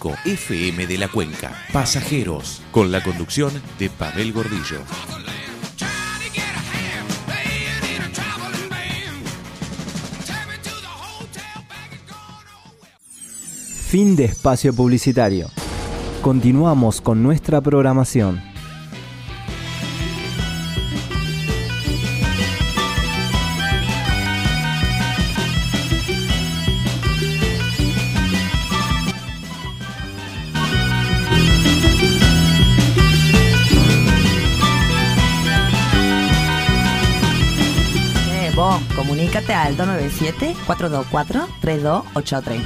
105 FM de la Cuenca. Pasajeros, con la conducción de Pavel Gordillo. Fin de espacio publicitario. Continuamos con nuestra programación. Al 297-424-3283.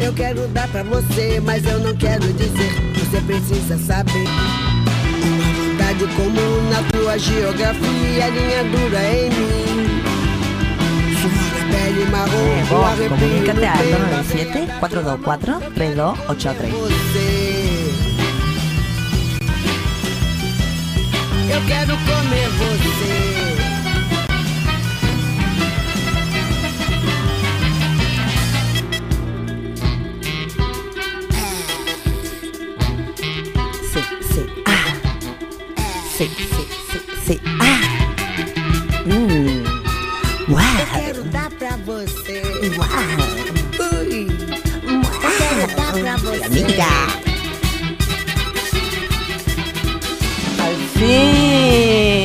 Eu quero dar pra você, mas eu não quero dizer. Você precisa saber. Uma vontade comum na tua geografia, linha dura em mim. Pele marrom, vos, comunícate no al peito. 297-424-3283. Você. Eu quero comer você. Sí, sí, sí, sí, ah. Mmm. Eu Wow. quero dar pra você. Wow. Ui. Eu quero dar pra você. Amiga. Al fin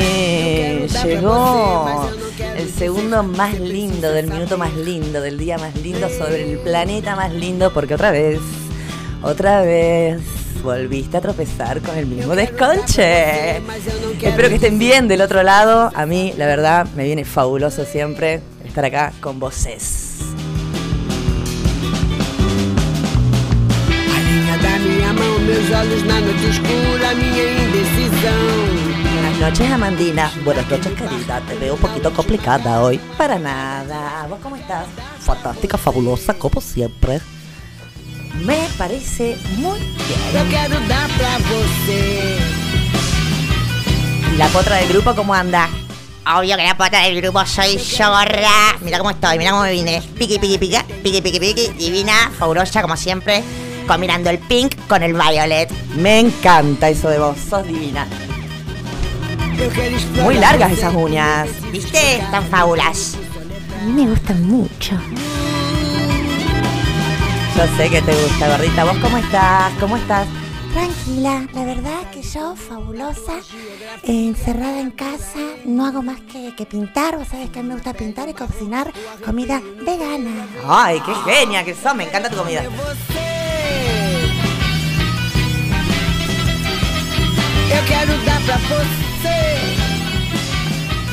llegó el segundo más lindo, del minuto más lindo, del día más lindo, sobre el planeta más lindo, porque otra vez, otra vez volviste a tropezar con el mismo desconche. Espero que estén bien del otro lado. A mí, la verdad, me viene fabuloso siempre estar acá con voces. Buenas noches, Amandina. Buenas noches, querida. Te veo un poquito complicada hoy. Para nada. ¿Vos cómo estás? Fantástica, fabulosa, como siempre. Me parece muy bien. Eu quero dar pra você. ¿Y la potra del grupo cómo anda? Obvio que la pata del grupo soy yo, gorra. Mira cómo estoy, mira cómo me vine. Piqui, piqui, piqui, piqui, piqui, piqui. Divina, fabulosa, como siempre. Combinando el pink con el violet. Me encanta eso de vos. Sos divina. Muy largas esas uñas. ¿Viste? Tan fabulas. Me gustan mucho. Yo sé que te gusta, gordita. ¿Vos cómo estás? ¿Cómo estás? Tranquila, la verdad que yo, fabulosa, eh, encerrada en casa, no hago más que, que pintar. Vos sabés que a mí me gusta pintar y cocinar comida vegana. Ay, qué genia que sos. Me encanta tu comida.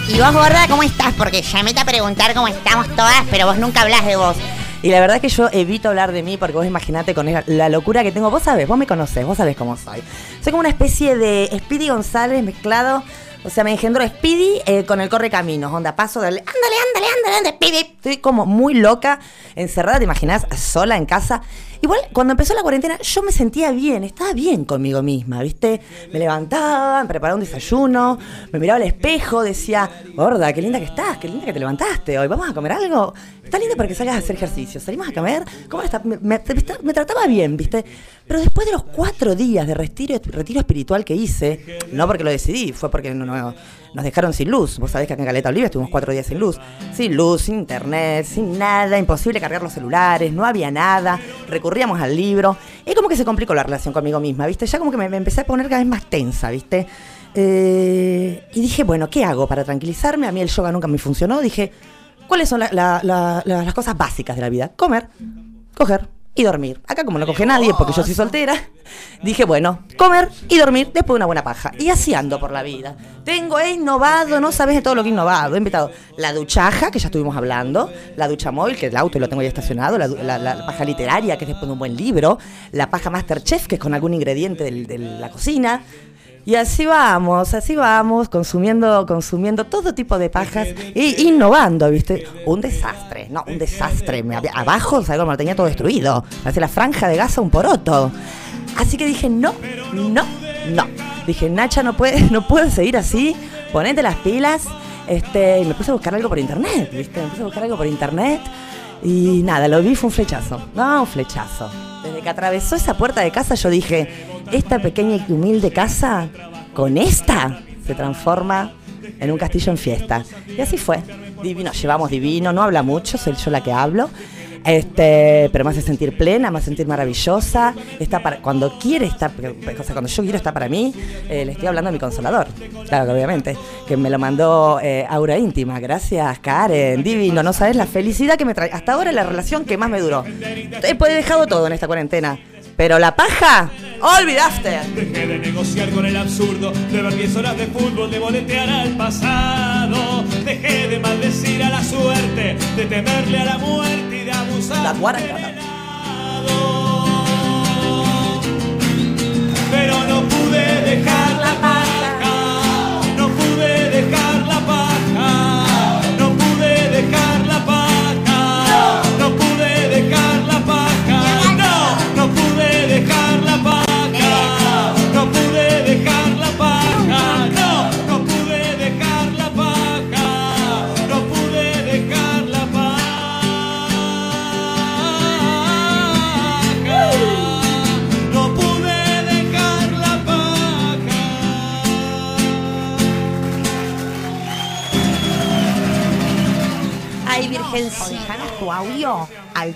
¿Y vos, gorda, cómo estás? Porque llamé a preguntar cómo estamos todas, pero vos nunca hablas de vos. Y la verdad que yo evito hablar de mí porque vos imaginate con la- locura que tengo. Vos sabés, vos me conocés, vos sabés cómo soy. Soy como una especie de Speedy González mezclado. O sea, me engendró Speedy eh, con el corre caminos. Onda, paso del ándale, ándale, ándale, ándale, Speedy. Estoy como muy loca, encerrada, ¿te imaginás? Sola en casa. Igual, cuando empezó la cuarentena, yo me sentía bien, estaba bien conmigo misma, ¿viste? Me levantaba, me preparaba un desayuno, me miraba al espejo, decía, gorda, qué linda que estás, qué linda que te levantaste hoy, ¿vamos a comer algo? Está lindo para que salgas a hacer ejercicio, salimos a comer, ¿cómo está? Me, trataba bien, ¿viste? Pero después de los cuatro días de retiro, retiro espiritual que hice, no porque lo decidí, fue porque no, no- nos dejaron sin luz. Vos sabés que acá en Caleta Olivia estuvimos cuatro días sin luz. Sin luz, sin internet, sin nada, imposible cargar los celulares, no había nada, recurríamos al libro. Y como que se complicó la relación conmigo misma, ¿viste? Ya como que me, empecé a poner cada vez más tensa, ¿viste? Eh, y dije, bueno, ¿qué hago para tranquilizarme? A mí el yoga nunca me funcionó. Dije, ¿cuáles son la- la- la- la- las cosas básicas de la vida? Comer, coger y dormir. Acá como no coge nadie porque yo soy soltera, dije, bueno, comer y dormir después de una buena paja. Y así ando por la vida. Tengo, he innovado, no sabes de todo lo que he innovado. He invitado la duchaja, que ya estuvimos hablando, la ducha móvil, que el auto lo tengo ya estacionado, la, la- la paja literaria, que es después de un buen libro, la paja Masterchef, que es con algún ingrediente de la cocina. Y así vamos, así vamos, consumiendo, consumiendo todo tipo de pajas e innovando, ¿viste? Un desastre, no, un desastre. Me abajo, ¿sabes cómo lo tenía todo destruido? Parece la franja de Gaza un poroto. Así que dije, no, no, no. Dije, Nacha, no puedes, no puedes seguir así, ponete las pilas. Este, y me puse a buscar algo por internet, ¿viste? Me puse a buscar algo por internet. Y nada, lo vi, fue un flechazo. No, un flechazo. Desde que atravesó esa puerta de casa, yo dije: Esta pequeña y humilde casa, con esta, se transforma en un castillo en fiesta. Y así fue. Divino, llevamos divino, no habla mucho, soy yo la que hablo. Este, pero me hace sentir plena, me hace sentir maravillosa. Está para, cuando quiere estar, o sea, cuando yo quiero estar para mí, eh, le estoy hablando a mi consolador. Claro obviamente. Que me lo mandó eh, Aura Íntima. Gracias, Karen. Divino, no sabes la felicidad que me trae. Hasta ahora la relación que más me duró. He he dejado todo en esta cuarentena. Pero la paja, olvidaste. Dejé de negociar con el absurdo, de ver 10 horas de fútbol, de boletear al pasado. Dejé de maldecir a la suerte, de temerle a la muerte y de abusar. La. Pero no pude dejar la paja, no pude dejar Ay, Virgencita, déjanos tu audio al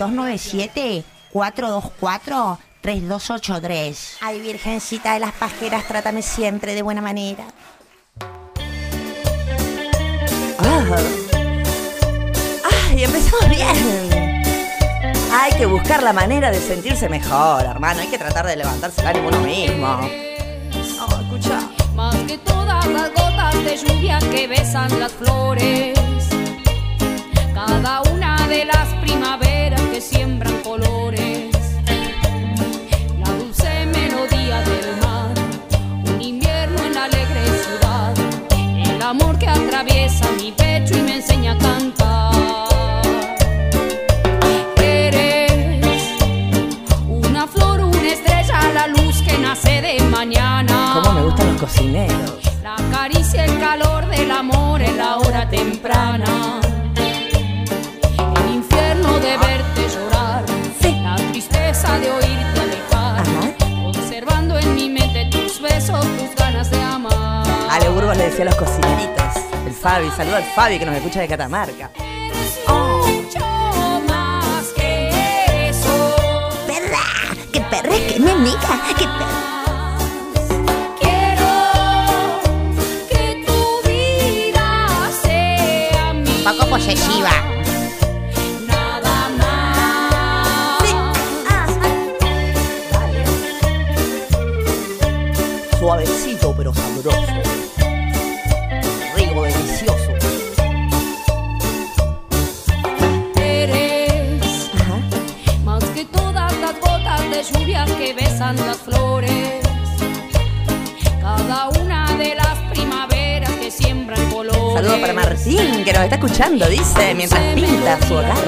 297-424-3283. Ay, Virgencita de las pajeras, trátame siempre de buena manera. Ah. Ay, empezamos bien. Hay que buscar la manera de sentirse mejor, hermano. Hay que tratar de levantarse el ánimo uno mismo. Oh, escucha. Más que todas las gotas de lluvia que besan las flores. Cada una de las primaveras que siembran colores. La dulce melodía del mar. Un invierno en la alegre ciudad. El amor que atraviesa mi pecho y me enseña a cantar. Eres una flor, una estrella, la luz que nace de mañana. Cómo me gustan los cocineros. La caricia, el calor del amor en la hora temprana. Tristeza de oírte alejar. Ajá. Conservando en mi mente tus besos, tus ganas de amar. Ale Burgos le decía a los cocineritos. El Fabi, saluda al Fabi que nos escucha de Catamarca. Oh. Más que eso. ¡Perra! ¡Qué perra! ¡Qué mi amiga! ¡Qué perra! Que tu vida sea mi. Poco posesiva. Suavecito pero sabroso. Rico, delicioso. Eres Ajá. más que todas las gotas de lluvia que besan las flores. Cada una de las primaveras que siembran colores. Saludo para Martín que nos está escuchando, dice, mientras pinta su hogar.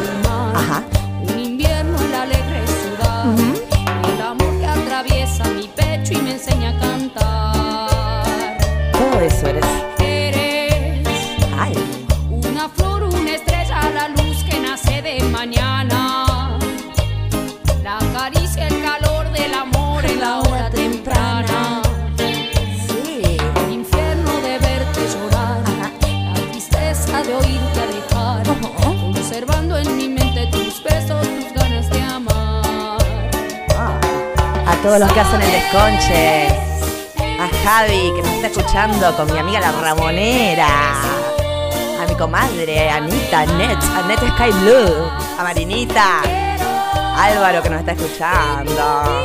Ajá. Un invierno en la alegre ciudad. El amor que atraviesa mi pecho y me enseña a cantar. Todo eso eres. Eres Ay. una flor, una estrella, la luz que nace de mañana. La caricia, el calor del amor en la hora temprana. Sí. El infierno de verte llorar. La tristeza de oírte alejar. Conservando en mi mente tus besos, tus ganas de amar. A todos los que hacen el desconche. Javi, que nos está escuchando con mi amiga la Ramonera. A mi comadre, Anita, Annette, Annette Sky Blue. A Marinita. Álvaro, que nos está escuchando.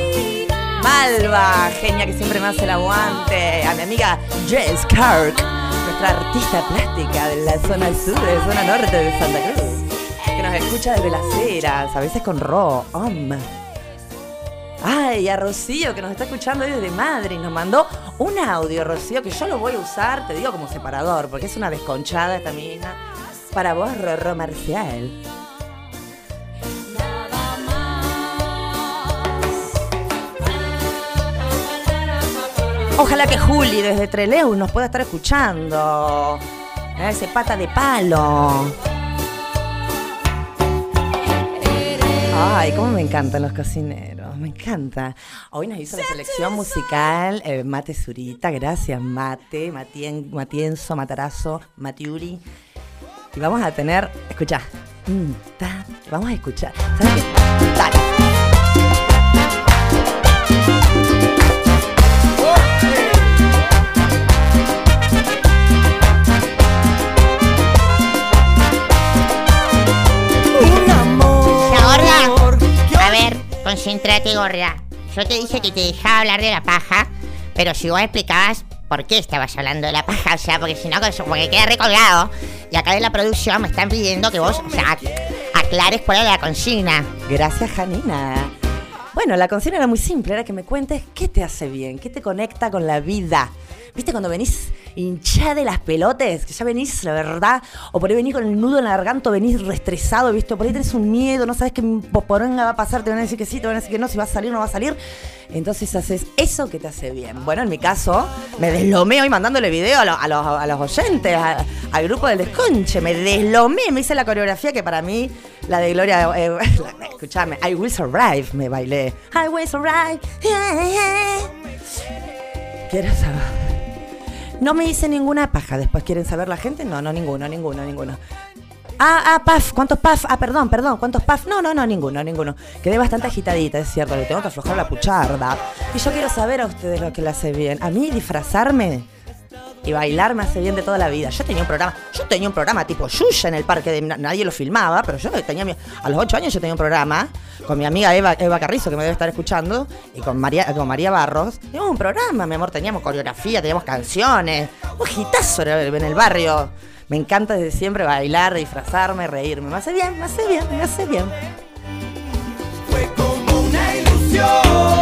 Malva, genia que siempre me hace el aguante. A mi amiga Jess Kirk, nuestra artista plástica de la zona sur, de la zona norte de Santa Cruz. Que nos escucha desde las eras, a veces con Ro. Om. Ay, a Rocío que nos está escuchando desde Madrid. Nos mandó un audio, Rocío, que yo lo voy a usar, te digo, como separador, porque es una desconchada esta mina. Para vos, Rorro Marcial. Ojalá que Juli desde Trelew nos pueda estar escuchando. Eh, Ese pata de palo. Ay, cómo me encantan los cocineros. Me encanta. Hoy nos hizo la selección musical eh, Mate Zurita. Gracias, Mate, Matien, Matienzo, Matarazo, Matiuri. Y vamos a tener, escucha, mm, ta, vamos a escuchar. ¿Sabes qué? Concéntrate, gorda. Yo te dije que te dejaba hablar de la paja, pero si vos explicabas por qué estabas hablando de la paja, o sea, porque si no, como que queda recolgado. Y acá de la producción me están pidiendo que vos, aclares cuál es la consigna. Gracias, Janina. Bueno, la consigna era muy simple, era que me cuentes qué te hace bien, qué te conecta con la vida. ¿Viste cuando venís hinchada de las pelotes? Que ya venís, la verdad, o por ahí venís con el nudo en la garganta, venís restresado, ¿viste? Por ahí tenés un miedo, no sabes qué poronga va a pasar, te van a decir que sí, te van a decir que no, si va a salir o no va a salir. Entonces haces eso que te hace bien. Bueno, en mi caso, me deslomé hoy mandándole video a, lo- a los, a los oyentes, al grupo del desconche. Me deslomé, me hice la coreografía que para mí, la de Gloria, eh, escuchame, I Will Survive, me bailé. I Will Survive. ¿Quieres saber? No me hice ninguna paja. Después quieren saber la gente. No, no, ninguno, ninguno, ninguno. Ah, ah, paf, ¿cuántos paf? Ah, perdón, perdón, ¿cuántos paf? No, no, no, ninguno, ninguno. Quedé bastante agitadita, es cierto, le tengo que aflojar la pucharda. Y yo quiero saber a ustedes lo que le hace bien. A mí disfrazarme y bailar me hace bien de toda la vida. Yo tenía un programa, yo tenía un programa tipo Yuya en el parque, nadie lo filmaba, pero yo tenía a los ocho años yo tenía un programa con mi amiga Eva, Carrizo, que me debe estar escuchando, y con María, Barros. Teníamos un programa, mi amor, teníamos coreografía, teníamos canciones, un hitazo en el barrio. Me encanta desde siempre bailar, disfrazarme, reírme. Me hace bien, me hace bien, me hace bien. Fue como una ilusión.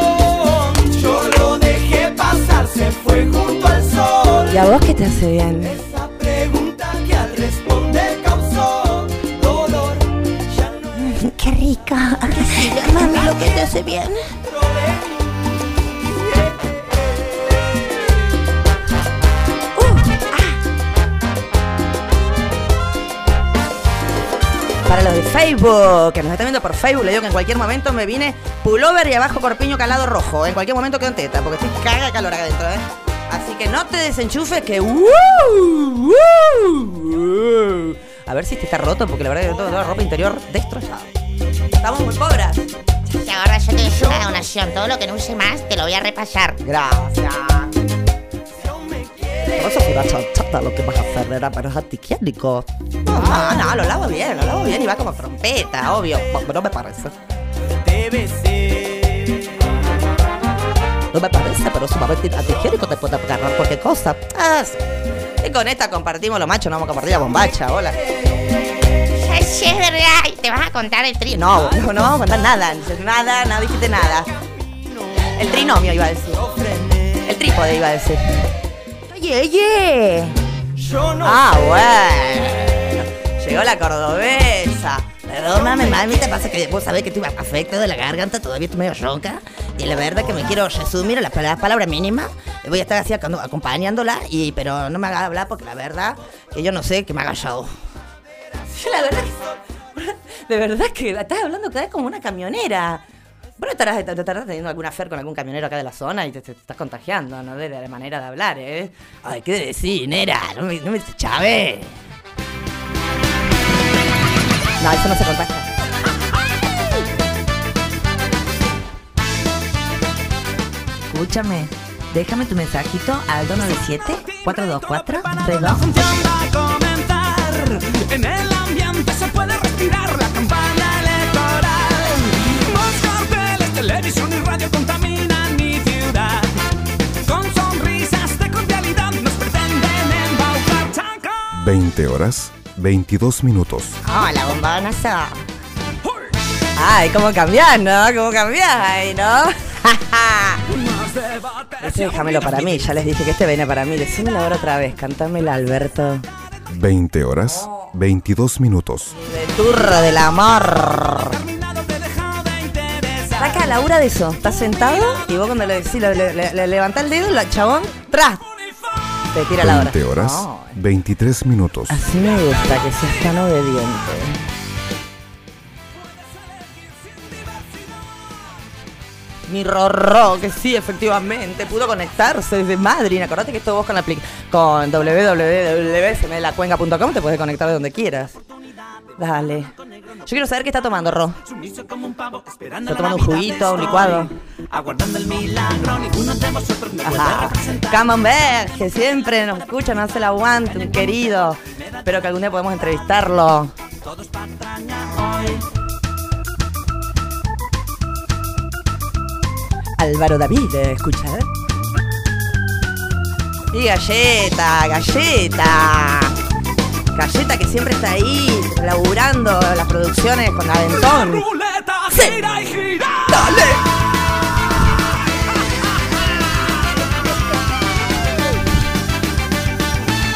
Pasar, se fue junto al sol. ¿Y a vos qué te hace bien? Esa pregunta que al responder causó dolor. Ya no Qué rico. Mami, lo que te hace bien. Para los de Facebook, que nos están viendo por Facebook, le digo que en cualquier momento me vine pullover y abajo corpiño calado rojo. En cualquier momento quedo en teta, porque estoy caga de calor acá adentro, ¿eh? Así que no te desenchufes que... ¡uh! ¡uh! A ver si este está roto, porque la verdad que toda la ropa interior destrozada. Estamos muy pobres. Y ahora yo te dejo una donación. Todo lo que no use más te lo voy a repasar. Gracias. Eso fue una chanchata lo que vas a hacer, era pero es antihigiénico. No, no, lo lavo bien, lo lavo bien y va como trompeta, obvio. No me parece. No me parece, pero sumamente antihigiénico te puede agarrar cualquier cosa. Ah, sí. Y con esta compartimos lo macho, no vamos a compartir la bombacha, hola. Ay, es te vas a contar el trío. No, no, no vamos a contar nada, nada, no dijiste nada. El trinomio iba a decir. El trípode iba a decir. Oye. Yo no Ah, bueno. Llegó la cordobesa. Perdóname, mami, te pasa que vos sabés que estoy afecto de la garganta, todavía estoy medio ronca. Y la verdad que me quiero resumir a las palabras, palabras mínimas. Voy a estar así acompañándola, y, pero no me haga hablar porque la verdad que yo no sé qué me haga. Yo la verdad que... De verdad que estás hablando cada vez como una camionera. Vos no estarás, estarás teniendo alguna fer con algún camionero acá de la zona y te, te- te estás contagiando, ¿no? De la manera de hablar, ¿eh? Ay, ¿qué decís, nera? No me, no me chave. No, eso no se contagia. Escúchame, déjame tu mensajito al 297-424-32. función va a comenzar. En el ambiente se puede respirar la carteles, televisión y radio contaminan mi ciudad. Con sonrisas de cordialidad nos pretenden embaucar. Chaca. 20 horas, 22 minutos. Oh, la bombonazo. Ay, ¿cómo cambiás, no? ¿Cómo cambiás ahí, no? Este déjamelo para mí, ya les dije que este viene para mí. Decímelo ahora otra vez, cantámela, Alberto. 20 horas, 22 minutos. De turro del amor. Acá, labura de eso. Estás sentado y vos cuando le decís, le, le- le- le levantás el dedo, el chabón, tras. Te tira la hora. 20 horas, No, 23 minutos. así me gusta que seas tan obediente. Mi Rorro, que sí, efectivamente, pudo conectarse desde Madrid. Acordate que esto vos con la con www.smlacuenca.com te puedes conectar de donde quieras. Dale. Yo quiero saber qué está tomando, Ro. Está tomando un juguito, un licuado. Ajá. Camembert, que siempre nos escucha, nos hace el aguante, un querido. Espero que algún día podamos entrevistarlo. Álvaro David, eh, escucha, ¿eh? Y Galleta, Galleta. Galleta que siempre está ahí, laburando las producciones con Aventón. Sí. gira y gira. ¡Dale!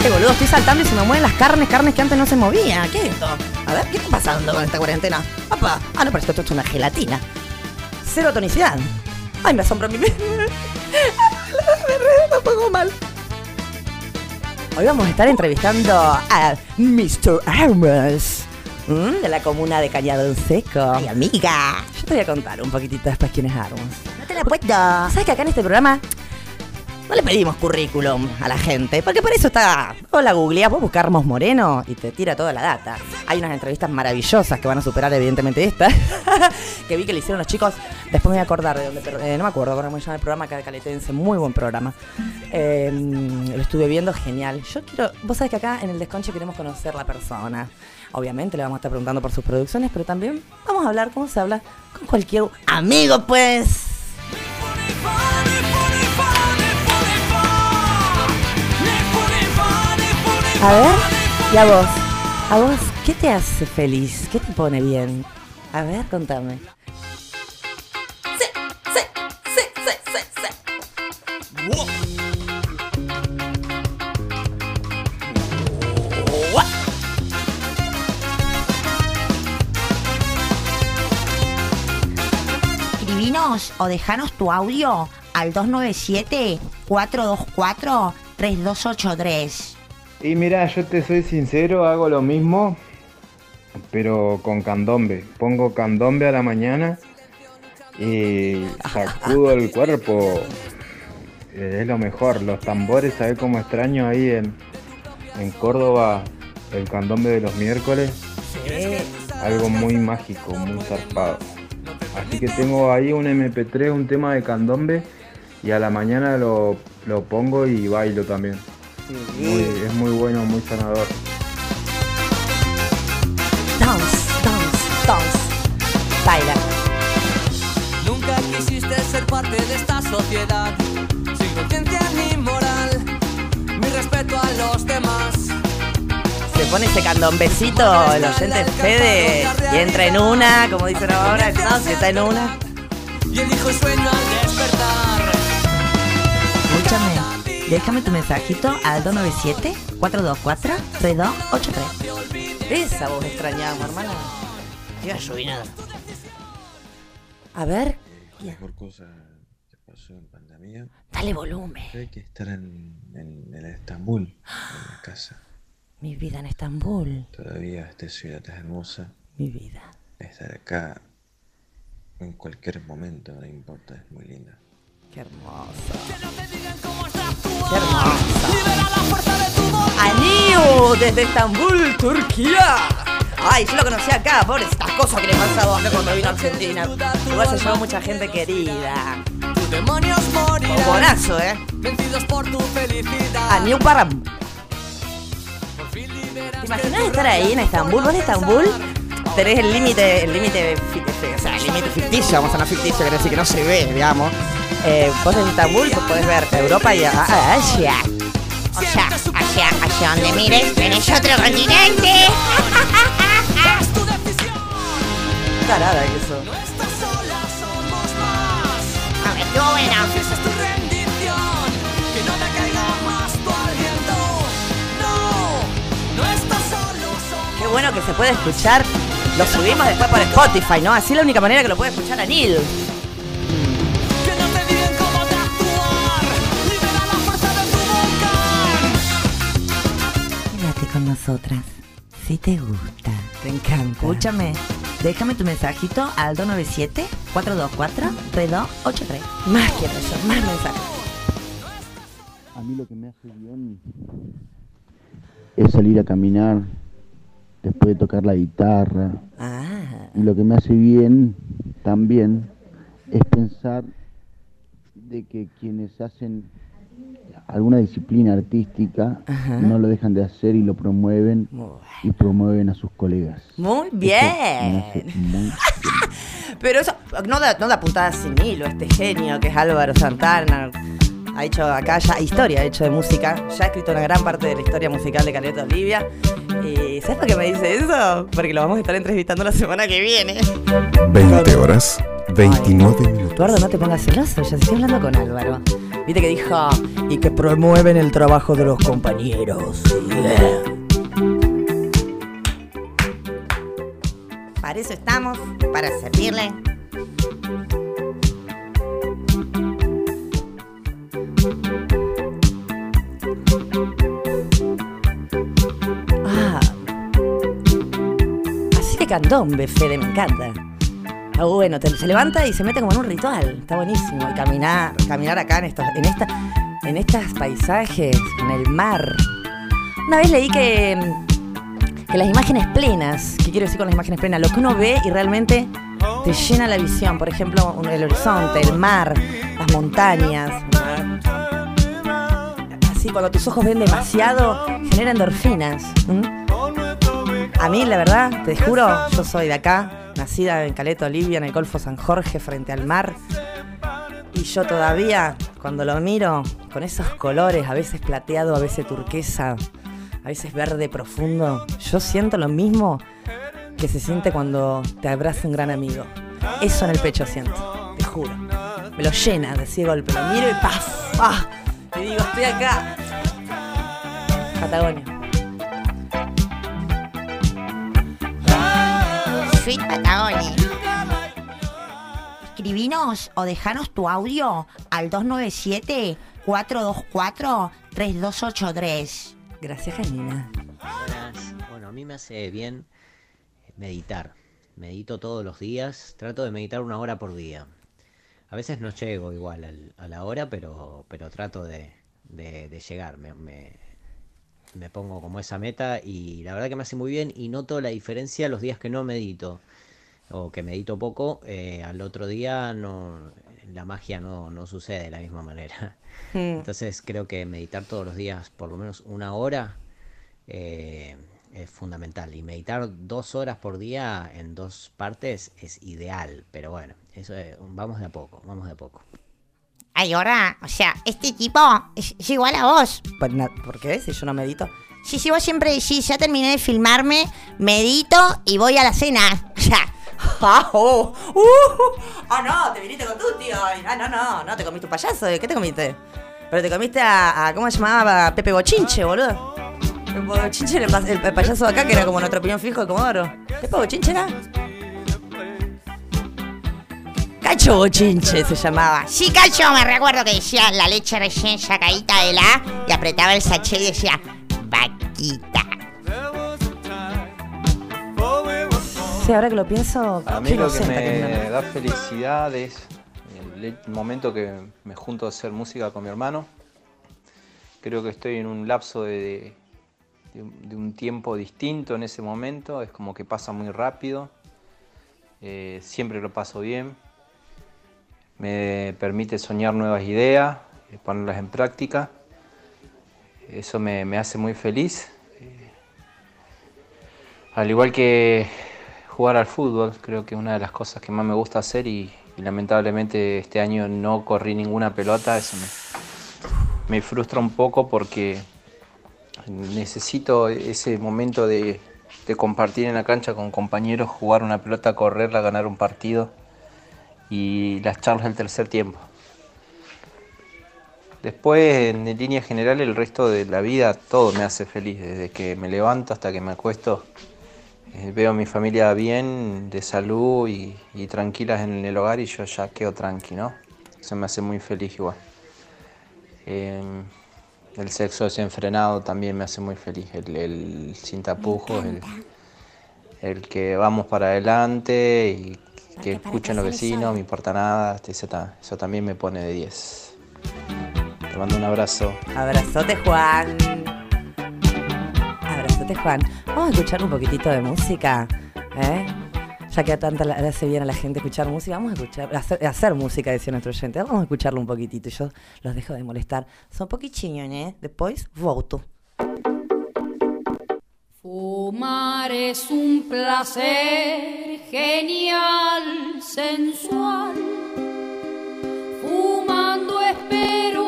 Qué boludo, estoy saltando y se me mueven las carnes, carnes que antes no se movían. ¿Qué es esto? A ver, ¿qué está pasando con esta cuarentena? Papá, ah, no, pero esto, esto es una gelatina. Cero tonicidad. Ay, me asombro mi... me pongo mal. Hoy vamos a estar entrevistando a Mr. Armas, ¿m? de la comuna de Cañadón Seco. Ay, amiga. Yo te voy a contar un poquitito después quién es Armas. No te la puedo. ¿Sabes que acá en este programa no le pedimos currículum a la gente? Porque para eso está. Vos la googleás, vos buscas Armos Moreno y te tira toda la data. Hay unas entrevistas maravillosas que van a superar, evidentemente, esta. que vi que le hicieron los chicos. Después me voy a acordar de dónde. pero, eh, no me acuerdo cómo se llama el programa acá de Caletense. Muy buen programa. Eh, lo estuve viendo, genial. Yo quiero. Vos sabés que acá en el Desconche queremos conocer la persona. Obviamente le vamos a estar preguntando por sus producciones, pero también vamos a hablar, ¿cómo se habla? Con cualquier amigo, pues. A ver, y a vos. ¿A vos qué te hace feliz? ¿Qué te pone bien? A ver, contame. Sí, sí, sí, sí, sí, sí. Guau. Escribinos o dejanos tu audio al 297-424-3283. Y mira, yo te soy sincero, hago lo mismo, pero con candombe. Pongo candombe a la mañana y sacudo el cuerpo. Eh, Es lo mejor. Los tambores, ¿sabes cómo extraño ahí en, en Córdoba el candombe de los miércoles? Algo muy mágico, muy zarpado. Así que tengo ahí un MP3, un tema de candombe y a la mañana lo, lo pongo y bailo también. Muy- es muy bueno, muy sanador. Dance, dance, dance. Baila. Nunca quisiste ser parte de esta sociedad, sin conciencia ni moral. Mi respeto a los demás. Se pone ese candombecito el oyente Fede y entra en una, como dicen ahora, no, si está en una. Y elijo el sueño al déjame tu mensajito al 297-424-3283. Esa voz extrañamos, hermana. Iba llovinada. A ver, La mejor cosa que pasó en pandemia dale volumen. fue que estar en, en, en Estambul, en la casa. Mi vida en Estambul, Todavía esta ciudad es hermosa. mi vida. Estar acá en cualquier momento, no importa, es muy linda. Qué hermosa. Qué. Aniu, desde Estambul, Turquía. Ay, yo lo conocí acá, por estas cosas que le pasaba acá cuando vino a Argentina. Igual se llevó mucha gente querida. Demonios morirán. Bombonazo, ¿eh? Vencidos por tu felicidad. Aniu Param. ¿Te imaginas estar ahí en Estambul? ¿Vos de Estambul? Tenés el límite, el límite, o sea, el límite ficticio, vamos a no ficticio, quiere decir que no se ve, digamos. Eh, vos en Estambul pues podés ver Europa y Asia. O sea, hacia, hacia donde mires, tenés otro continente. Tarada que eso. Estás sola, somos más. A ver, estuvo buena. Esa es tu rendición. Que no me caiga más tu aliento. No, no estás solo, somos Qué bueno que se puede escuchar. Lo subimos después por Spotify, ¿no? Así es la única manera que lo puede escuchar a Neil. Con nosotras. Si te gusta. Te encanta. Escúchame. Déjame tu mensajito al 297-424-3283. Más quiero yo, más mensajes. A mí lo que me hace bien es salir a caminar después de tocar la guitarra. Ah. Y lo que me hace bien también es pensar de que quienes hacen alguna disciplina artística Ajá. no lo dejan de hacer y lo promueven y promueven a sus colegas. Muy bien. muy Pero eso no da, no da puntada sin hilo, este genio que es Álvaro Santana. Ha hecho acá ya historia, ha hecho de música. Ya ha escrito una gran parte de la historia musical de Caleta Olivia. Y ¿sabes por qué me dice eso? Porque lo vamos a estar entrevistando la semana que viene. 20 horas, 29 minutos. Eduardo, no te pongas celoso, ya estoy hablando con Álvaro. Viste que dijo, y que promueven el trabajo de los compañeros. Para eso estamos, para servirle. Ah. Así de candombe, Fede, me encanta. Ah, bueno, se levanta y se mete como en un ritual. Está buenísimo. Y caminar, caminar acá en estos, en esta, en estos paisajes, en el mar. Una vez leí que, que las imágenes plenas, ¿qué quiero decir con las imágenes plenas? Lo que uno ve y realmente te llena la visión. Por ejemplo, el horizonte, el mar, las montañas. Así, cuando tus ojos ven demasiado, genera endorfinas. A mí, la verdad, te juro, yo soy de acá, nacida en Caleta, Olivia, en el Golfo San Jorge, frente al mar. Y yo todavía, cuando lo miro, con esos colores, a veces plateado, a veces turquesa, a veces verde profundo, yo siento lo mismo que se siente cuando te abraza un gran amigo. Eso en el pecho siento, te juro. Me lo llena de ese golpe, lo miro y ¡paf! ¡Ah! Y digo, estoy acá. Patagonia. Sweet Patagonia. Escribinos o dejanos tu audio al 297-424-3283. Gracias, Janina. Buenas. Bueno, a mí me hace bien meditar. Medito todos los días. Trato de meditar una hora por día. A veces no llego igual al- a la hora, pero, pero trato de, de- de llegar. Me, me- me pongo como esa meta y la verdad que me hace muy bien y noto la diferencia los días que no medito o que medito poco. eh, al otro día no, la magia no, no sucede de la misma manera. Mm. Entonces creo que meditar todos los días por lo menos una hora eh, es fundamental. Y meditar dos horas por día en dos partes es ideal. Pero bueno, eso es- vamos de a poco, vamos de a poco. Ay, ahora, o sea, este tipo es, es igual a vos. ¿Por, na- ¿Por qué? Si yo no medito. Sí, sí, vos siempre decís, ya terminé de filmarme, medito y voy a la cena. O sea, ¡Ah, oh! ¡Uh! ¡Ah, no! Te viniste con tu tío. Ah, no, no, no, te comiste un payaso. ¿Qué te comiste? Pero te comiste a, a- ¿cómo se llamaba? Pepe Bochinche, boludo. Pepe Bochinche, el, el payaso de acá, que era como nuestro opinión fijo de Comodoro. ¿Pepe Bochinche era? Cacho Bochinche se llamaba. sí, cacho, me recuerdo que decía la leche recién sacadita de la y apretaba el sachet y decía, vaquita. Sí, ahora que lo pienso, A mí lo que me da felicidad es el momento que me junto a hacer música con mi hermano. Creo que estoy en un lapso de, de un- de un tiempo distinto en ese momento, es como que pasa muy rápido, Eh, siempre lo paso bien, me permite soñar nuevas ideas, eh, ponerlas en práctica, eso me, me hace muy feliz. Eh, Al igual que jugar al fútbol, creo que es una de las cosas que más me gusta hacer y, y lamentablemente este año no corrí ninguna pelota, eso me, me frustra un poco porque necesito ese momento de, de compartir en la cancha con compañeros, jugar una pelota, correrla, ganar un partido y las charlas del tercer tiempo. Después, en línea general, el resto de la vida todo me hace feliz, desde que me levanto hasta que me acuesto. Eh, veo a mi familia bien, de salud y, y tranquilas en el hogar y yo ya quedo tranqui, ¿no? Eso me hace muy feliz igual. Eh, el sexo desenfrenado también me hace muy feliz, el, el sin tapujos, el, el que vamos para adelante y que escuchen los vecinos, no me importa nada, este, eso, ta- eso también me pone de 10. Te mando un abrazo. Abrazote, Juan. Abrazote, Juan. Vamos a escuchar un poquitito de música, ¿eh? Ya que a tanta le hace bien a la gente escuchar música, vamos a escuchar, hacer, hacer música, decía nuestro oyente. Vamos a escucharlo un poquitito. Yo los dejo de molestar. Son poquitinhos, ¿eh? Después, volto. Fumar es un placer genial, sensual. Fumando espero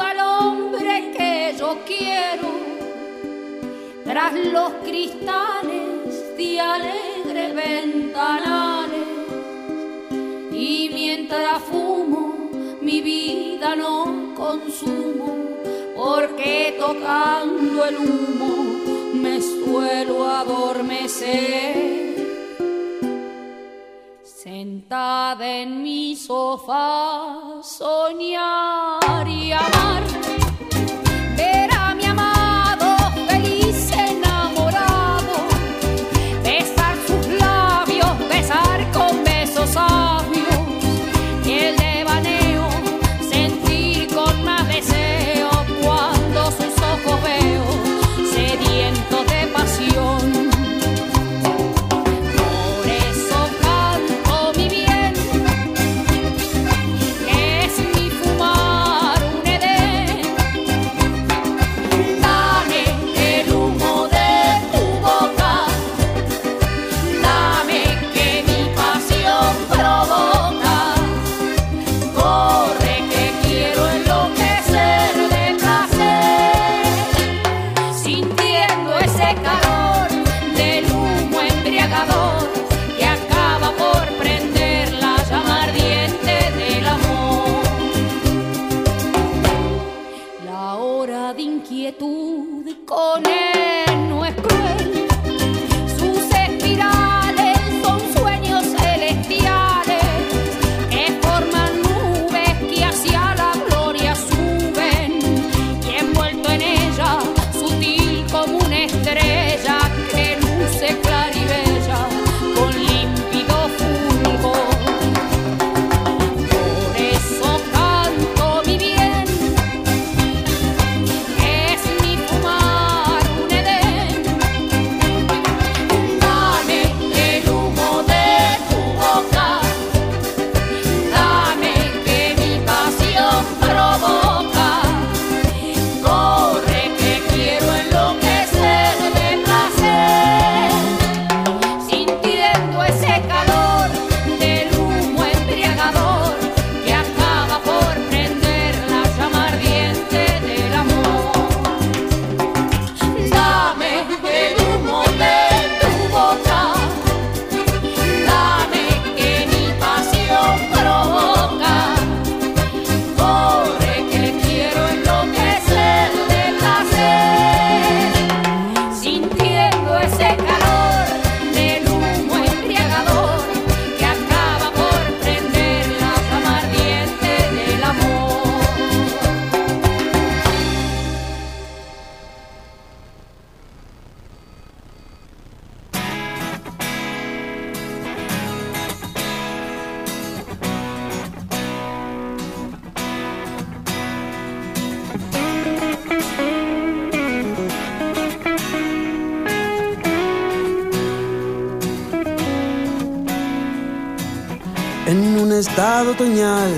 al hombre que yo quiero. Tras los cristales de alegres ventanales. Y mientras fumo, mi vida no consumo, porque tocando el humo suelo adormecer. Sentada en mi sofá, soñar y amar. Otoñal,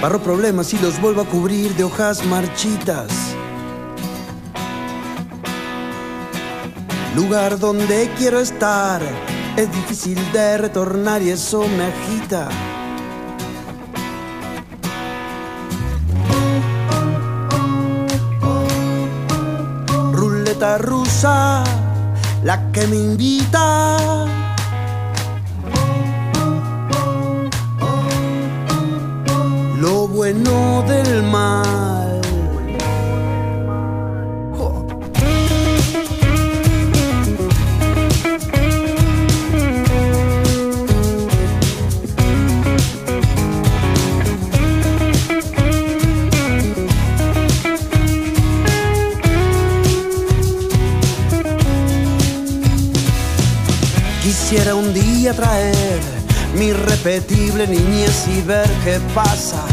barro problemas y los vuelvo a cubrir de hojas marchitas. Lugar donde quiero estar, es difícil de retornar y eso me agita. Ruleta rusa, la que me invita. bueno del mal. Quisiera un día traer mi repetible niñez y ver qué pasa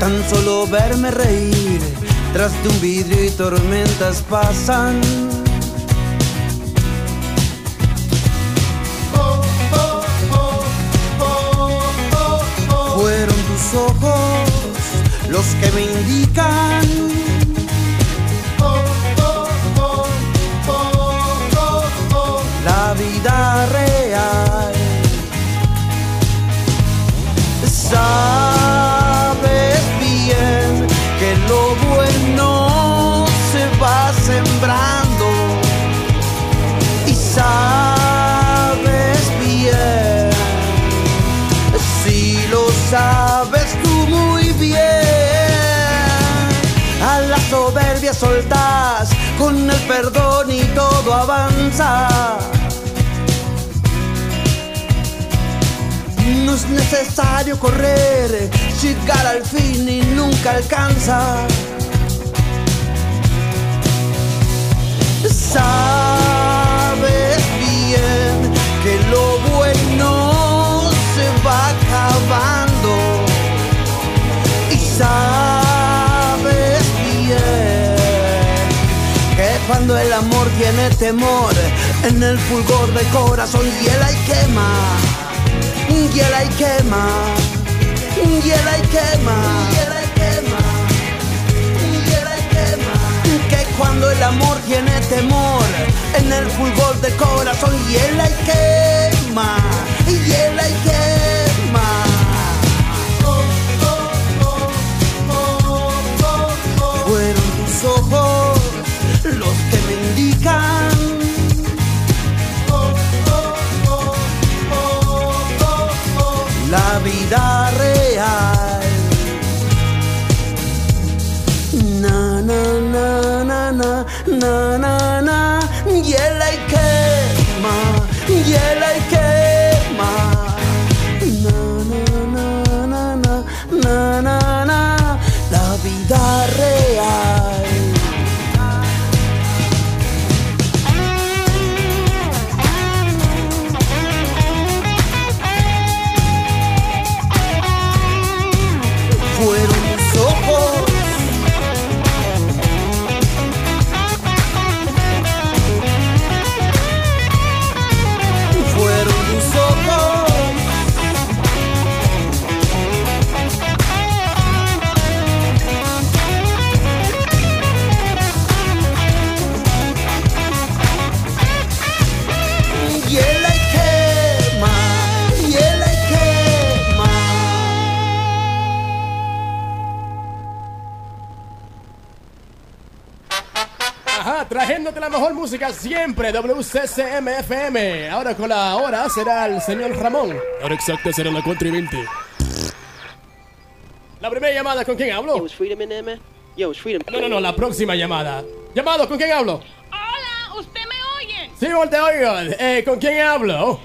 Tan solo verme reír tras de un vidrio y tormentas pasan. Fueron tus ojos los que me indican la vida real. Soltas con el perdón y todo avanza. No es necesario correr llegar al fin y nunca alcanza cuando el amor tiene temor. En el fulgor del corazón hiela y quema. Hiela y quema. Hiela y quema. Hiela y quema hiela y quema. Que cuando el amor tiene temor. En el fulgor del corazón hiela y quema. Hiela y quema. Fueron tus ojos los que me indican la vida real. Na na na na na na na na hiela y quema, hiela y música siempre, WCCMFM. Ahora con la hora será el señor Ramón. Ahora exacta será la 4 y 20. La primera llamada, ¿con quién hablo? No, no, no, la próxima llamada. Llamado, ¿con quién hablo? Hola, ¿usted me oye? Sí, te oigo. Eh, ¿Con quién hablo?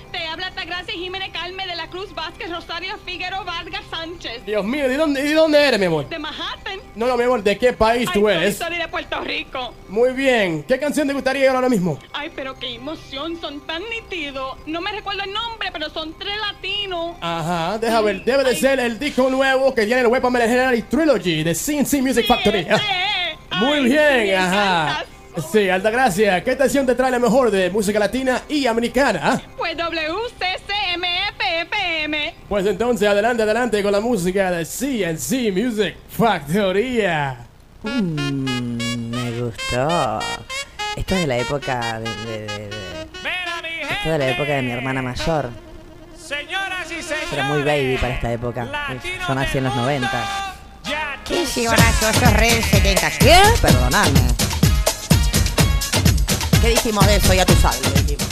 Vázquez Rosario Figueroa Vargas Sánchez. Dios mío, ¿de dónde, ¿de dónde eres, mi amor? De Manhattan. No, no, mi amor, ¿de qué país tú Ay, eres? soy de Puerto Rico. Muy bien. ¿Qué canción te gustaría ahora mismo? Ay, pero qué emoción, son tan nítidos. No me recuerdo el nombre, pero son tres latinos. Ajá, deja ver. Debe de ser el disco nuevo que tiene el Weapon Legendary Trilogy de CNC Music Factory. Muy bien, ajá. Sí, Altagracia, ¿qué estación te trae la mejor de música latina y americana? Pues Pues entonces, adelante, adelante con la música de CNC Music Factoría. Mm, me gustó. Esto es de la época de, de- de- de- Esto es de la época de mi hermana mayor. Señoras y Yo Era muy baby para esta época. Yo nací en los 90. ¿Qué re 70. ¿Qué? Perdonadme. ¿Qué dijimos de eso? Ya tú sabes. lo dijimos.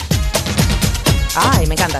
Ay, me encanta.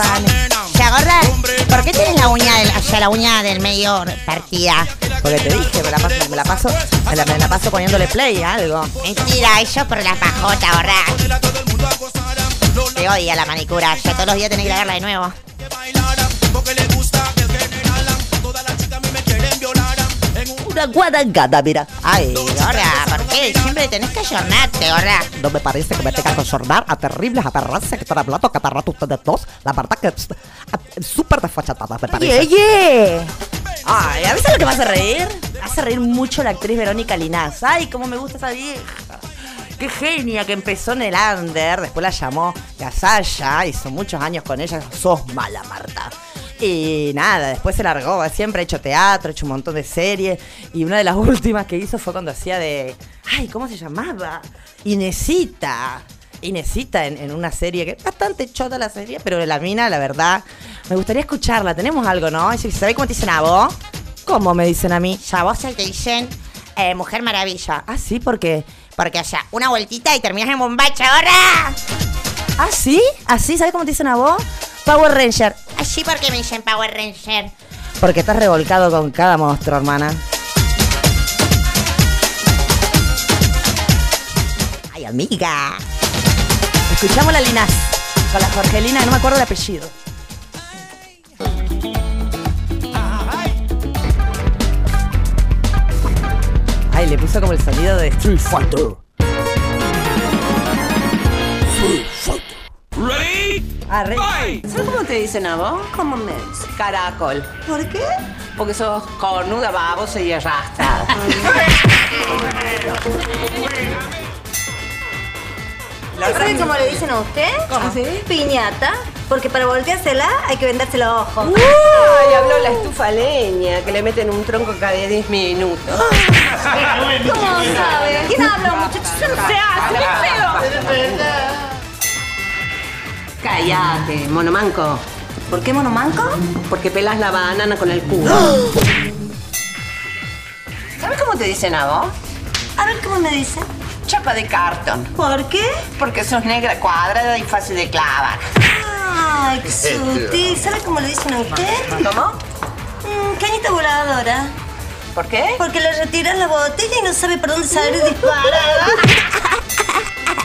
Quieren Ya, gorda, ¿por qué tienes la uña del, o sea, la uña del medio partida? Porque te dije, me la paso, me la paso, me la, me la paso poniéndole play a algo. Mentira, eso por la pajota, gorda. Te odia la manicura, ya todos los días tenés que lavarla de nuevo. Una guadangada, mira. Ay, gorda, ¿por qué? Siempre tenés que ayornarte, gorda. No me parece que me tenga que sornar a terribles aberrancias que están hablando cada rato ustedes dos. La verdad que es súper desfachatada, me parece. Oye, Ay, a veces lo que me hace reír, hace reír mucho la actriz Verónica Linás. Ay, cómo me gusta esa vieja. Qué genia que empezó en el under, después la llamó Gasalla, hizo muchos años con ella. Sos mala, Marta. Y nada, después se largó, siempre ha hecho teatro, ha hecho un montón de series. Y una de las últimas que hizo fue cuando hacía de. Ay, ¿cómo se llamaba? Inesita. Inesita en, en una serie que es bastante chota la serie, pero la mina, la verdad, me gustaría escucharla. Tenemos algo, ¿no? ¿Sabés cómo te dicen a vos? ¿Cómo me dicen a mí? ya vos te dicen eh, Mujer Maravilla. Ah, sí, porque. Porque, o sea, una vueltita y terminas en bombacha, gorda. ¿Ah, sí? ¿Así? ¿Sabes cómo te dicen a vos? Power Ranger. Así porque me dicen Power Ranger. Porque estás revolcado con cada monstruo, hermana. Ay, amiga. Escuchamos la Linas con la Jorgelina, no me acuerdo el apellido. Ay, le puso como el sonido de Street Fighter. Ready? Ah, ¿Sabes cómo te dicen a vos? ¿Cómo me dicen? Caracol. ¿Por qué? Porque sos cornuda, babosa y arrastrada. ¿Sabe cómo le dicen a usted? ¿Cómo? Piñata. Porque para volteársela hay que vendarse los ojos. Ay, habló la estufa leña, que le meten un tronco cada 10 minutos. ¿Cómo sabe? ¿Quién habla, muchachos? No se hace. Cállate, monomanco. ¿Por qué monomanco? Porque pelas la banana con el culo. ¿Sabes cómo te dicen a vos? A ver cómo me dicen. Chapa de cartón. ¿Por qué? Porque sos negra cuadrada y fácil de clavar. Ay, qué sutil. ¿Sabe cómo le dicen a usted? ¿Cómo? Mm, cañita voladora. ¿Por qué? Porque le retiras la botella y no sabe por dónde salir disparada.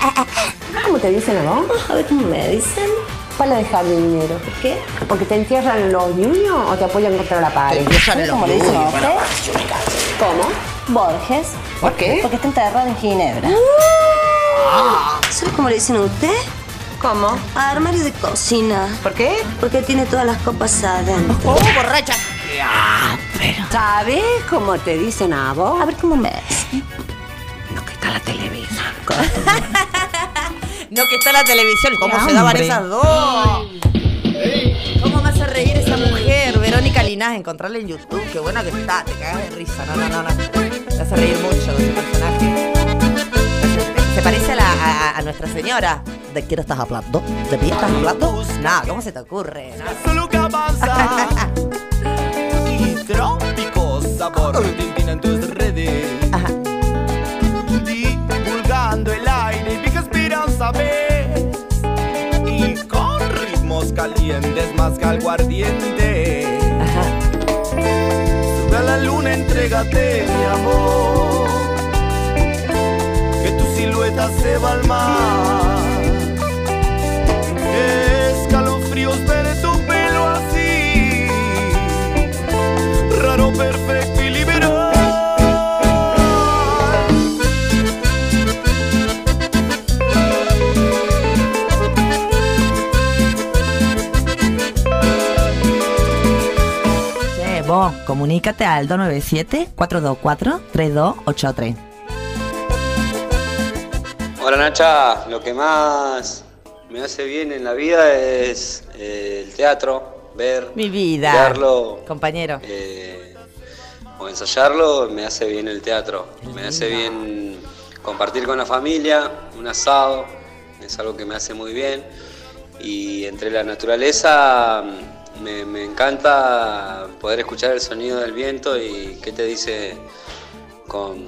¿Cómo te dicen a vos? A ver cómo me dicen. Pala de jardinero. ¿Por qué? ¿Porque te entierran los niños o te apoyan contra la pared? ¿Sabe cómo le dicen a usted? ¿Cómo? Borges. ¿Por qué? Porque está enterrado en Ginebra. ¿Sabe cómo le dicen a usted? ¿Cómo? Armario de cocina. ¿Por qué? Porque tiene todas las copas adentro. ¡Oh, borracha! ¿Sabes cómo te dicen a vos? A ver cómo me dicen. No, que está la televisión. No, que está la televisión. ¿Cómo se daban esas dos? ¿Cómo me hace reír esa mujer? Verónica Linás, encontrarla en YouTube. Qué buena que está, te cagas de risa. No, no, no, no. Me hace reír mucho ese personaje. Se parece a, la, a, a nuestra señora. ¿De quién estás hablando? ¿De mí estás hablando? No, ¿cómo se te ocurre? No. Y trópico sabor tintina en tus redes. Calientes más que algo ardiente. Sube a la luna, entrégate mi amor. Que tu silueta se va al mar. Comunícate al 297-424-3283. Hola Nacha, lo que más me hace bien en la vida es eh, el teatro, ver, Mi vida. verlo Compañero. eh, o ensayarlo, me hace bien el teatro, me hace bien compartir con la familia, un asado, es algo que me hace muy bien y entre la naturaleza me, me encanta poder escuchar el sonido del viento y qué te dice con,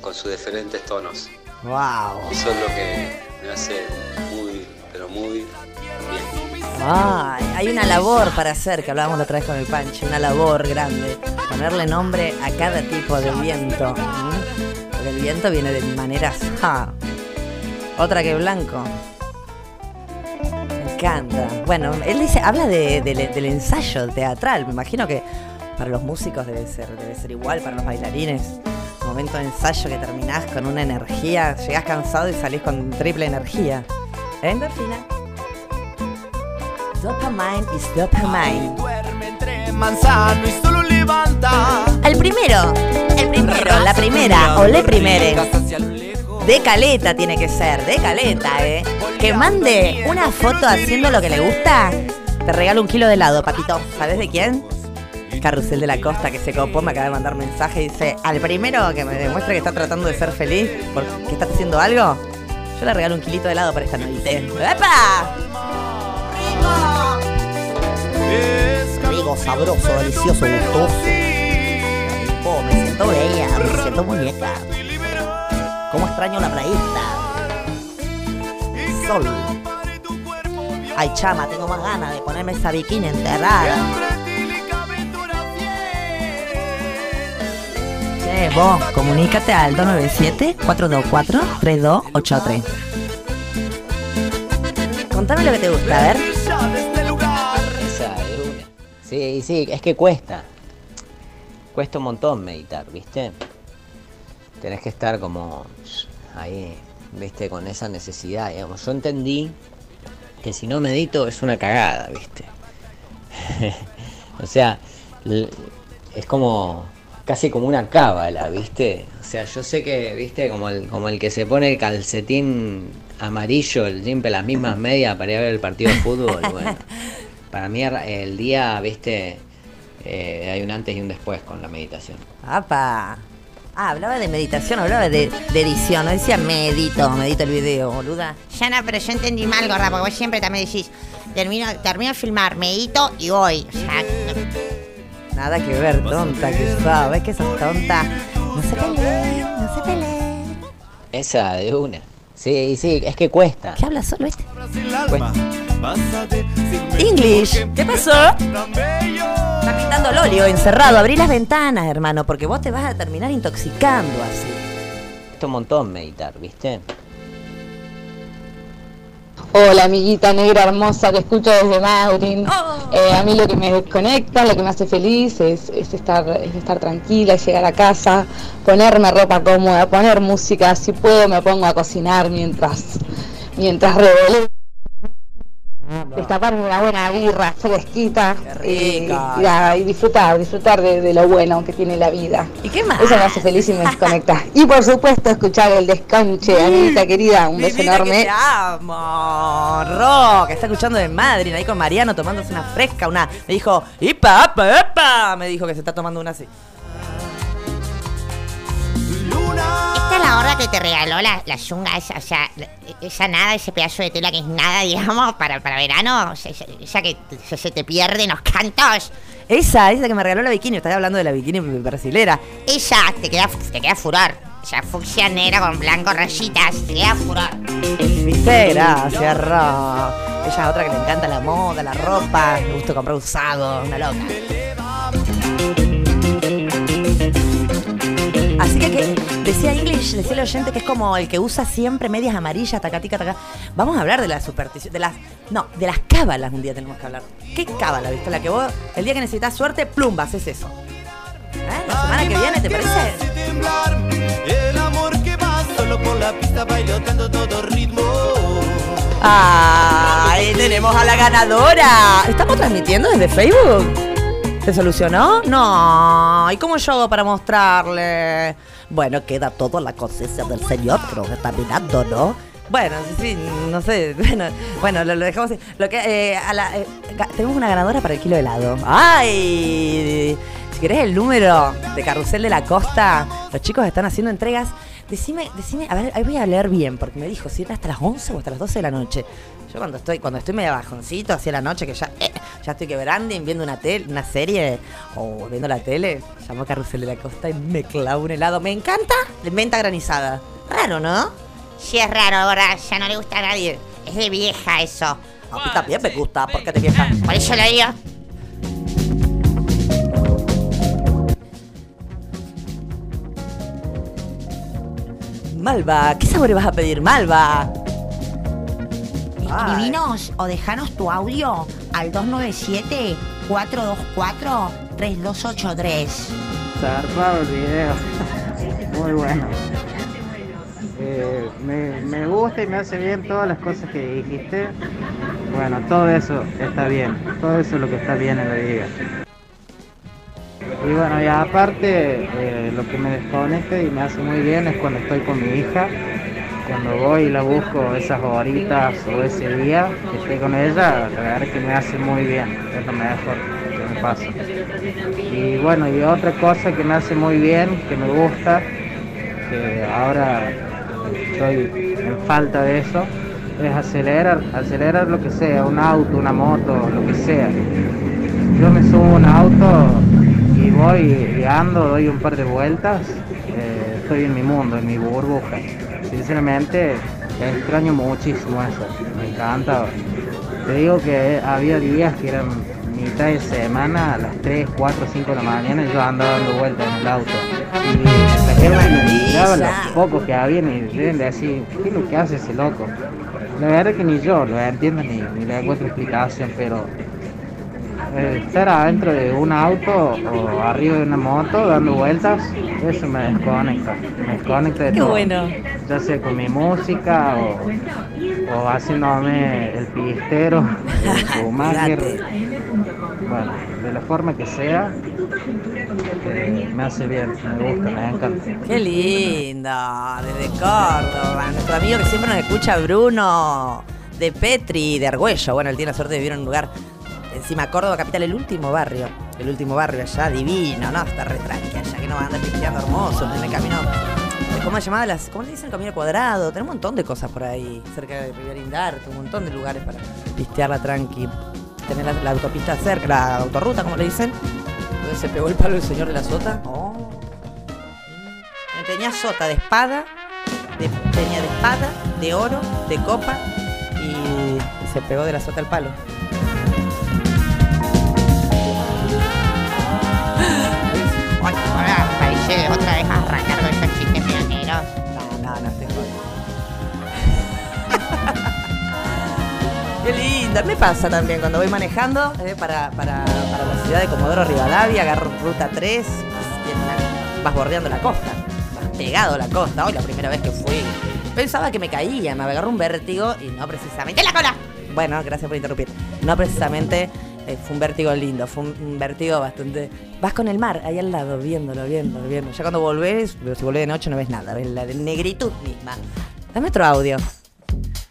con sus diferentes tonos. Wow. Eso es lo que me hace muy muy bien. Ay, hay una labor para hacer, que hablábamos la otra vez con el Panche, una labor grande. Ponerle nombre a cada tipo de viento. Porque el viento viene de maneras. ¡ja! Otra que blanco. Me encanta. Bueno, él dice, habla de- de- del ensayo teatral. Me imagino que para los músicos debe ser, debe ser igual, para los bailarines. Momento de ensayo que terminás con una energía, llegás cansado y salís con triple energía. Endorfina. Dopamine is dopamine. Manzano y solo levanta. El primero, el primero, la primera o le primere. De caleta tiene que ser, de caleta, eh. Que mande una foto haciendo lo que le gusta. Te regalo un kilo de helado, papito. ¿Sabes de quién? Carrusel de la Costa que se copó, me acaba de mandar mensaje y dice, al primero que me demuestre que está tratando de ser feliz, porque está haciendo algo, yo le regalo un kilito de helado para esta noche. ¡Epa! Rico, sabroso, delicioso, gustoso. Oh, me siento bella, me siento muñeca. ¿Cómo extraño la playita? Sol. Ay, chama, tengo más ganas de ponerme esa bikini enterrada. Che, vos, comunícate al 297-424-3283. Contame lo que te gusta, a ver. Sí, sí, es que cuesta. Cuesta un montón meditar, ¿viste? Tenés que estar como ahí, ¿viste? Con esa necesidad, digamos. Yo entendí que si no medito es una cagada, ¿viste? o sea, es como casi como una cábala, ¿viste? O sea, yo sé que, ¿viste? Como el, como el que se pone el calcetín amarillo, el siempre las mismas medias para ir a ver el partido de fútbol, bueno. Para mí el día, ¿viste? Eh, hay un antes y un después con la meditación. ¡Apa! Ah, hablaba de meditación, hablaba de, de edición, no decía medito, medito el video, boluda. Ya no, pero yo entendí mal, gorda, porque vos siempre también decís, termino, termino de filmar, medito y voy. O sea, Nada que ver, tonta que sos, ves que sos tonta. No se peleen, no se peleen. Esa de una. Sí, sí, es que cuesta. ¿Qué habla solo este? Cuesta. English, ¿qué pasó? Está pintando el óleo, encerrado. Abrí las ventanas, hermano, porque vos te vas a terminar intoxicando así. Cuesta un montón meditar, ¿viste? Hola amiguita negra hermosa, te escucho desde Maurin. Eh, a mí lo que me desconecta, lo que me hace feliz es, es estar, es estar tranquila, es llegar a casa, ponerme ropa cómoda, poner música, si puedo me pongo a cocinar mientras, mientras revoleo. Destaparme una buena birra fresquita y, y nada, y disfrutar, disfrutar de, de lo bueno que tiene la vida. ¿Y qué más? Eso me hace feliz y me desconecta. Y por supuesto escuchar el descanche, amiguita querida, un beso que enorme. te amo, Ro, que está escuchando de Madrid, ahí con Mariano tomándose una fresca, una. Me dijo, ¡Ipa, apa, epa! Me dijo que se está tomando una así. La que te regaló la, la yunga, esa, o sea, esa nada, ese pedazo de tela que es nada, digamos, para, para verano, o sea, esa, que se te pierde en los cantos. Esa, esa que me regaló la bikini, estaba hablando de la bikini brasilera. Esa te queda, te queda furor. Esa fucsia negra con blanco rayitas, te queda furor. ¿Viste? Gracias, Ro. Ella es otra que le encanta la moda, la ropa, le gusta comprar usado, una loca. Así que, que decía English, decía el oyente que es como el que usa siempre medias amarillas, tacatica, taca. Vamos a hablar de la superstición, de las. No, de las cábalas un día tenemos que hablar. ¿Qué cábala, viste? La que vos, el día que necesitas suerte, plum, haces eso. ¿Eh? La semana que viene, ¿te parece? El amor que va solo por la pista bailando todo ritmo. ¡Ay! Tenemos a la ganadora. ¿Estamos transmitiendo desde Facebook? ¿Se solucionó? No. ¿Y cómo yo hago para mostrarle? Bueno, queda todo la conciencia del señor, que está mirando, ¿no? Bueno, sí, no sé. Bueno, bueno lo, dejamos así. Lo que, eh, a la, eh, tenemos una ganadora para el kilo de helado. ¡Ay! Si querés el número de Carrusel de la Costa, los chicos están haciendo entregas. Decime, decime, a ver, ahí voy a leer bien, porque me dijo si era hasta las 11 o hasta las 12 de la noche. Yo cuando estoy, cuando estoy medio bajoncito, hacia la noche, que ya, eh, ya estoy quebrando y viendo una tele, una serie o viendo la tele, llamo a Carrusel de la Costa y me clavo un helado. Me encanta de menta granizada. Raro, ¿no? Sí, es raro, gorda, ya no le gusta a nadie. Es de vieja eso. A mí también me gusta, porque te vieja. Por eso lo digo. Malva, ¿qué sabores vas a pedir, Malva? Escribinos o dejanos tu audio al 297-424-3283. Zarpado el video. Muy bueno. Eh, me, me gusta y me hace bien todas las cosas que dijiste. Bueno, todo eso está bien. Todo eso es lo que está bien en la vida. Y bueno, y aparte, eh, lo que me desconecta y me hace muy bien es cuando estoy con mi hija. Cuando voy y la busco esas horitas o ese día que estoy con ella, la verdad es que me hace muy bien. Es lo mejor que me pasa. Y bueno, y otra cosa que me hace muy bien, que me gusta, que ahora estoy en falta de eso, es acelerar, acelerar lo que sea, un auto, una moto, lo que sea. Yo me subo a un auto voy ando, doy un par de vueltas, eh, estoy en mi mundo, en mi burbuja. Sinceramente, extraño muchísimo eso, me encanta. Te digo que había días que eran mitad de semana, a las 3, 4, 5 de la mañana, yo andaba dando vueltas en el auto. Y la gente me miraba los pocos que habían y deben decir, ¿qué es lo que hace ese loco? La verdad que ni yo lo entiendo ni, ni le encuentro explicación, pero estar adentro de un auto o arriba de una moto dando vueltas, eso me desconecta, me desconecta de Qué todo. bueno. Ya sea con mi música o, o haciéndome el pistero, el Schumacher, bueno, de la forma que sea, eh, me hace bien, me gusta, me encanta. Qué lindo, desde Córdoba. Nuestro amigo que siempre nos escucha, Bruno, de Petri, de Argüello. Bueno, él tiene la suerte de vivir en un lugar encima Córdoba capital, el último barrio. El último barrio allá, divino, ¿no? Está re allá, que no va a andar pisteando hermoso en el camino. ¿Cómo se? Las, ¿Cómo le dicen? Camino cuadrado. Tenemos un montón de cosas por ahí, cerca de Rivera Indarte, un montón de lugares para pistearla tranqui. Tener la, la autopista cerca, la autorruta, como le dicen. Se pegó el palo el señor de la sota. Oh. Tenía sota de espada, tenía de espada, de oro, de copa y se pegó de la sota al palo. Ahora parece otra vez a arrancar con estos chistes pioneros. No, no, no, estoy Qué linda, me pasa también cuando voy manejando eh, para, para, para la ciudad de Comodoro Rivadavia, agarro ruta 3, tiene una- vas bordeando la costa, vas pegado a la costa. Hoy la primera vez que fui, pensaba que me caía, me agarró un vértigo y no precisamente la cola. Bueno, gracias por interrumpir. No precisamente eh, fue un vértigo lindo, fue un, un vértigo bastante. Vas con el mar ahí al lado, viéndolo, viéndolo, viéndolo. Ya cuando volvés, si volvés de noche no ves nada, ves la negritud misma. Dame otro audio.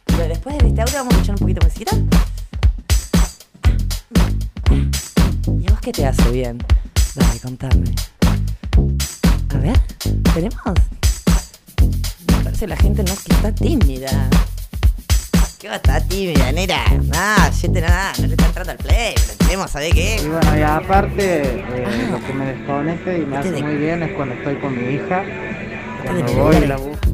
Pero después de este audio vamos a escuchar un poquito de musiquita. ¿Y vos qué te hace bien? Dale, contame. A ver, ¿tenemos? Me parece que la gente no que está tímida. ¿Qué va a estar tímida, nera? Ah, siete nada, no le está entrando al play, pero tenemos, ¿sabés qué? Y bueno, y aparte, eh, lo que me desconecta y me hace muy bien es cuando estoy con mi hija, cuando voy y la busco.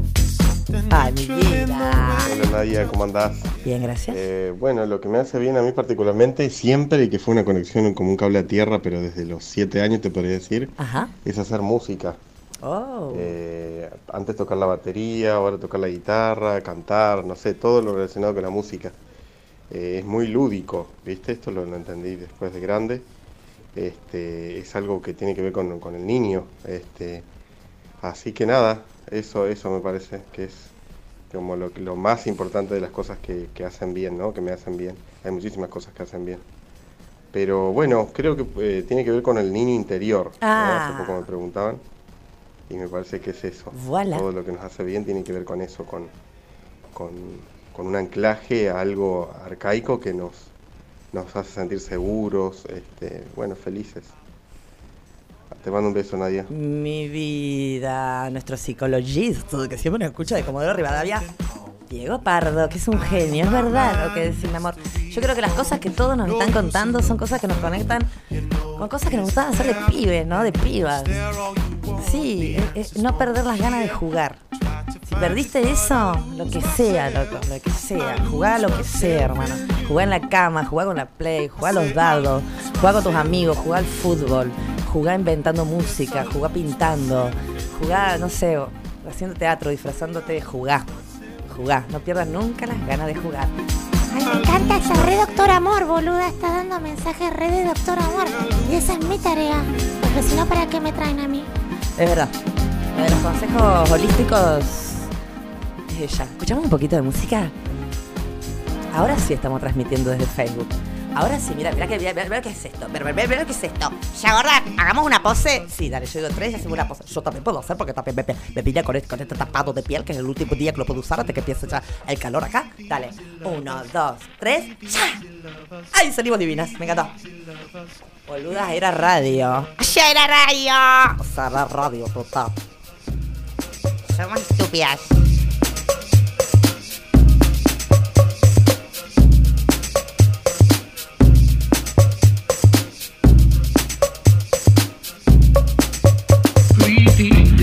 Ay, mi vida. Hola Nadia, ¿cómo andás? Bien, gracias. Eh, bueno, lo que me hace bien a mí particularmente, siempre y que fue una conexión como un cable a tierra, pero desde los 7 años te podría decir, Ajá. es hacer música. Oh. Eh, antes tocar la batería, ahora tocar la guitarra, cantar, no sé, todo lo relacionado con la música. Eh, es muy lúdico, ¿viste? Esto lo, lo entendí después de grande. Este, es algo que tiene que ver con, con el niño. Este, así que nada, eso, eso me parece que es como lo, lo más importante de las cosas que, que hacen bien, ¿no? Que me hacen bien. Hay muchísimas cosas que hacen bien. Pero bueno, creo que eh, tiene que ver con el niño interior. ¿no? Ah. Hace poco me preguntaban. Y me parece que es eso. Voilà. Todo lo que nos hace bien tiene que ver con eso, con, con, con un anclaje a algo arcaico que nos, nos hace sentir seguros, este, bueno, felices. Te mando un beso, Nadia. Mi vida, nuestro psicologista que siempre nos escucha de Comodoro Rivadavia, Diego Pardo, que es un genio, es verdad lo que decís, mi amor. Yo creo que las cosas que todos nos están contando son cosas que nos conectan con cosas que nos gustaban hacer de pibes, ¿no? De pibas. Sí, es- es no perder las ganas de jugar. Si perdiste eso, lo que sea, loco, lo que sea. Jugá lo que sea, hermano. Jugá en la cama, jugá con la play, jugá los dados, jugá con tus amigos, jugá al fútbol, jugá inventando música, jugá pintando, jugá, no sé, haciendo teatro, disfrazándote, jugá. Jugá, no pierdas nunca las ganas de jugar. Ay, me encanta ese re doctor amor, boluda. Está dando mensajes re de doctor amor. Y esa es mi tarea. Porque si no, ¿para qué me traen a mí? Es verdad. Los consejos holísticos. ¿Escuchamos un poquito de música? Ahora sí estamos transmitiendo desde Facebook. Ahora sí, mira, mira, mira, qué es esto. Mira, qué es esto. Ya, gorda, hagamos una pose. Sí, dale, yo digo tres y hacemos una pose. Yo también puedo hacer porque también me, me, pilla con este, tapado de piel que es el último día que lo puedo usar antes que empiece ya el calor acá. Dale. Uno, dos, tres. ¡Ya! ¡Ay, salimos divinas! Me encantó. Boludas, era radio. Ya era radio. O sea, la radio total. Somos estúpidas. Breathe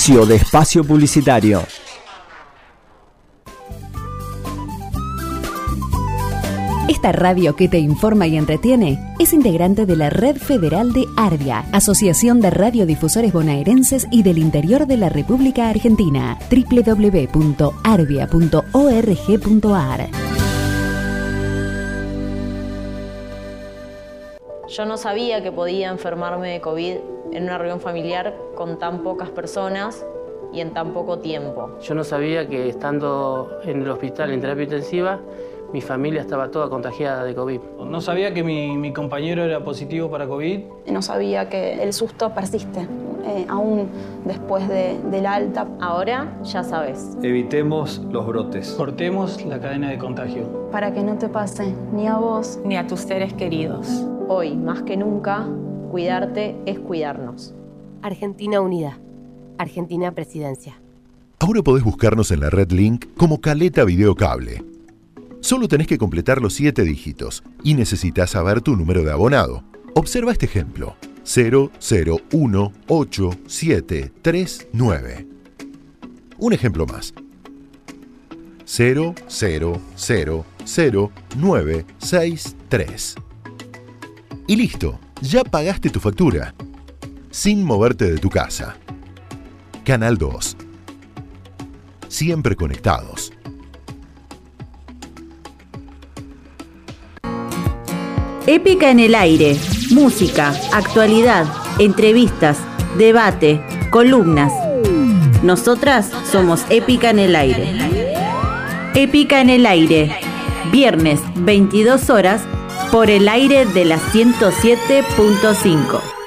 Inicio de espacio publicitario. Esta radio que te informa y entretiene es integrante de la Red Federal de Arbia, Asociación de Radiodifusores Bonaerenses y del Interior de la República Argentina, www.arbia.org.ar. Yo no sabía que podía enfermarme de COVID en una reunión familiar con tan pocas personas y en tan poco tiempo. Yo no sabía que estando en el hospital en terapia intensiva, mi familia estaba toda contagiada de COVID. No sabía que mi, mi compañero era positivo para COVID. No sabía que el susto persiste, eh, aún después de- del alta. Ahora ya sabes. Evitemos los brotes. Cortemos la cadena de contagio. Para que no te pase ni a vos Ni a tus seres queridos. Hoy, más que nunca, cuidarte es cuidarnos. Argentina Unida. Argentina Presidencia. Ahora podés buscarnos en la red Link como Caleta Videocable. Solo tenés que completar los 7 dígitos y necesitas saber tu número de abonado. Observa este ejemplo. 00187739. Un ejemplo más. 000963. Y listo, ya pagaste tu factura. Sin moverte de tu casa. Canal 2. Siempre conectados. Épica en el aire. Música, actualidad, entrevistas, debate, columnas. Nosotras somos Épica en el aire. Épica en el aire. Viernes, 22 horas, por el aire de la 107.5.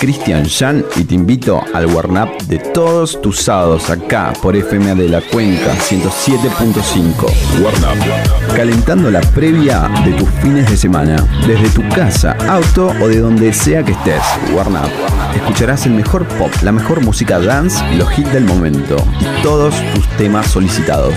Cristian Jan y te invito al warm de todos tus sábados acá por FM de la Cuenca 107.5. Warm. Calentando la previa de tus fines de semana, desde tu casa, auto o de donde sea que estés. Warm. Escucharás el mejor pop, la mejor música dance y los hits del momento y todos tus temas solicitados.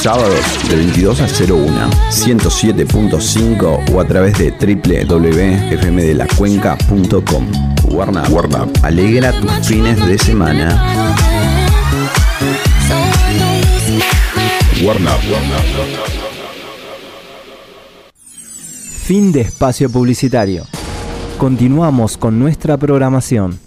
Sábados de 22 a 01, 107.5 o a través de www.fmdelacuenca.com. Warna, Warna, alegra tus fines de semana. Warna, Fin de espacio publicitario. Continuamos con nuestra programación.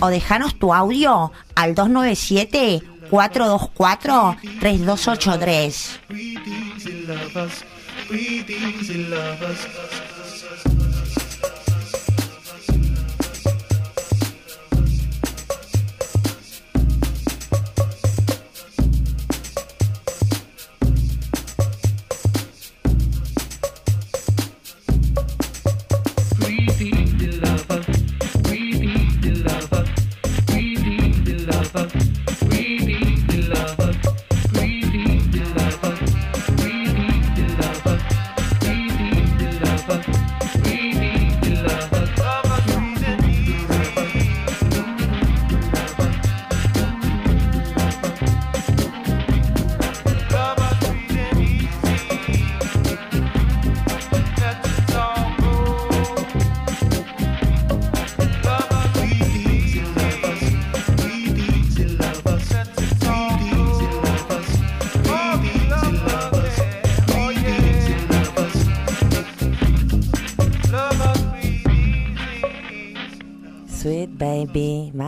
o dejanos tu audio al 297 424 3283.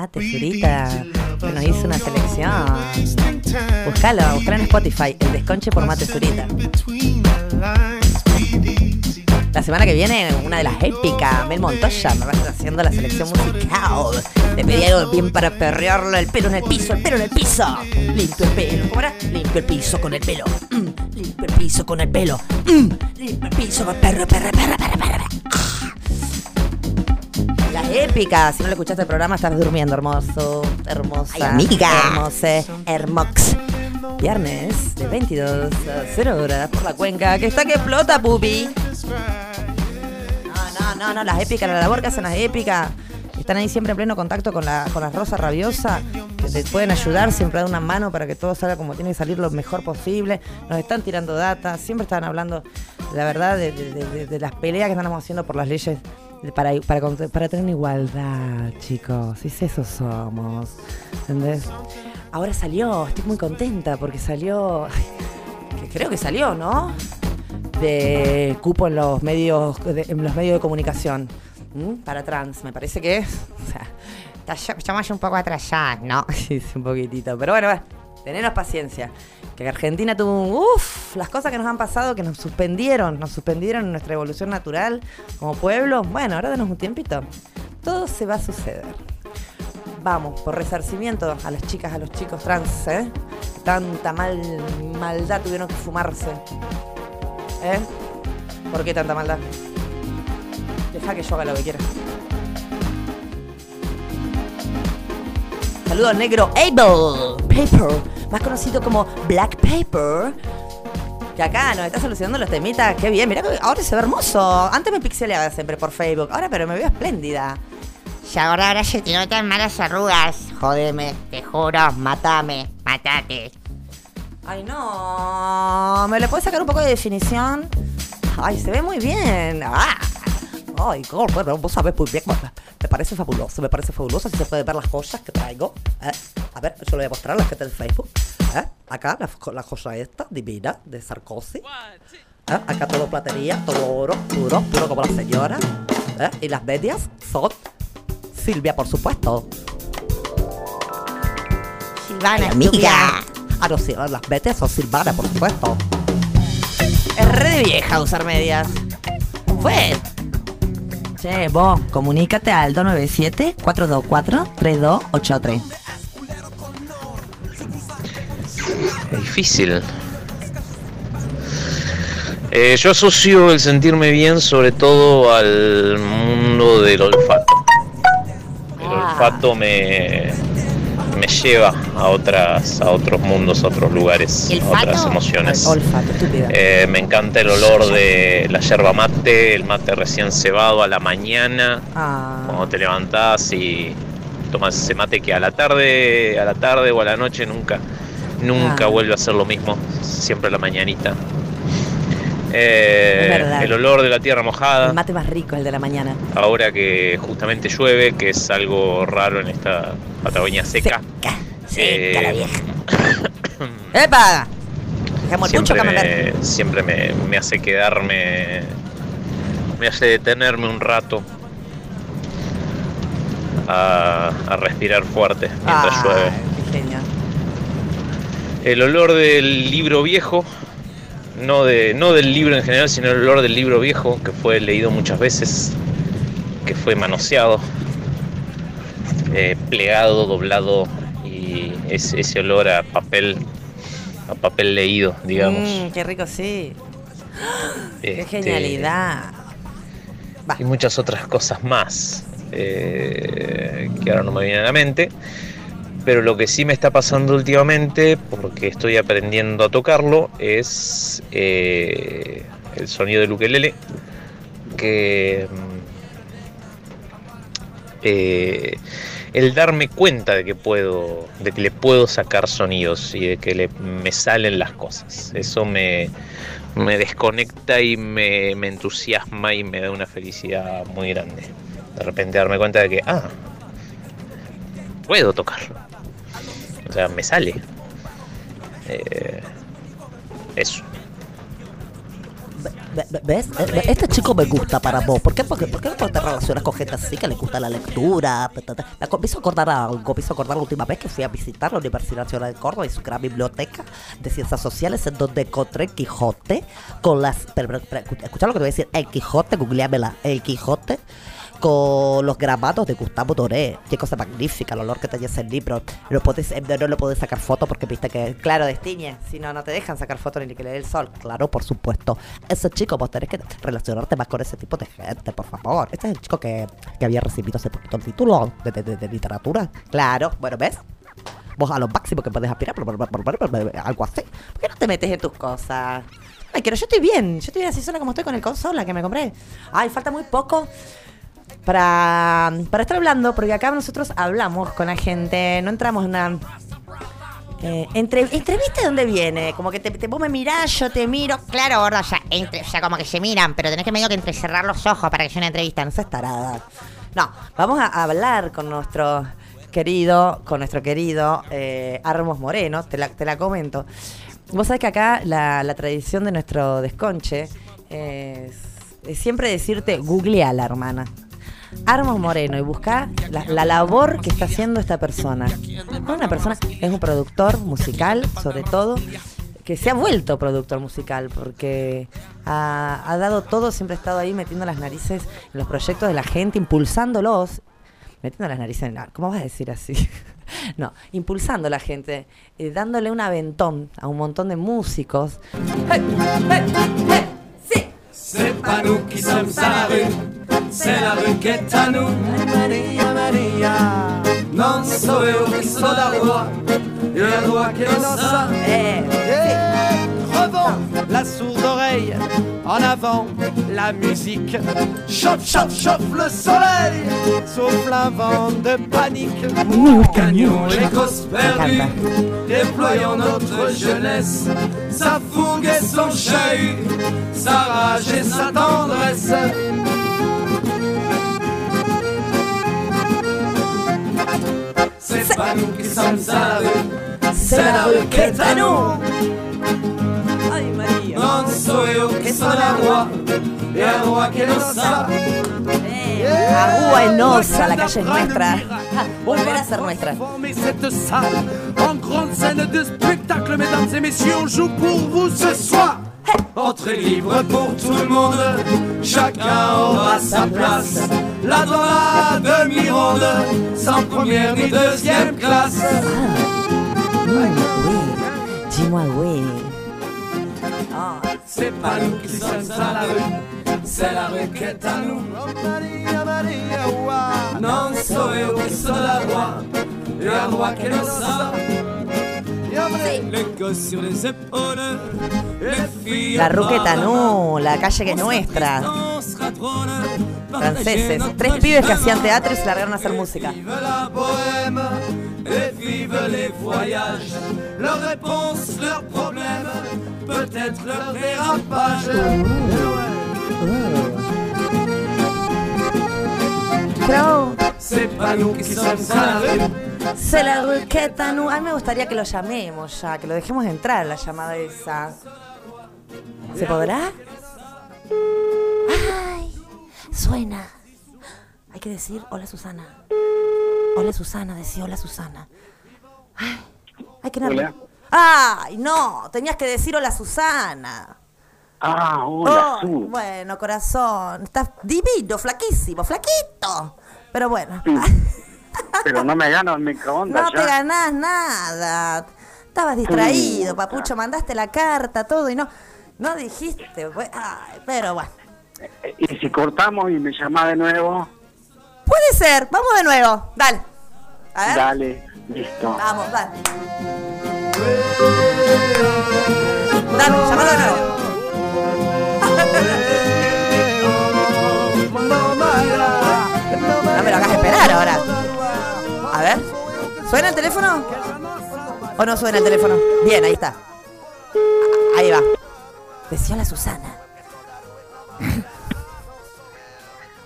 Mate Zurita, que nos hizo una selección. Búscalo, búscalo en Spotify, el desconche por Mate Zurita. La semana que viene, una de las épicas, Mel Montoya, me va a estar haciendo la selección musical. Le pedí algo bien para perrearlo, el pelo en el piso, el pelo en el piso. Limpio el pelo, ¿cómo era? Limpio el piso con el pelo. Mm, limpio el piso con el pelo. Mm, limpio el piso con perro, perro, perro, perro, perro. Si no le escuchaste el programa, estás durmiendo, hermoso. Hermosa. Ay, amiga. Hermose. Hermox. Viernes de 22 a 0 horas por la cuenca. Que está que explota, pupi. No, no, no, no. Las épicas, la labor que hacen las épicas. Están ahí siempre en pleno contacto con la, con la rosa rabiosa, que te pueden ayudar, siempre dar una mano para que todo salga como tiene que salir lo mejor posible. Nos están tirando data, siempre están hablando, la verdad, de, de- de- de las peleas que estamos haciendo por las leyes para, para, para tener igualdad, chicos. Si eso somos, ¿entendés? Ahora salió, estoy muy contenta porque salió, que creo que salió, ¿no? de cupo en los medios de, en los medios de comunicación ¿m? para trans me parece que es o sea, Estamos un poco atrasados, ¿no? sí, un poquitito pero bueno va, tenenos paciencia que Argentina tuvo un uff las cosas que nos han pasado que nos suspendieron nos suspendieron en nuestra evolución natural como pueblo bueno ahora denos un tiempito todo se va a suceder vamos por resarcimiento a las chicas a los chicos trans ¿eh? tanta mal maldad tuvieron que fumarse ¿Eh? ¿Por qué tanta maldad? Deja que yo haga lo que quiera. Saludos negro Abel Paper, más conocido como Black Paper. Que acá nos está solucionando los temitas. Qué bien, mirá que ahora se ve hermoso. Antes me pixeleaba siempre por Facebook, ahora pero me veo espléndida. Y ahora, ahora se te notan malas arrugas. Jódeme, te juro, matame, matate. Ay, no. ¿Me le puedes sacar un poco de definición? Ay, se ve muy bien. Ah. Ay, God, bueno, vos sabés muy bien. Me parece fabuloso, me parece fabuloso. Así se pueden ver las joyas que traigo. ¿eh? A ver, yo le voy a mostrar las que está en Facebook. ¿eh? Acá, la, la joya esta, divina, de Sarkozy. ¿eh? Acá todo platería, todo oro, puro, puro como la señora. Y las medias son Silvia, por supuesto. Silvana, amiga. Ah, no, sí, las medias son Silvana, por supuesto. Es re vieja usar medias. Fue. Che, vos, comunícate al 297-424-3283. Es difícil. Eh, yo asocio el sentirme bien sobre todo al mundo del olfato. El olfato me, me lleva a otras, a otros mundos, a otros lugares, a otras emociones. Olfato. Eh, me encanta el olor de la yerba mate, el mate recién cebado a la mañana, Ah. cuando te levantás y tomas ese mate que a la tarde, a la tarde o a la noche nunca, nunca Ah. vuelve a ser lo mismo, siempre a la mañanita. Eh, el olor de la tierra mojada, El mate más rico, el de la mañana. ahora que justamente llueve, que es algo raro en esta Patagonia seca. seca la Eh, vieja. ¡Epa! Dejemos el pucho, siempre me, siempre me, me hace quedarme, me hace detenerme un rato a, a respirar fuerte mientras Ay, llueve. qué genial. El olor del libro viejo, no, de, no del libro en general, sino el olor del libro viejo, que fue leído muchas veces, que fue manoseado, eh, plegado, doblado, y es, ese olor a papel, a papel leído, digamos. Mm, qué rico, sí. Qué Este, genialidad. y muchas otras cosas más eh, que ahora no me vienen a la mente. Pero lo que sí me está pasando últimamente, porque estoy aprendiendo a tocarlo, es eh, el sonido del ukelele, que mm, eh, el darme cuenta de que puedo, de que le puedo sacar sonidos y de que le, me salen las cosas. Eso me, me desconecta y me, me entusiasma y me da una felicidad muy grande. De repente darme cuenta de que, ah, puedo tocarlo. Sea, me sale. Eh, eso. Ve- ve- ¿Ves? Eh, Este chico me gusta para vos. ¿Por qué? ¿Por qué no te relacionas con gente así que le gusta la lectura? Me me hizo acordar algo. Me hizo acordar la última vez que fui a visitar la Universidad Nacional de Córdoba y su gran biblioteca de ciencias sociales en donde encontré Quijote con las... Escucha lo que te voy a decir. El Quijote, googleámela. El Quijote con los grabados de Gustavo Doré. Qué cosa magnífica el olor que tenía ese libro. Lo podés, eh, no lo podés sacar foto porque viste que, claro, destiñe. Si no, no te dejan sacar foto ni que le dé el sol. Claro, por supuesto. Ese chico, vos tenés que relacionarte más con ese tipo de gente, por favor. Este es el chico que, que había recibido hace poquito el título de, de- de- de literatura. Claro, bueno, ¿ves? Vos a lo máximo que podés aspirar, algo así. ¿Por qué no te metes en tus cosas? Ay, pero yo estoy bien. Yo estoy bien así sola como estoy con el consola que me compré. Ay, falta muy poco para, para estar hablando, porque acá nosotros hablamos con la gente, no entramos en una... Eh, entre, ¿Entrevista de dónde viene? Como que te, te- vos me mirás, yo te miro. Claro, gordo, ya, entre, ya como que se miran, pero tenés que medio que entrecerrar los ojos para que sea una entrevista. No seas tarada. No, vamos a hablar con nuestro querido, con nuestro querido eh, Armos Moreno, te la, te la comento. Vos sabés que acá la, la tradición de nuestro desconche es, es siempre decirte googleala, hermana. Armos Moreno y busca la, la labor que está haciendo esta persona. Una persona es un productor musical, sobre todo, que se ha vuelto productor musical porque ha, ha dado todo, siempre ha estado ahí metiendo las narices en los proyectos de la gente, impulsándolos, metiendo las narices en la... ¿Cómo vas a decir así? no, impulsando a la gente, eh, dándole un aventón a un montón de músicos. C'est pas nous qui sommes à la rue, c'est la rue qui est à nous. Maria, Maria, non so io che so da roi, io la roi che non sa. Revends la sourde oreille, en avant la musique. Chauffe, chauffe, chauffe le soleil, souffle un vent de panique. Gagnons les causes perdues, déployons notre jeunesse, sa fougue et son chahut, sa rage et sa tendresse. C'est pas nous qui sommes à la rue, c'est la rue qui est à nous. Non so io che sono la roi, e la roi che lo sa. Agua Enosa, la calle es nuestra. Volverá a ser nuestra. Cette salle en grande scène de spectacle, mesdames et messieurs, on joue pour vous ce soir. Entrée libre pour tout le monde, chacun aura sa place. Là dans la demi-ronde, sans première ni deuxième classe. Dis-moi oui. C'est pas nous qui sommes à la rue, c'est la rue qui est à nous. Non la roi, et la roi. La Ruqueta, no, la calle que es nuestra. Franceses. Tres pibes que hacían teatro y se largaron a hacer música. Vive la bohème et vive les voyages. Leurs réponses, leurs problèmes, peut-être leur dérapage. C'est pas nous qui sommes la se. A mí me gustaría que lo llamemos ya, que lo dejemos entrar la llamada esa. ¿Se podrá? Ay, suena. Hay que decir hola Susana. Hola Susana, decía hola Susana. Ay, Ay, qué Hola. ¡Ay, no! Tenías que decir hola Susana. Ah, hola, Ay, Su. Bueno, corazón. Estás divino, flaquísimo, flaquito. Pero bueno, Pero no me gano el microondas no ya. te ganás nada. Estabas distraído, papucho. Mandaste la carta, todo y no. No dijiste. Ay, pero bueno. Y si cortamos y me llamás de nuevo, Puede ser. Vamos de nuevo. Dale. A ver. dale, listo. Vamos, dale. Dale, llamalo de nuevo. No me lo hagas esperar ahora. A ver. ¿Suena el teléfono? ¿O no suena el teléfono? Bien, ahí está. Ahí va. Decía la Susana.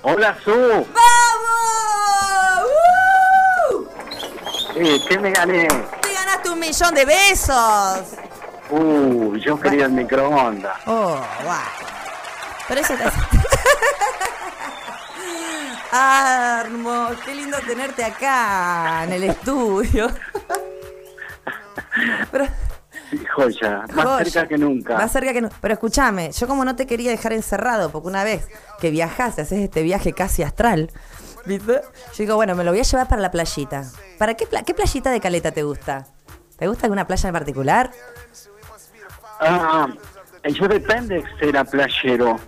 Hola, Su. ¡Vamos! Eh, ¿Qué me gané? Un millón de besos. Uh, yo quería el microondas. Oh, wow. Pero eso te Armo, qué lindo tenerte acá en el estudio. Pero, joya, más Joya. cerca que nunca. Más cerca que no. Pero escúchame, yo como no te quería dejar encerrado, porque una vez que viajaste, haces este viaje casi astral, ¿viste? Yo digo, bueno, me lo voy a llevar para la playita. ¿Para qué, pla- qué playita de caleta te gusta? ¿Te gusta alguna playa en particular? Ah, yo depende de ser a playero.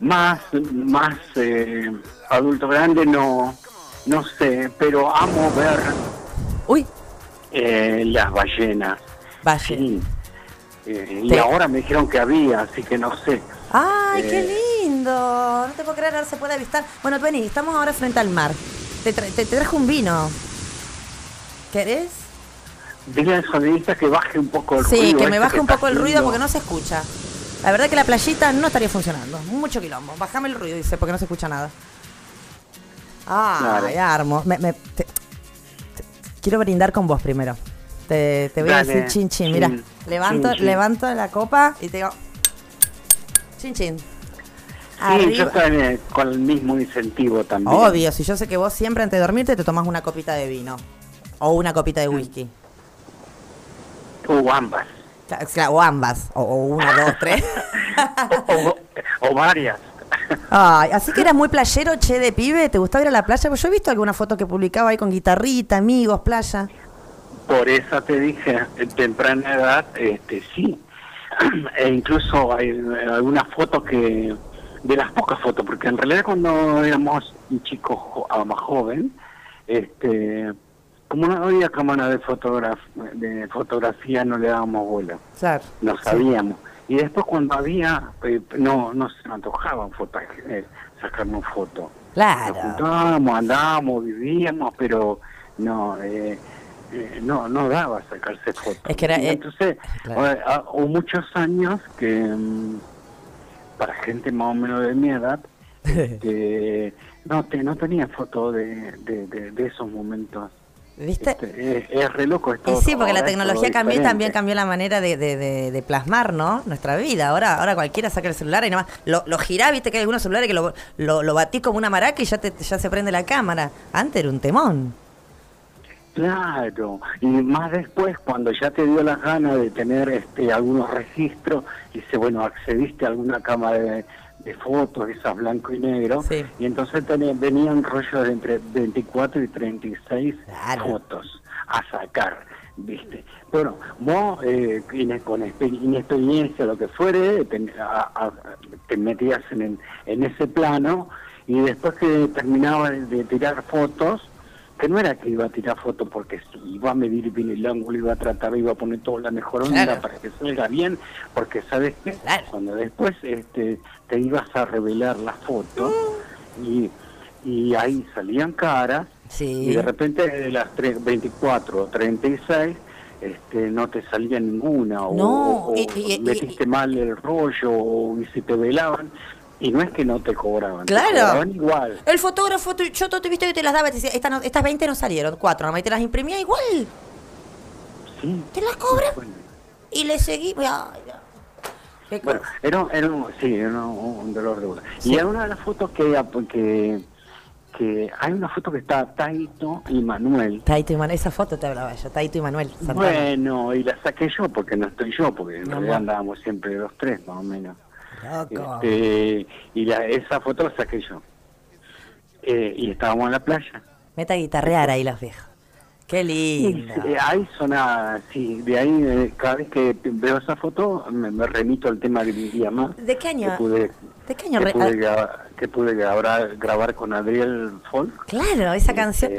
Más, más eh, adulto grande no, no sé, pero amo ver Uy. eh, las ballenas. Sí. Eh, y ahora me dijeron que había, así que no sé. ¡Ay, Eh. qué lindo! No te puedo creer, ahora se puede avistar. Bueno, vení, estamos ahora frente al mar. Te, tra- te trajo un vino. ¿Querés? Dile al sonidista que baje un poco el Sí, ruido. que me este baje un poco el ruido porque no se escucha. La verdad que la playita no estaría funcionando. Mucho quilombo. Bájame el ruido, dice, porque no se escucha nada. Ah, Claro. armo. Me- me- te- te- quiero brindar con vos primero. Te, te voy a decir chin chin. Mira, chin, levanto, chin, levanto la copa y te digo chin chin. Sí, yo también con el mismo incentivo también. Obvio, si yo sé que vos siempre antes de dormirte te tomas una copita de vino. O una copita de whisky. O ambas. O ambas. O, o una, dos, tres. o, o varias. Ay, así que eras muy playero, che, de pibe. ¿Te gustaba ir a la playa? Pues yo he visto alguna foto que publicaba ahí con guitarrita, amigos, playa. Por eso te dije, en temprana edad, este, sí. e incluso hay algunas fotos que, de las pocas fotos, porque en realidad cuando éramos un chico jo- ah, más joven, este, como no había cámara de, fotograf de fotografía, no le dábamos bola, Claro. no sabíamos. Y después cuando había, eh, no, no se antojaban fotos, eh, sacarnos fotos. Claro. Nos juntábamos, andábamos, vivíamos, pero no, eh, eh, no, no daba sacarse fotos. Es que era, eh, entonces, claro. ah, hubo muchos años que mm, para gente más o menos de mi edad, que no, te, no tenía fotos de, de, de, de esos momentos. ¿Viste? Es, es re loco esto. Y sí, porque la todo tecnología cambió y también cambió la manera de, de- de- de plasmar, ¿no? Nuestra vida. Ahora ahora cualquiera saca el celular y nada más lo, lo girá, viste que hay algunos celulares que lo, lo, lo batís como una maraca y ya, te, ya se prende la cámara. Antes era un temón. Claro, y más después cuando ya te dio las ganas de tener este algunos registros, dice, bueno, accediste a alguna cámara de, de fotos, esas blanco y negro, y entonces tenía- venían rollos de entre 24 y 36 fotos a sacar, ¿viste? Bueno, vos eh, con exper- inexperiencia, lo que fuere, te, a- a- te metías en, en ese plano y después que terminaba de, de tirar fotos, que no era que iba a tirar fotos porque iba a medir bien el ángulo, iba a tratar, iba a poner toda la mejor onda Claro. para que salga bien, porque sabes qué, cuando después este, te ibas a revelar las fotos y, y ahí salían caras Sí. y de repente de las tre- 24 o 36 este, no te salía ninguna o, No, o y- y- y- metiste mal el rollo o y si te velaban y no es que no te cobraban, te Claro. cobraban igual. El fotógrafo, tú- yo te viste que te las daba, te decía, "Esta no- estas 20 no salieron, cuatro, nomás y te las imprimía igual. Sí. Te las cobran y le seguí. ay, ay. Qué Bueno, era, era un- sí, era un, dolor de bola. Sí. Y hay una de las fotos que, que, que hay una foto que está Taito y Manuel. Taito y Manuel, esa foto te hablaba yo, Taito y Manuel. Santana. Bueno, y la saqué yo porque no estoy yo, porque en realidad andábamos siempre los tres más o menos. Loco. Este, y la, esa foto la saqué yo. Eh, y estábamos en la playa. Meta a guitarrear ahí los viejos. Qué Y lindo. sí, ahí sonaba, sí, de ahí eh, cada vez que veo esa foto me, me remito al tema de mi día más. ¿De qué año? Que pude, ¿De qué año? que pude, ah, grabar, que pude grabar, grabar con Adriel Folk. Claro, esa canción.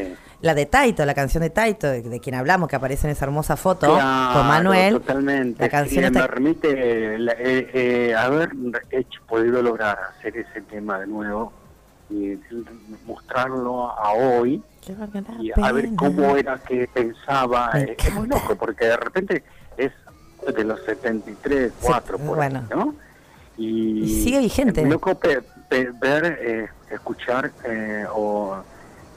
La de Taito, la canción de Taito, de, de quien hablamos, que aparece en esa hermosa foto Claro, con Manuel. Totalmente. La canción Sí, está- me remite eh, la- eh, eh, haber hecho, podido lograr hacer ese tema de nuevo y mostrarlo a hoy y a ver cómo era que pensaba. Eh, es muy loco porque de repente es de los 73, 4 por bueno. ahí, ¿no? Y, Y sigue vigente. Es loco pe- pe- ver, eh, escuchar eh, o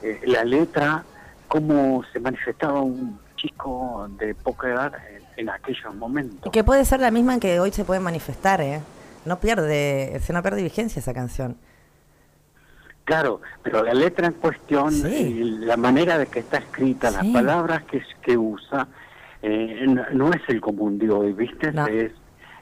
eh, la letra, cómo se manifestaba un chico de poca edad en, en aquellos momentos. Y que puede ser la misma en que hoy se puede manifestar, ¿eh? No pierde, se no pierde vigencia esa canción. Claro, pero la letra en cuestión, y la manera de que está escrita, las palabras que, que usa, eh, no, no es el común de hoy, ¿viste? Es,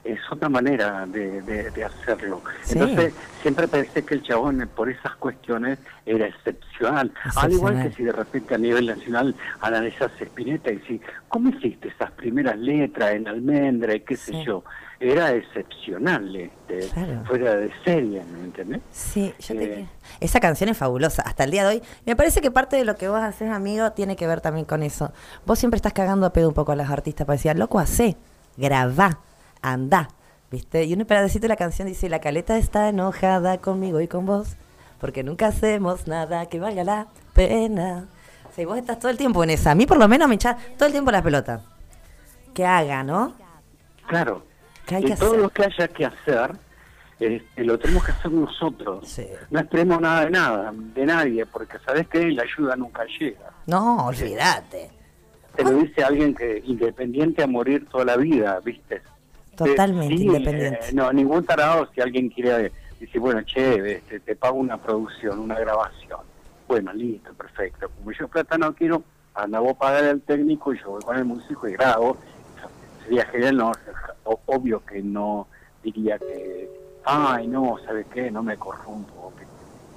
es otra manera de, de- de hacerlo. Sí. Entonces, siempre pensé que el chabón, por esas cuestiones, era excepcional. Al igual que si de repente a nivel nacional analizas Spinetta y si, ¿cómo hiciste esas primeras letras en almendra y qué sé yo? Era excepcional, este, Claro. fuera de serie, ¿me entendés? Sí, yo te Eh, quiero. Esa canción es fabulosa, hasta el día de hoy. Me parece que parte de lo que vos haces, amigo, tiene que ver también con eso. Vos siempre estás cagando a pedo un poco a los artistas para decir, loco, hacé, grabá, andá, ¿viste? Y un pedacito de la canción dice, la caleta está enojada conmigo y con vos, porque nunca hacemos nada que valga la pena. O sea, y vos estás todo el tiempo en esa. A mí por lo menos me echás todo el tiempo la pelota. Que haga, ¿no? Claro. ¿Qué hay y que todo hacer? lo que haya que hacer, este, lo tenemos que hacer nosotros. No esperemos nada de nada, de nadie, porque sabes que la ayuda nunca llega. No, olvídate. Te lo dice alguien que independiente a morir toda la vida, ¿viste? Totalmente Eh, sí, independiente. eh, no, ningún tarado si alguien quiere decir, bueno, che, este, te pago una producción, una grabación. Bueno, listo, perfecto. Como yo plata no quiero, anda vos pagar al técnico y yo voy con el músico y grabo. Sería genial, no, obvio que no diría que, ay, no, ¿sabes qué? No me corrompo.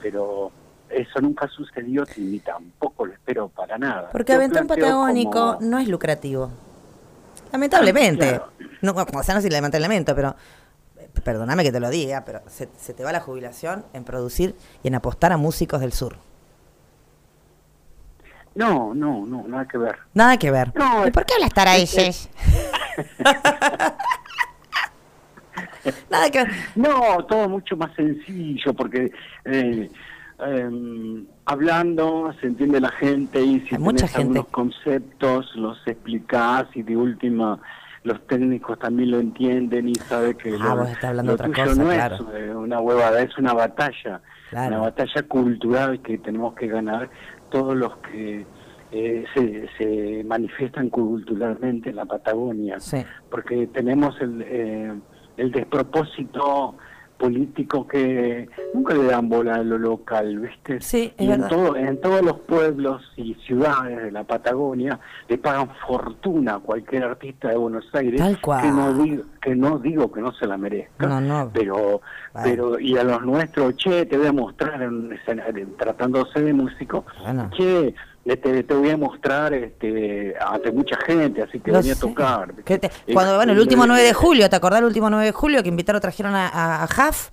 Pero eso nunca sucedió ni tampoco lo espero para nada. Porque Aventón Patagónico como- no es lucrativo. Lamentablemente. Claro. No, o sea, no sé si lamentablemente, pero eh, perdóname que te lo diga, pero se, se te va la jubilación en producir y en apostar a músicos del sur. No, no, no, nada que ver. Nada que ver. No, ¿Y por qué hablas taraíces? Nada que ver. No, todo mucho más sencillo, porque eh, em, hablando se entiende la gente y si mucha tenés gente. algunos conceptos los explicás y de última los técnicos también lo entienden y sabe que Ah, lo, vos estás hablando lo otra tuyo cosa, no claro. es una huevada, es una batalla, Claro. una batalla cultural que tenemos que ganar todos los que eh, se, se manifiestan culturalmente en la Patagonia Sí. porque tenemos el, eh, el despropósito político que nunca le dan bola a lo local, ¿viste? Sí, es y en, todo, en todos los pueblos y ciudades de la Patagonia le pagan fortuna a cualquier artista de Buenos Aires Tal cual. que no digo que no digo que no se la merezca, No, no. pero pero y a los nuestros, che, te voy a mostrar en escenario, tratándose de músico, Bueno. che, le- te, te voy a mostrar este ante mucha gente, así que venía a tocar. Te- cuando, bueno, el último 9 de julio, ¿te acordás el último 9 de julio que invitaron, trajeron a, a, a Huff?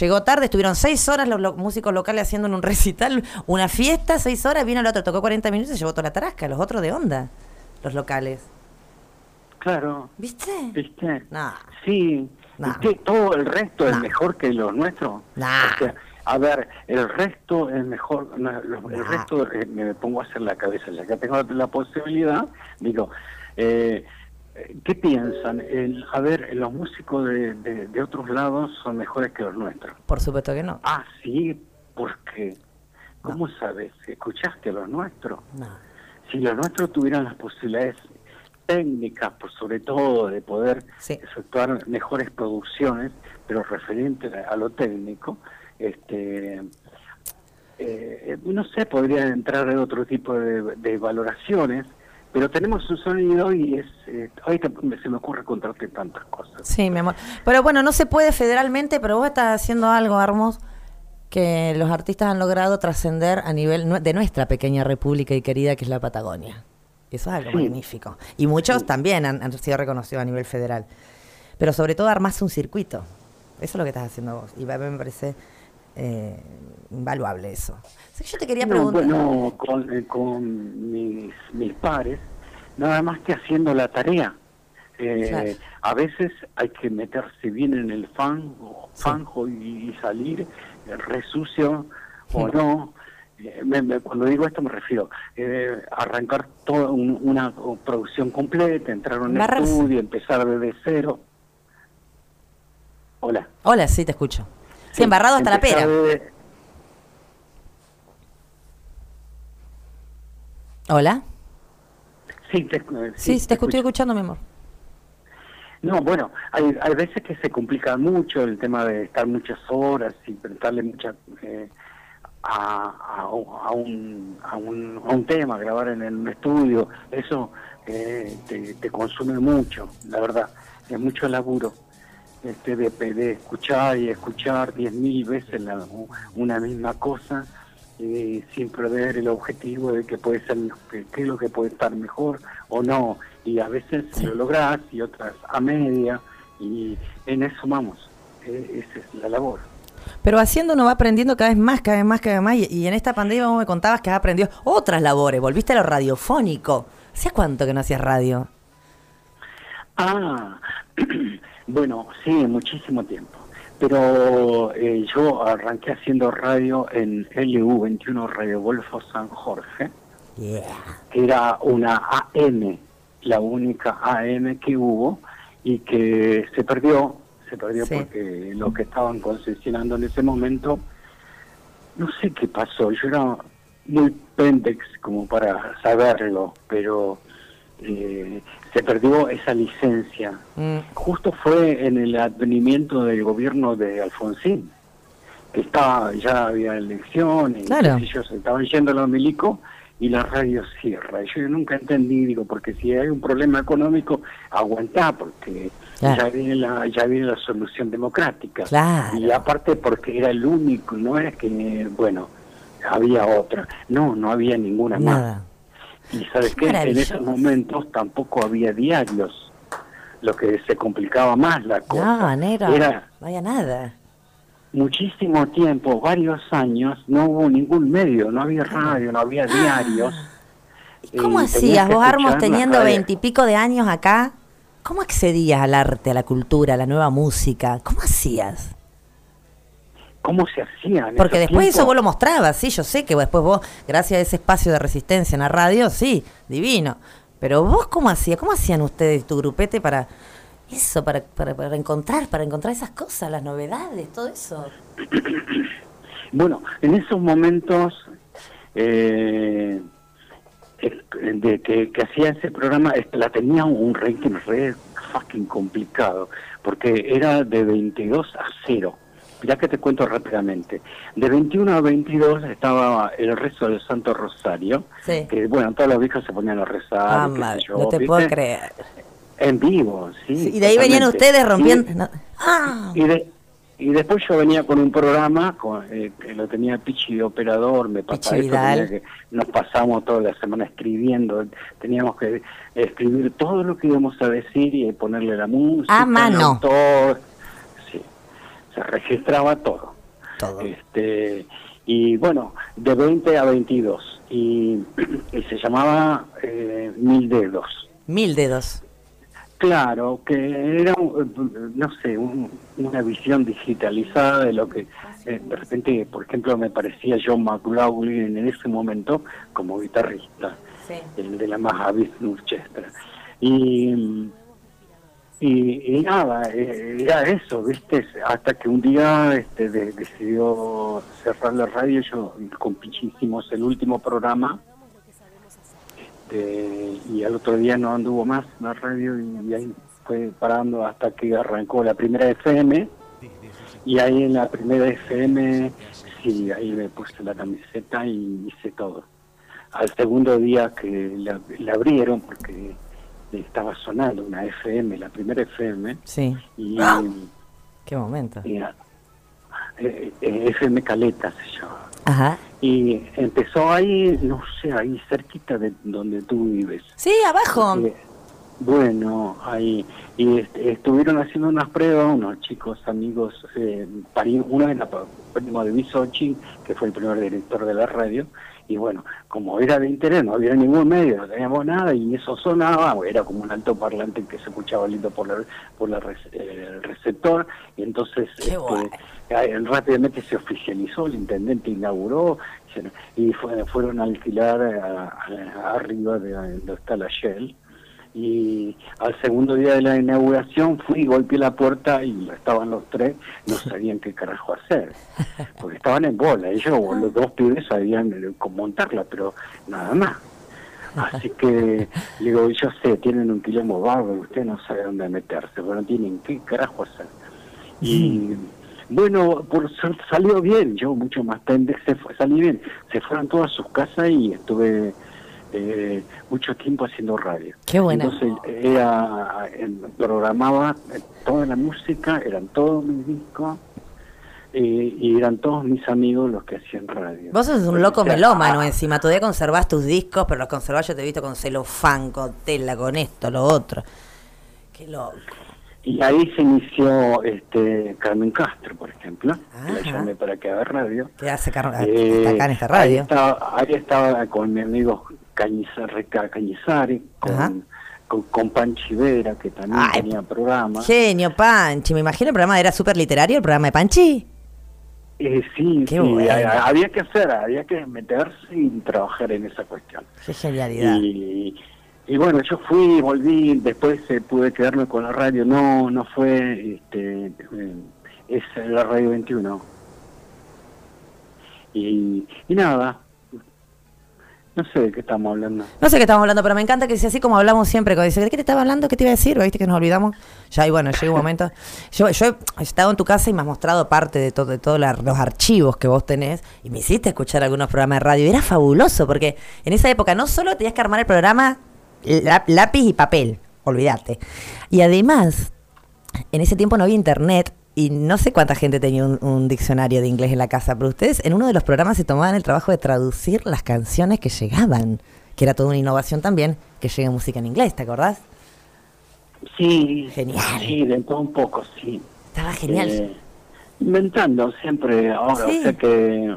Llegó tarde, estuvieron seis horas los, lo- músicos locales haciendo en un recital, una fiesta, seis horas, vino el otro, tocó 40 minutos y se llevó toda la tarasca, los otros de onda, los locales. Claro. ¿Viste? ¿Viste? Nah. Sí. Nah. ¿Y qué? ¿Todo el resto es mejor que los nuestros? O sea, a ver, el resto es mejor, el Nah. resto eh, me pongo a hacer la cabeza, ya que tengo la posibilidad, digo, eh, ¿qué piensan? El, a ver, los músicos de, de, de otros lados son mejores que los nuestros. Por supuesto que no. Ah, sí, ¿por qué? ¿Cómo sabes? ¿Escuchaste a los nuestros? No. Si los nuestros tuvieran las posibilidades técnicas, por sobre todo, de poder efectuar mejores producciones, pero referente a, a lo técnico, este, eh, no sé, podrían entrar en otro tipo de, de valoraciones, pero tenemos un sonido y es, eh, ahorita se me ocurre contarte tantas cosas. Sí, mi amor. Pero bueno, no se puede federalmente, pero vos estás haciendo algo, Armos, que los artistas han logrado trascender a nivel de nuestra pequeña república y querida que es la Patagonia. Eso es algo Sí. magnífico. Y muchos también han, han sido reconocidos a nivel federal. Pero sobre todo armás un circuito. Eso es lo que estás haciendo vos. Y a mí me parece eh, invaluable eso. Yo te quería No, preguntar. bueno, con, eh, con mis, mis pares, nada más que haciendo la tarea. Eh, Claro. A veces hay que meterse bien en el fango, fanjo y, y salir eh, resucio o no. Eh, me- me- cuando digo esto me refiero eh, arrancar toda un- una producción completa, entrar a un estudio, empezar desde cero. Hola. Hola, sí, te escucho. Sí, embarrado hasta la pera. de- Hola. sí, te, Sí, te, estoy escuchando, mi amor. No, bueno, hay, hay veces que se complica mucho el tema de estar muchas horas y prestarle mucha eh, a, a, a un, a, un, a un tema, grabar en un estudio, eso eh, te, te consume mucho, la verdad, es mucho laburo este, de, de escuchar y escuchar diez mil veces la- una misma cosa eh, sin perder el objetivo de que puede ser qué es lo que puede estar mejor o no y a veces lo logras y otras a media y en eso vamos eh, esa es la labor Pero haciendo uno va aprendiendo cada vez más, cada vez más, cada vez más. Y, y en esta pandemia vos me contabas que has aprendido otras labores. Volviste a lo radiofónico. ¿Hacía cuánto que no hacías radio? Ah, bueno, sí, muchísimo tiempo. Pero eh, yo arranqué haciendo radio en LU21 Radio Golfo San Jorge, que era una AM, la única AM que hubo y que se perdió, se perdió Sí. porque lo que estaban concesionando en ese momento, no sé qué pasó, yo era muy pendex como para saberlo, pero eh, se perdió esa licencia. Mm. Justo fue en el advenimiento del gobierno de Alfonsín, que estaba, ya había elecciones, Claro. se estaban yendo los milicos y la radio cierra. Yo nunca entendí, digo, porque si hay un problema económico, aguantá, porque Claro. ya viene la ya viene la solución democrática. Claro. Y aparte porque era el único, no era que, bueno, había otra. No, no había ninguna más. Y sabes qué, en Maravilloso. esos momentos tampoco había diarios, lo que se complicaba más la cosa. No, negro. Era No había nada. muchísimo tiempo, varios años, no hubo ningún medio, no había radio, no había diarios. ¿Cómo Eh, hacías vos, Armos, teniendo veintipico de años acá? ¿Cómo accedías al arte, a la cultura, a la nueva música? ¿Cómo hacías? ¿Cómo se hacía? en Porque después eso vos lo mostrabas, sí, yo sé que después vos, gracias a ese espacio de resistencia en la radio, sí, divino. Pero vos, ¿cómo hacías? ¿Cómo hacían ustedes, tu grupete, para eso, para, para, para encontrar, para encontrar esas cosas, las novedades, todo eso? Bueno, en esos momentos eh, de que, que hacía ese programa, la tenía un rating re fucking complicado, porque era de 22 a 0. Ya que te cuento rápidamente. De 21 a 22 estaba el rezo del Santo Rosario, Sí. que bueno, todos los viejos se ponían a rezar. Ah, madre, yo, no te ¿viste? puedo creer. En vivo, sí. Sí, y de ahí venían ustedes rompiendo... Y- no. Ah, y, de- y después yo venía con un programa con, eh, que lo tenía Pichi de operador, me pasaba esto, tenía que- nos pasamos toda la semana escribiendo, teníamos que escribir todo lo que íbamos a decir y ponerle la música, A mano. el autor, sí, se registraba todo. Todo. Este, y bueno, de 20 a 22, y, y se llamaba eh, Mil Dedos. mil dedos. Claro, que era, no sé, un- una visión digitalizada de lo que eh, de repente, por ejemplo, me parecía John McLaughlin en ese momento como guitarrista, el de la Mahavishnu Orchestra. Y, y, nada, eh, era eso, ¿viste? Hasta que un día este, de- decidió cerrar la radio, yo con hicimos el último programa este, y al otro día no anduvo más la radio y, ahí fue parando hasta que arrancó la primera FM y ahí en la primera FM sí ahí me puse la camiseta y hice todo al segundo día que la abrieron porque estaba sonando una FM la primera FM Sí. y, Qué momento. y, eh, eh, FM Caleta se llama Ajá. y empezó ahí, no sé, ahí cerquita de donde tú vives. Sí, abajo. Eh, bueno, ahí. Y est- estuvieron haciendo unas pruebas, unos chicos amigos, eh, uno era primo de Bisochi, que fue el primer director de la radio, y bueno, como era de interés, no había ningún medio, no teníamos nada, y eso sonaba, era como un alto parlante que se escuchaba lindo por, la, por la eh, el receptor, y entonces este, eh, rápidamente se oficializó, el intendente inauguró, y fue- fueron a alquilar a- a- arriba de donde está la Shell, y al segundo día de la inauguración fui, golpeé la puerta y estaban los tres, no sabían qué carajo hacer, porque estaban en bola, ellos los dos pibes sabían eh, cómo montarla, pero nada más. Así que le digo, yo sé, tienen un quilombo bárbaro, usted no sabe dónde meterse, pero no tienen qué carajo hacer. Y Bueno, por salió bien, yo mucho más pendejo, se fue, salí bien. Se fueron todas a sus casas y estuve eh, mucho tiempo haciendo radio. Qué buena. Entonces era, programaba eh, toda la música, eran todos mis discos eh, y eran todos mis amigos los que hacían radio. Vos sos un loco O sea, melómano encima. Todavía conservás tus discos, pero los conservás yo te he visto con celofán, con tela, con esto, lo otro. Qué loco. Y ahí se inició este Carmen Castro, por ejemplo, que la Ajá. llamé para que haga radio. ¿Qué hace Car- Eh, está acá en esta Ahí radio? estaba, ahí estaba con mi amigo Cañizar, Rica Cañizari, Ajá. con, con, Panchi Vera, que también Ay, tenía programa. Genio, Panchi. Me imagino el programa era súper literario, el programa de Panchi. Eh, sí, Qué sí, bueno. ha- había que hacer, había que meterse y trabajar en esa cuestión. Qué genialidad. Y, y bueno, yo fui, volví, después eh, pude quedarme con la radio, no no fue, este, eh, es la radio 21. Y, y nada, no sé de qué estamos hablando. No sé qué estamos hablando, pero me encanta que sea así como hablamos siempre. Cuando dice, ¿de qué te estaba hablando? ¿Qué te iba a decir? ¿Viste que nos olvidamos? Ya, y bueno, llega un momento. Yo, yo he estado en tu casa y me has mostrado parte de, todo, de todos los archivos que vos tenés y me hiciste escuchar algunos programas de radio. Y era fabuloso porque en esa época no solo tenías que armar el programa lá- lápiz y papel, olvídate. Y además, en ese tiempo no había internet y no sé cuánta gente tenía un, un diccionario de inglés en la casa, pero ustedes en uno de los programas se tomaban el trabajo de traducir las canciones que llegaban, que era toda una innovación también, que llegue música en inglés, ¿te acordás? Sí, Genial. Sí, de todo un poco, sí. Estaba genial. Eh, inventando siempre ahora, Sí. o sea que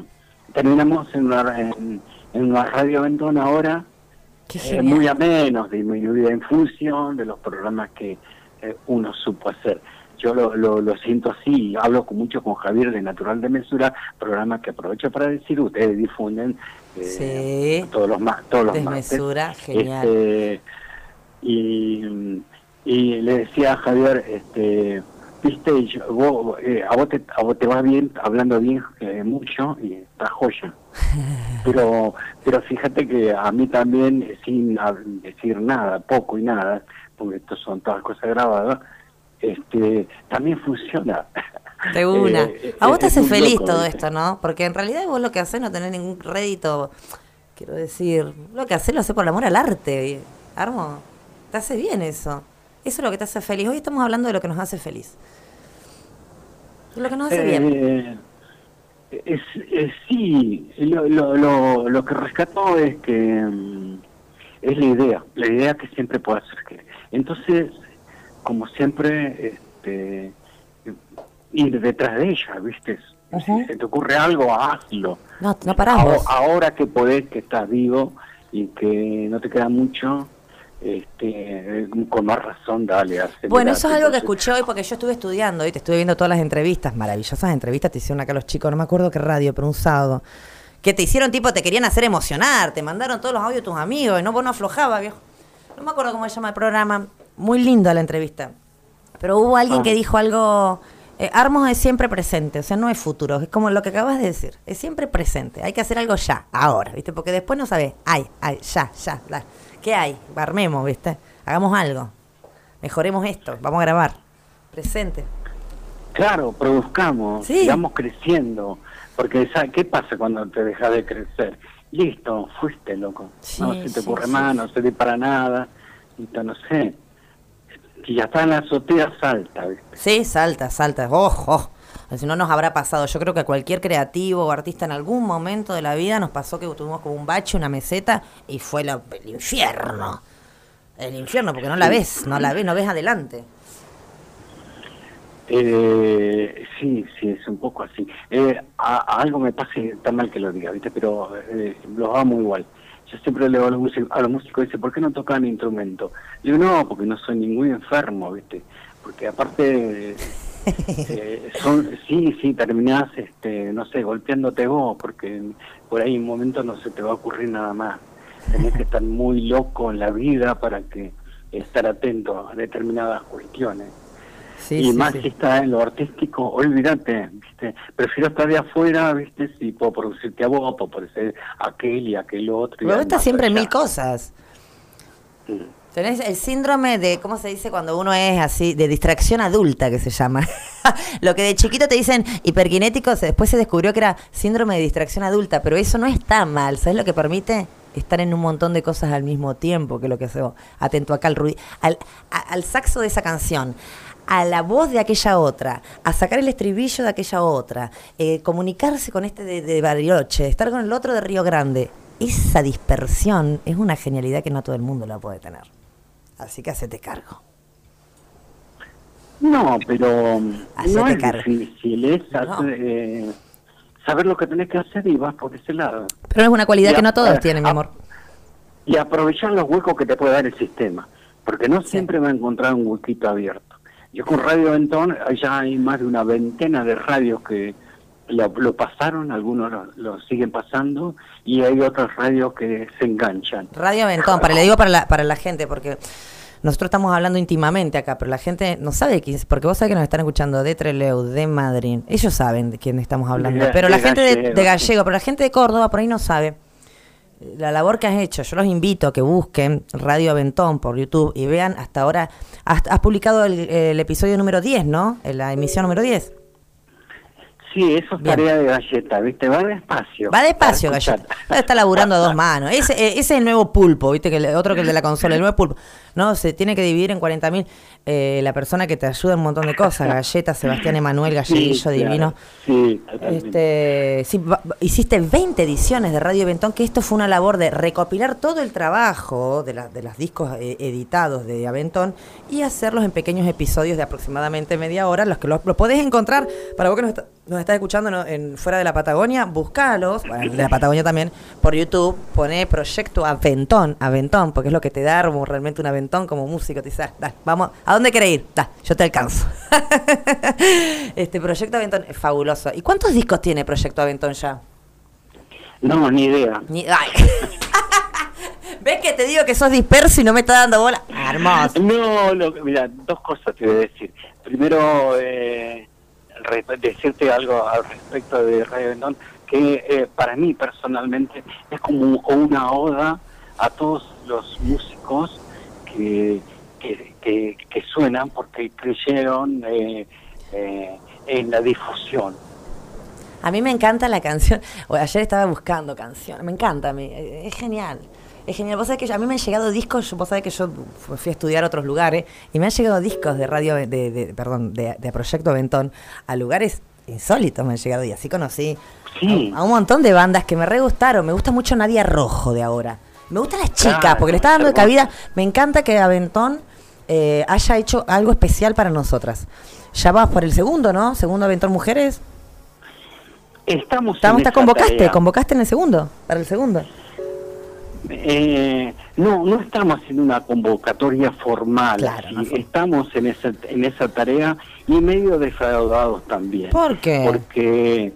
terminamos en una, en, en una radio Ventón ahora, Qué eh, muy a menos, disminuida en función de los programas que eh, uno supo hacer. Yo lo, lo, lo siento así, hablo con, mucho con Javier de Natural de Mesura, programa que aprovecho para decir, ustedes difunden eh, todos los ma- todos los martes. Desmesura, genial. Este, y, y le decía a Javier, este, viste, yo- vos, eh, a, vos te, a vos te va bien, hablando bien eh, mucho y está joya. Pero, pero fíjate que a mí también, eh, sin decir nada, poco y nada, porque esto son todas cosas grabadas, este, también funciona. De una. Eh, a vos te hace feliz loco, todo ¿viste? esto, ¿no? Porque en realidad vos lo que haces no tenés ningún rédito. Quiero decir, lo que haces lo haces por el amor al arte. Armo, te hace bien eso. Eso es lo que te hace feliz. Hoy estamos hablando de lo que nos hace feliz. Lo que nos hace bien. Eh, es, es- sí, lo, lo, lo, lo que rescató es que mm, es la idea, la idea que siempre puede hacer. Entonces, como siempre, este, ir detrás de ella, ¿viste? Si se te ocurre algo, hazlo. No, no parás Ahora, que podés, que estás vivo y que no te queda mucho, este, con más razón, dale. acelerate. Bueno, eso es algo que escuché hoy porque yo estuve estudiando y te estuve viendo todas las entrevistas, maravillosas entrevistas te hicieron acá los chicos, no me acuerdo qué radio, pero un sábado, que te hicieron tipo, te querían hacer emocionar, te mandaron todos los audios de tus amigos y no, vos no aflojabas, viejo. No me acuerdo cómo se llama el programa, muy linda la entrevista. Pero hubo alguien Ah. que dijo algo, eh, Armos es siempre presente, o sea, no es futuro, es como lo que acabas de decir, es siempre presente, hay que hacer algo ya, ahora, ¿viste? Porque después no sabes, ay, ay, ya, ya, la- ¿qué hay? Armemos, ¿viste? Hagamos algo, mejoremos esto, vamos a grabar, presente. Claro, produzcamos, Sí. sigamos creciendo. Porque, ¿sabes qué pasa cuando te dejas de crecer? Listo, fuiste, loco. no se te sí, ocurre más, no se te para nada. Listo, no sé. Si ya está en la azotea, salta, ¿viste? Sí, salta, salta. Ojo. Si no nos habrá pasado. Yo creo que a cualquier creativo o artista en algún momento de la vida nos pasó que tuvimos como un bache, una meseta y fue la- el infierno. El infierno, porque no la ves, no la ves, no ves adelante. Eh, sí, sí, es un poco así. Eh, a, a algo me pasa está mal que lo diga, ¿viste? Pero eh, los amo igual. Yo siempre le digo a los músicos, a los músicos dice, ¿por qué no tocan instrumento? Le digo, no, porque no soy ningún enfermo, ¿viste? Porque aparte, eh, son, sí, sí, terminás, este, no sé, golpeándote vos, porque por ahí en un momento no se te va a ocurrir nada más. Tenés que estar muy loco en la vida para que estar atento a determinadas cuestiones Sí, y sí, más sí. si está en lo artístico, olvídate, ¿viste? Prefiero estar de afuera, ¿viste? Si puedo producirte a vos, puedo producir aquel y aquel otro. Pero vos estás siempre en mil cosas. Tenés el síndrome de, ¿cómo se dice cuando uno es así? De distracción adulta, que se llama. Lo que de chiquito te dicen hiperkinético, se- después se descubrió que era síndrome de distracción adulta, pero eso no está mal. ¿Sabes lo que permite? Estar en un montón de cosas al mismo tiempo, que lo que hace atento acá al, ruido, al saxo de esa canción, a la voz de aquella otra, a sacar el estribillo de aquella otra, eh, comunicarse con este de, de Bariloche, estar con el otro de Río Grande. Esa dispersión es una genialidad que no todo el mundo la puede tener. Así que hacete cargo. No, pero mm, Hacete no es cargo. difícil, es hacer, eh, saber lo que tenés que hacer y vas por ese lado. Pero es una cualidad Y que no todos a- tienen, mi amor. Y aprovechar los huecos que te puede dar el sistema, porque no siempre va a encontrar un huequito abierto. Yo con Radio Ventón, ya hay más de una veintena de radios que lo, lo pasaron, algunos lo, lo siguen pasando, y hay otras radios que se enganchan. Radio Ventón, para le digo para la, para la gente, porque nosotros estamos hablando íntimamente acá, pero la gente no sabe quién es, porque vos sabés que nos están escuchando de Treleu, de Madrid, ellos saben de quién estamos hablando, De- pero la gente Gallego, de Gallego, pero la gente de Córdoba por ahí no sabe. La labor que has hecho, yo los invito a que busquen Radio Aventón por YouTube y vean hasta ahora, has, has publicado el, el episodio número 10, ¿no? La emisión número 10. Sí, eso es tarea de galleta, ¿viste? Va despacio. Va despacio. Galleta. Está laburando a dos manos. Ese, ese es el nuevo pulpo, ¿viste? Que el otro que el de la consola, el nuevo pulpo. No, se tiene que dividir en 40.000 eh, la persona que te ayuda en un montón de cosas. Galleta, Sebastián Emanuel, Galleguillo, Sí, divino. Sí. Este, sí, hiciste 20 ediciones de Radio Ventón, que esto fue una labor de recopilar todo el trabajo de, la- de los discos eh, editados de Aventón y hacerlos en pequeños episodios de aproximadamente media hora, los que los, los podés encontrar, para vos que nos, está- nos estás escuchando ¿no? en, fuera de la Patagonia, buscalos, bueno, de la Patagonia también, por YouTube, poné Proyecto Aventón, Aventón, porque es lo que te da realmente un como músico, te dice, "Ah, dale, vamos, ¿a dónde querés ir? Da, yo te alcanzo. este Proyecto Aventón es fabuloso. ¿Y cuántos discos tiene Proyecto Aventón ya? No, ni idea. Ni- ay. ¿Ves que te digo que sos disperso y no me está dando bola? Hermoso. No, no, mira, dos cosas te voy a decir. Primero, eh, decirte algo al respecto de Radio Vendón, que eh, para mí personalmente es como una oda a todos los músicos que, que, que, que suenan porque creyeron eh, eh, en la difusión. A mí me encanta la canción. o ayer estaba buscando canciones. Me encanta a mí. eh, Es genial. Es genial. Vos sabés que a mí me han llegado discos. Vos sabés que yo fu- fui a estudiar a otros lugares. Y me han llegado discos de radio. De, de- perdón, de, de Proyecto Aventón. A lugares insólitos me han llegado. Y así conocí a, a un montón de bandas que me re gustaron. Me gusta mucho Nadia Rojo de ahora. Me gustan las chicas. Claro, porque le está dando de cabida. Me encanta que Aventón eh, haya hecho algo especial para nosotras. Ya vas por el segundo, ¿no? Segundo Aventón Mujeres. Estamos, Estamos, en te esa convocaste, tarea. convocaste en el segundo, para el segundo. Eh, no, no estamos en una convocatoria formal. así. Estamos en esa, en esa tarea y medio defraudados también. ¿Por qué? Porque,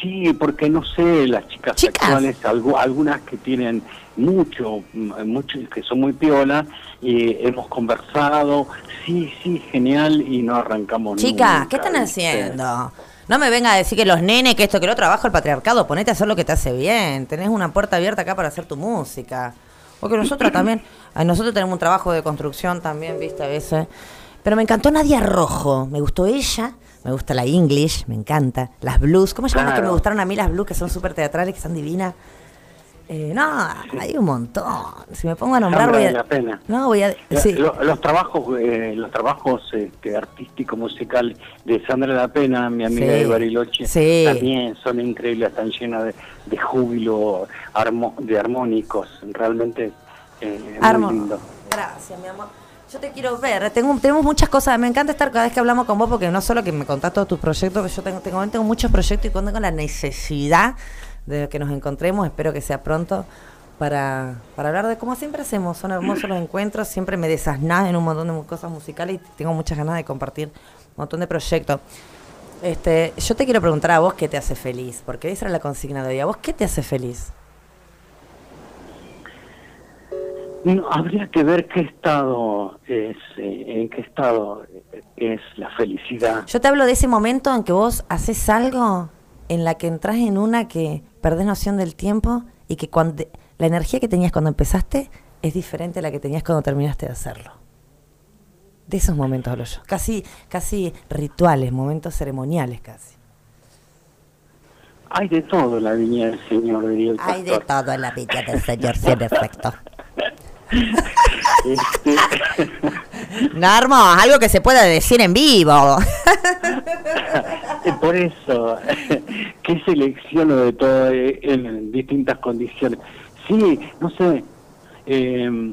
sí, porque no sé, las chicas, actuales, algu- algunas que tienen mucho, mm, mucho, que son muy piolas, y hemos conversado, sí, sí, genial, y no arrancamos Chicas, nunca, ¿qué están haciendo? No me venga a decir que los nenes, que esto, que lo trabajo el patriarcado, ponete a hacer lo que te hace bien. Tenés una puerta abierta acá para hacer tu música. Porque nosotros también, nosotros tenemos un trabajo de construcción también, viste, a veces. Pero me encantó Nadia Rojo, me gustó ella, me gusta la English, me encanta. Las blues, ¿cómo se llaman las que me gustaron a mí las blues, que son súper teatrales, que son divinas? Eh, no, hay un montón. Si me pongo a nombrar voy a... la pena. No, voy a... Lo- sí. lo- los trabajos, eh, los trabajos este, artísticos musicales de Sandra La Pena, mi amiga Sí, de Bariloche, sí. también son increíbles, están llenas de, de júbilo, armo- de armónicos, realmente eh, muy lindo. Gracias, mi amor. Yo te quiero ver. Tengo, tenemos muchas cosas. Me encanta estar cada vez que hablamos con vos, porque no solo que me contás todos tus proyectos, yo tengo, tengo, tengo muchos proyectos y cuando tengo la necesidad de que nos encontremos, espero que sea pronto, para, para hablar de cómo siempre hacemos. Son hermosos los encuentros, siempre me desasnás en un montón de cosas musicales y tengo muchas ganas de compartir un montón de proyectos. Este, yo te quiero preguntar a vos qué te hace feliz, porque esa era la consigna de hoy. ¿A vos qué te hace feliz? No, habría que ver qué estado es, eh, en qué estado es la felicidad. Yo te hablo de ese momento en que vos haces algo en la que entras en una que perdés noción del tiempo y que cuando la energía que tenías cuando empezaste es diferente a la que tenías cuando terminaste de hacerlo. De esos momentos hablo yo. Casi, casi rituales, momentos ceremoniales casi. Hay de todo en la viña del Señor, diría el Hay de todo en la viña del Señor, sí, en efecto. Este, Narmo, algo que se pueda decir en vivo. Eh, Por eso, ¿qué selecciono de todo eh, en distintas condiciones? Sí, no sé, eh,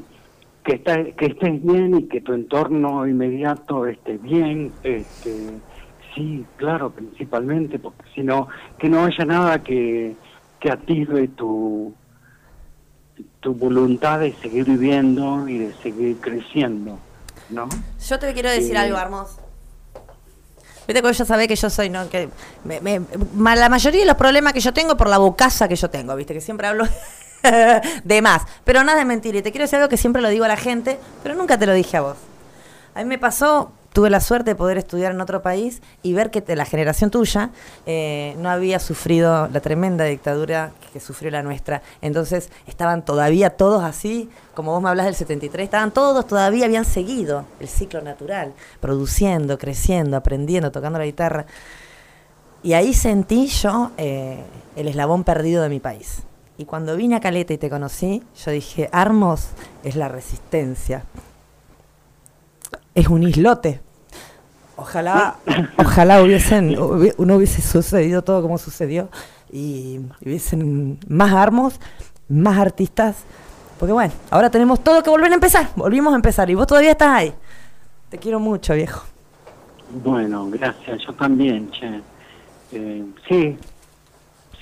que, está, que estés bien y que tu entorno inmediato esté bien, este, sí, claro, principalmente, porque si no, que no haya nada que, que atisbe tu, tu voluntad de seguir viviendo y de seguir creciendo, ¿no? Yo te quiero decir Eh, algo, hermoso. Viste que ya sabés que yo soy, ¿no? Que me- me- ma- la mayoría de los problemas que yo tengo por la bocaza que yo tengo, viste, que siempre hablo de más. Pero nada de mentira. Y te quiero decir algo que siempre lo digo a la gente, pero nunca te lo dije a vos. A mí me pasó, tuve la suerte de poder estudiar en otro país y ver que la generación tuya eh, no había sufrido la tremenda dictadura que sufrió la nuestra. Entonces estaban todavía todos así, como vos me hablas del 73, estaban todos todavía, habían seguido el ciclo natural, produciendo, creciendo, aprendiendo, tocando la guitarra. Y ahí sentí yo eh, el eslabón perdido de mi país. Y cuando vine a Caleta y te conocí, yo dije, Armos es la resistencia. Es un islote. Ojalá, ojalá hubiesen, hubi- no hubiese sucedido todo como sucedió y hubiesen más armos, más artistas. Porque bueno, ahora tenemos todo que volver a empezar. Volvimos a empezar y vos todavía estás ahí. Te quiero mucho, viejo. Bueno, gracias, yo también, che. Eh, sí,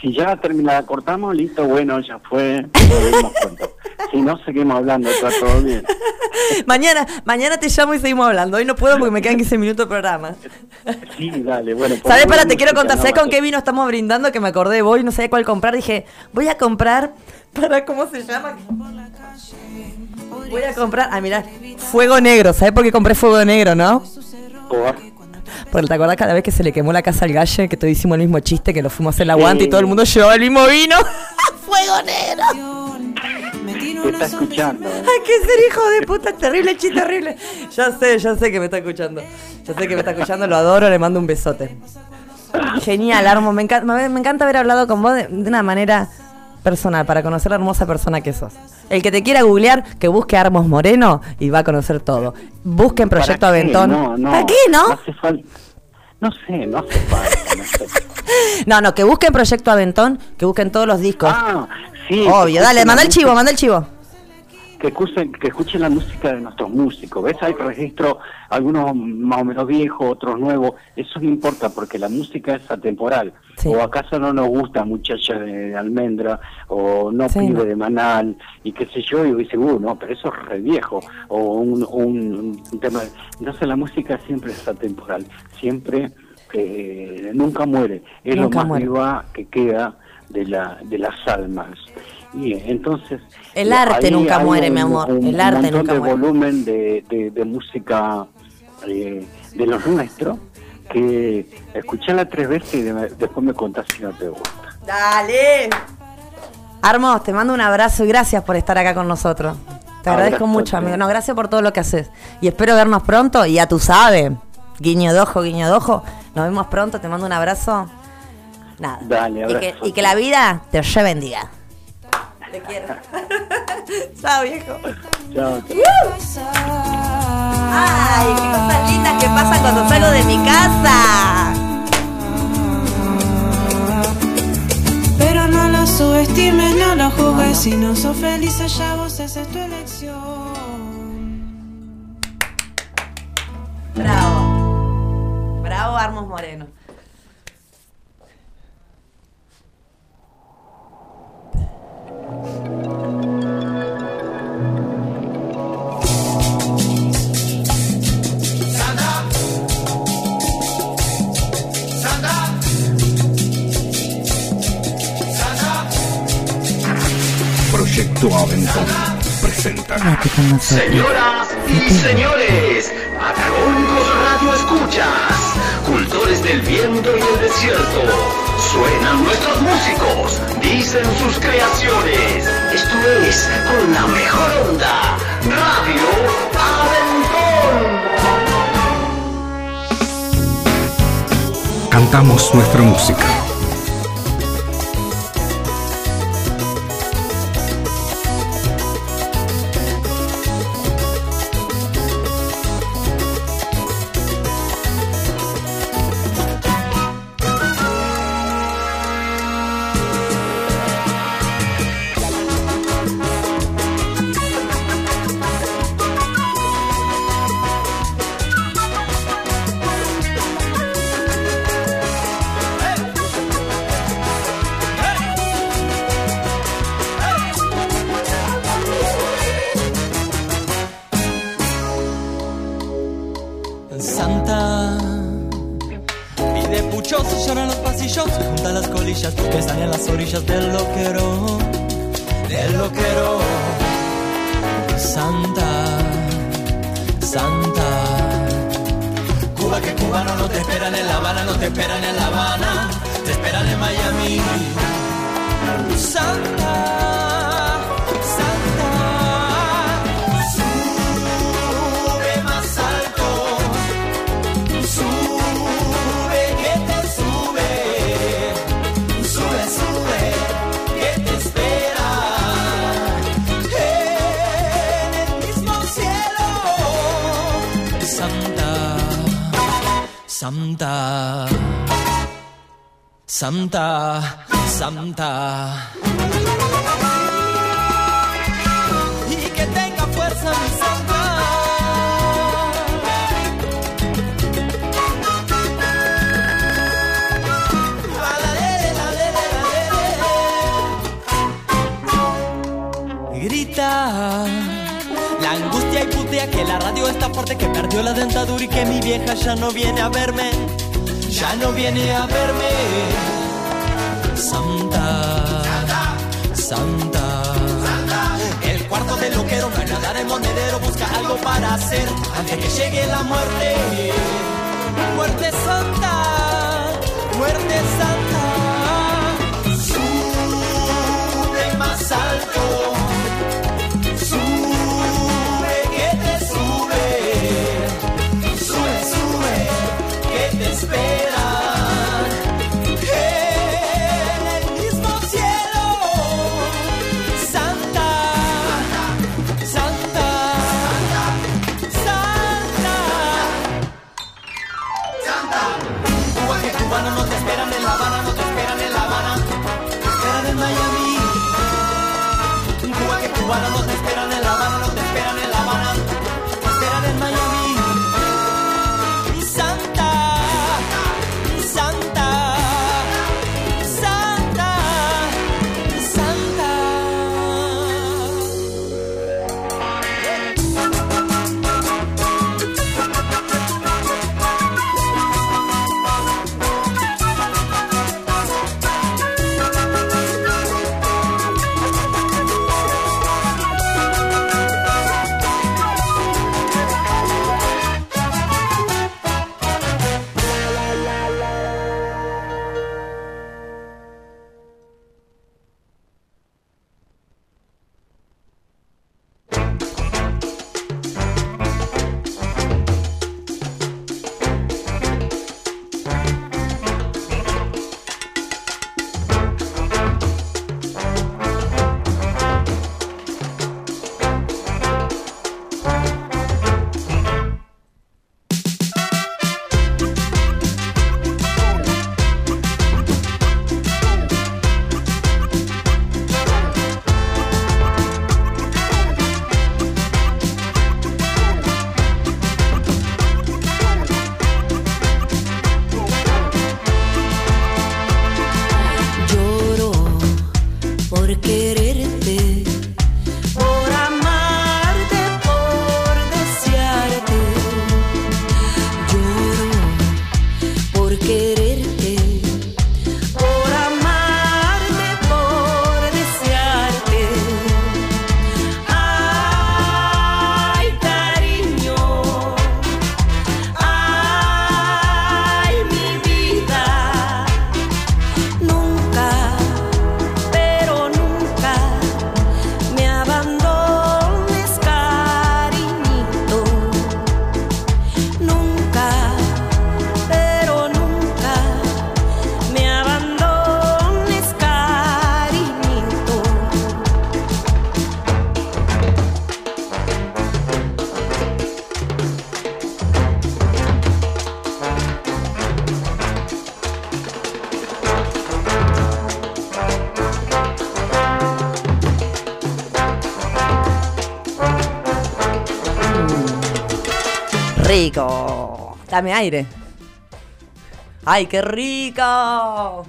si ya terminada, cortamos, listo, bueno, ya fue. Si no, seguimos hablando, está todo bien. mañana, mañana te llamo y seguimos hablando. Hoy no puedo porque me quedan 15 minutos de programa. Sí, dale, bueno. ¿Sabes? Para, te quiero contar. ¿no? ¿Sabes con qué vino estamos brindando? Que me acordé de vos y no sabía cuál comprar. Dije, voy a comprar. ¿Para cómo se llama? Voy a comprar. Ah, mira, fuego negro. ¿Sabes por qué compré fuego negro, no? Por- Porque te acuerdas cada vez que se le quemó la casa al galle, que todos hicimos el mismo chiste, que lo fuimos a hacer el aguante y todo el mundo llevaba el mismo vino. ¡Fuego negro! Te está escuchando. Hay que ser hijo de puta, terrible, chiste terrible. Ya sé, ya sé que me está escuchando. Ya sé que me está escuchando, lo adoro, le mando un besote. Genial, Armo, me encanta, me, me encanta haber hablado con vos de, de una manera personal, para conocer la hermosa persona que sos. El que te quiera googlear, que busque Armos Moreno y va a conocer todo. Busquen Proyecto. Aventón. No, no, ¿Para qué, no? No hace falta. No sé, no hace falta. No, sé. No, no, que busquen Proyecto Aventón, que busquen todos los discos. Ah, sí. Obvio, dale, manda el chivo, manda el chivo. Que escuchen, que escuchen la música de nuestros músicos. ¿Ves? Hay registros, algunos más o menos viejos, otros nuevos. Eso no importa porque la música es atemporal. O acaso no nos gusta muchacha de, de almendra, o no Sí, pibe no. de manal, y qué sé yo, y dice, uh, no, pero eso es re viejo. O un, un, un tema. Entonces la música siempre es atemporal. Siempre, eh, nunca muere. Es Nunca lo más muere. viva que queda de, la, de las almas. Y eh, entonces... El arte nunca muere, un- mi amor. un El arte nunca de muere. volumen de, de, de música eh, de los nuestros que escuchala tres veces y de- después me contás si no te gusta. Dale. Armos, te mando un abrazo y gracias por estar acá con nosotros. Te agradezco mucho, amigo. No, gracias por todo lo que haces. Y espero vernos pronto. Y ya tú sabes, guiño de ojo, guiño de ojo. Nos vemos pronto. Te mando un abrazo. Nada. Dale, Y abrazo. que, y que la vida te re bendiga. Te quiero. Chao, viejo. Chao. Ay, qué cosas lindas que pasan cuando salgo de mi casa. Pero no lo subestimes, no lo juzgues. Si no sos feliz allá, vos esa es tu elección. Bravo. Bravo, Armos Moreno. Proyecto Aventón presenta. Señoras y señores, Patagónicos Radio Escuchas, del viento y el desierto. Suenan nuestros músicos, dicen sus creaciones. Esto es con la mejor onda, Radio Aventón. Cantamos nuestra música Dame aire. ¡Ay, qué rico!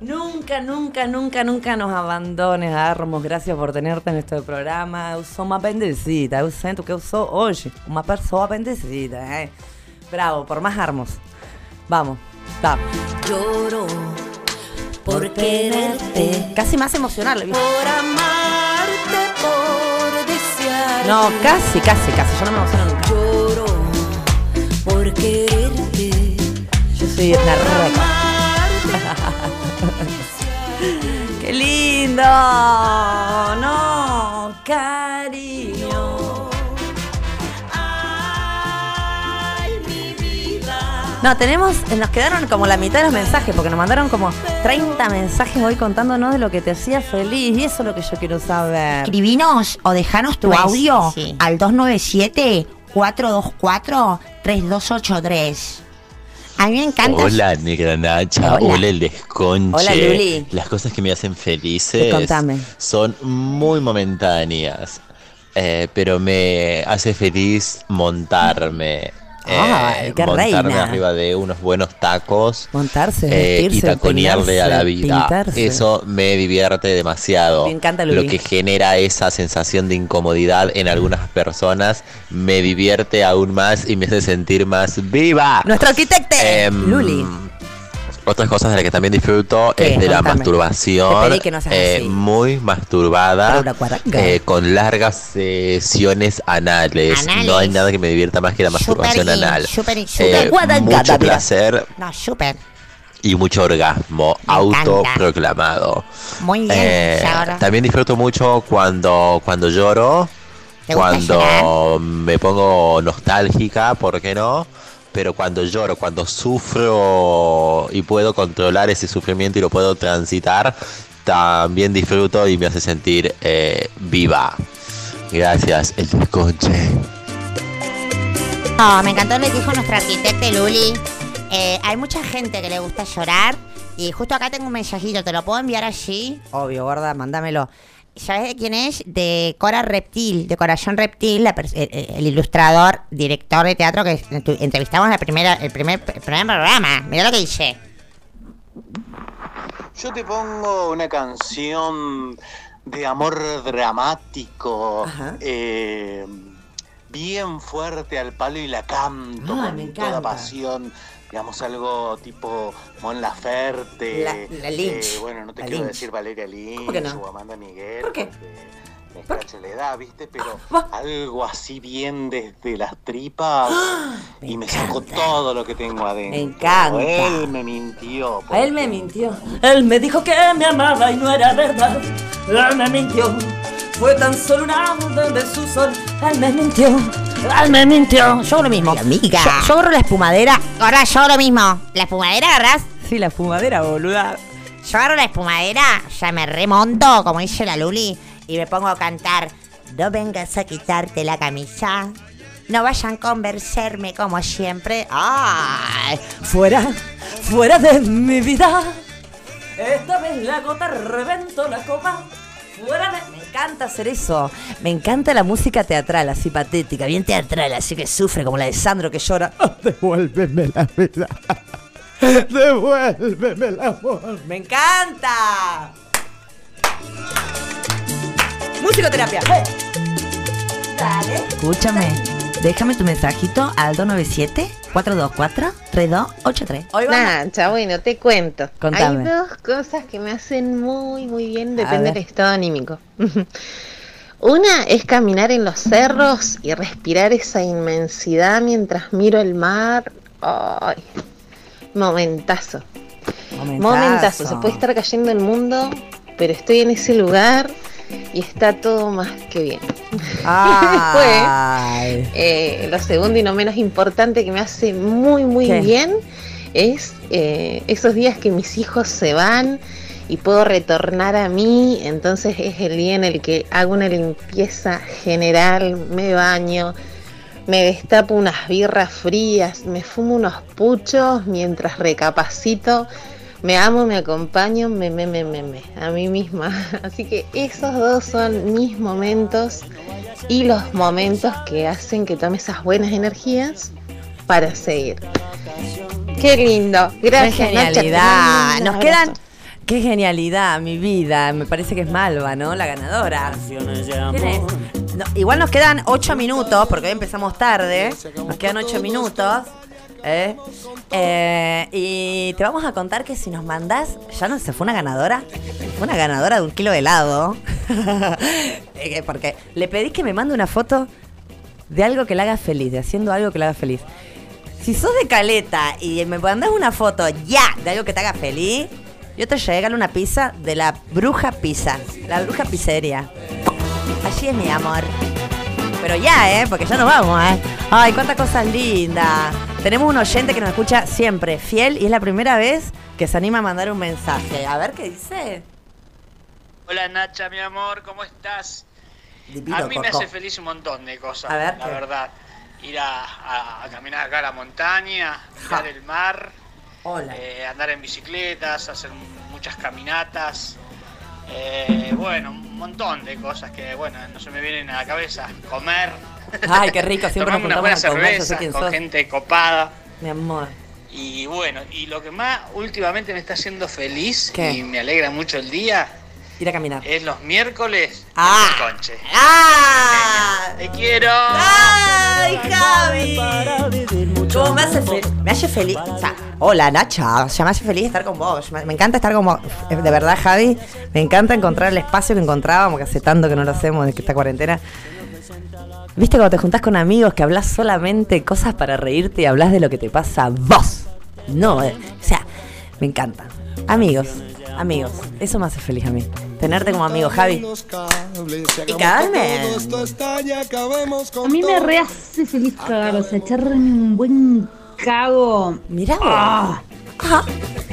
Nunca, nunca, nunca, nunca nos abandones, Armos. Gracias por tenerte en este programa. Eu sou uma bendecida. Eu sinto que eu sou hoje uma pessoa bendecida. ¿eh? Bravo, por más Armos. Vamos, va. Lloro por quererte. Casi más emocional. Por amarte, por desear. No, casi, casi, casi. Yo no me emociono soy una reca. ¡Qué lindo! No, cariño. No, tenemos, nos quedaron como la mitad de los mensajes, porque nos mandaron como 30 mensajes hoy contándonos de lo que te hacía feliz, y eso es lo que yo quiero saber. Escribinos o dejanos tu Pues, audio sí. al 297-424-3283. A mí me encanta. Hola, negra Nacha. Hola. Hola, el desconche. Hola, Luli. Las cosas que me hacen felices son muy momentáneas. eh, pero me hace feliz montarme. Eh, Ay, qué montarme reina. arriba de unos buenos tacos Montarse, eh, y taconearle a la vida. pintarse. Eso me divierte demasiado. Me encanta, Luli. Lo que genera esa sensación de incomodidad en algunas personas me divierte aún más y me hace sentir más viva. Nuestro arquitecto, Em, Luli. Otras cosas de las que también disfruto es de la masturbación. Te pedí que no seas eh, así. muy masturbada. Eh, con largas sesiones anales. Anales. No hay nada que me divierta más que la masturbación Super anal. super Eh, super mucho mira. placer No, súper. y mucho orgasmo autoproclamado. Muy bien. Eh, también disfruto mucho cuando, cuando lloro, ¿Te gusta cuando me pongo nostálgica, ¿por qué no? Pero cuando lloro, cuando sufro y puedo controlar ese sufrimiento y lo puedo transitar, también disfruto y me hace sentir eh, viva. Gracias, el desconche. No, me encantó lo que dijo nuestra arquitecta Luli. Eh, hay mucha gente que le gusta llorar. Y justo acá tengo un mensajito, ¿te lo puedo enviar allí? Obvio, gorda, mándamelo. ¿Sabes de quién es? De Cora Reptil, de Corazón Reptil, la el, el ilustrador, director de teatro que entrevistamos en la primera, el, primer, el primer programa. Mira lo que dice. Yo te pongo una canción de amor dramático, eh, bien fuerte al palo y la canto Ah, con toda pasión. Digamos algo tipo Mon Laferte. La- la Lynch. eh, bueno, no te La quiero Lynch. decir Valeria Lynch ¿Cómo que no? o Amanda Miguel. ¿Por qué? porque la edad, ¿viste? Pero algo así bien desde las tripas y me saco todo lo que tengo adentro. Me encanta. Él me mintió. Él me mintió. Él me dijo que me amaba y no era verdad. Él me mintió. Fue tan solo una de su sol. Él me mintió. Me mintió. Yo hago lo mismo. amiga. Yo, yo agarro la espumadera. Ahora yo lo mismo. ¿La espumadera agarrás? Sí, la espumadera, boluda. Yo agarro la espumadera, ya me remonto, como dice la Luli, y me pongo a cantar. No vengas a quitarte la camisa. No vayan a convencerme como siempre. ¡Ay! Fuera, fuera de mi vida. Esta vez la gota reventó la copa. Fuera de... Me encanta hacer eso. Me encanta la música teatral, así patética, bien teatral, así que sufre como la de Sandro que llora. "Ah, devuélveme la vida. Devuélveme el amor. Me encanta. Musicoterapia. Dale. Escúchame. Déjame tu mensajito al 297-424-3283. Hoy vamos. Nacha, bueno, te cuento. Contame. Hay dos cosas que me hacen muy, muy bien, A depende del estado anímico. Una es caminar en los cerros y respirar esa inmensidad mientras miro el mar. Ay, momentazo. Momentazo. Se puede estar cayendo el mundo, pero estoy en ese lugar y está todo más que bien. Y después, eh, lo segundo y no menos importante que me hace muy, muy ¿Qué? bien es eh, esos días que mis hijos se van y puedo retornar a mí. Entonces es el día en el que hago una limpieza general, me baño, me destapo unas birras frías, me fumo unos puchos mientras recapacito. Me amo, me acompaño, me, me, me, me, me, a mí misma. Así que esos dos son mis momentos y los momentos que hacen que tome esas buenas energías para seguir. Qué lindo. Gracias, Qué genialidad. Nos quedan. Qué genialidad, mi vida. Me parece que es Malva, ¿no? La ganadora. Igual nos quedan ocho minutos, porque hoy empezamos tarde. Nos quedan ocho minutos. ¿Eh? Eh, y te vamos a contar que si nos mandás, ya no se fue una ganadora, fue una ganadora de un kilo de helado. Eh, porque le pedís que me mande una foto de algo que la haga feliz, de haciendo algo que la haga feliz. Si sos de caleta y me mandás una foto ya de algo que te haga feliz, yo te regalo una pizza de la bruja pizza, la bruja pizzería. Allí es mi amor. Pero ya, ¿eh? Porque ya nos vamos, ¿eh? Ay, cuántas cosas lindas. Tenemos un oyente que nos escucha siempre, fiel, y es la primera vez que se anima a mandar un mensaje. A ver qué dice. Hola Nacha, mi amor, ¿cómo estás? Divino, a mí me hace feliz un montón de cosas, A ver, la ¿qué? verdad. Ir a, a- a caminar acá a la montaña, mirar el mar, eh, andar en bicicletas, hacer muchas caminatas. Eh, bueno, un montón de cosas que, bueno, no se me vienen a la cabeza. Comer. Ay, qué rico, siempre nos Tomarme una buena juntamos a comer, yo sé cerveza quién con sos. gente copada. Mi amor. Y bueno, y lo que más últimamente me está haciendo feliz ¿Qué? y me alegra mucho el día Ir a caminar. es los miércoles Ah. en el conche. ¡Ah! ¡Te quiero! ¡Ay, Javi! ¿Cómo me hace feliz? Me hace feliz. O sea, hola, Nacha. O sea, me hace feliz estar con vos. Me, encanta estar con vos. Eh, De verdad, Javi. Me encanta encontrar el espacio que encontrábamos, que hace tanto que no lo hacemos, de que esta cuarentena. ¿Viste cuando te juntás con amigos que hablas solamente cosas para reírte y hablas de lo que te pasa a vos? No, eh, o sea, me encanta. Amigos, amigos. Eso me hace feliz a mí. Tenerte como amigo, Javi. Y cagarme. A mí me re hace feliz cagar, o sea, echarme un buen cago. Mirá. Ah.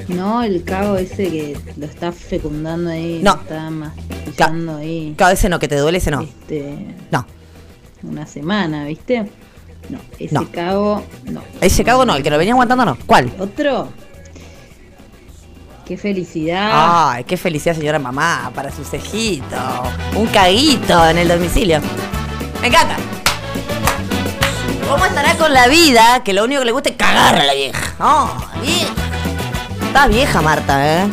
No, el cago ese que lo está fecundando ahí, No. lo está mastillando ahí. Cada vez no, que te duele ese no. Este, No. Una semana, ¿viste? No, ese No. cago, no. Ese cago no, el que lo venía aguantando no. ¿Cuál? ¿Otro? Qué felicidad. Ay, qué felicidad, señora mamá, para sus cejitos. Un caguito en el domicilio. Me encanta. ¿Cómo estará con la vida? Que lo único que le gusta es cagar a la vieja. Oh, vieja. Está vieja, Marta, ¿eh?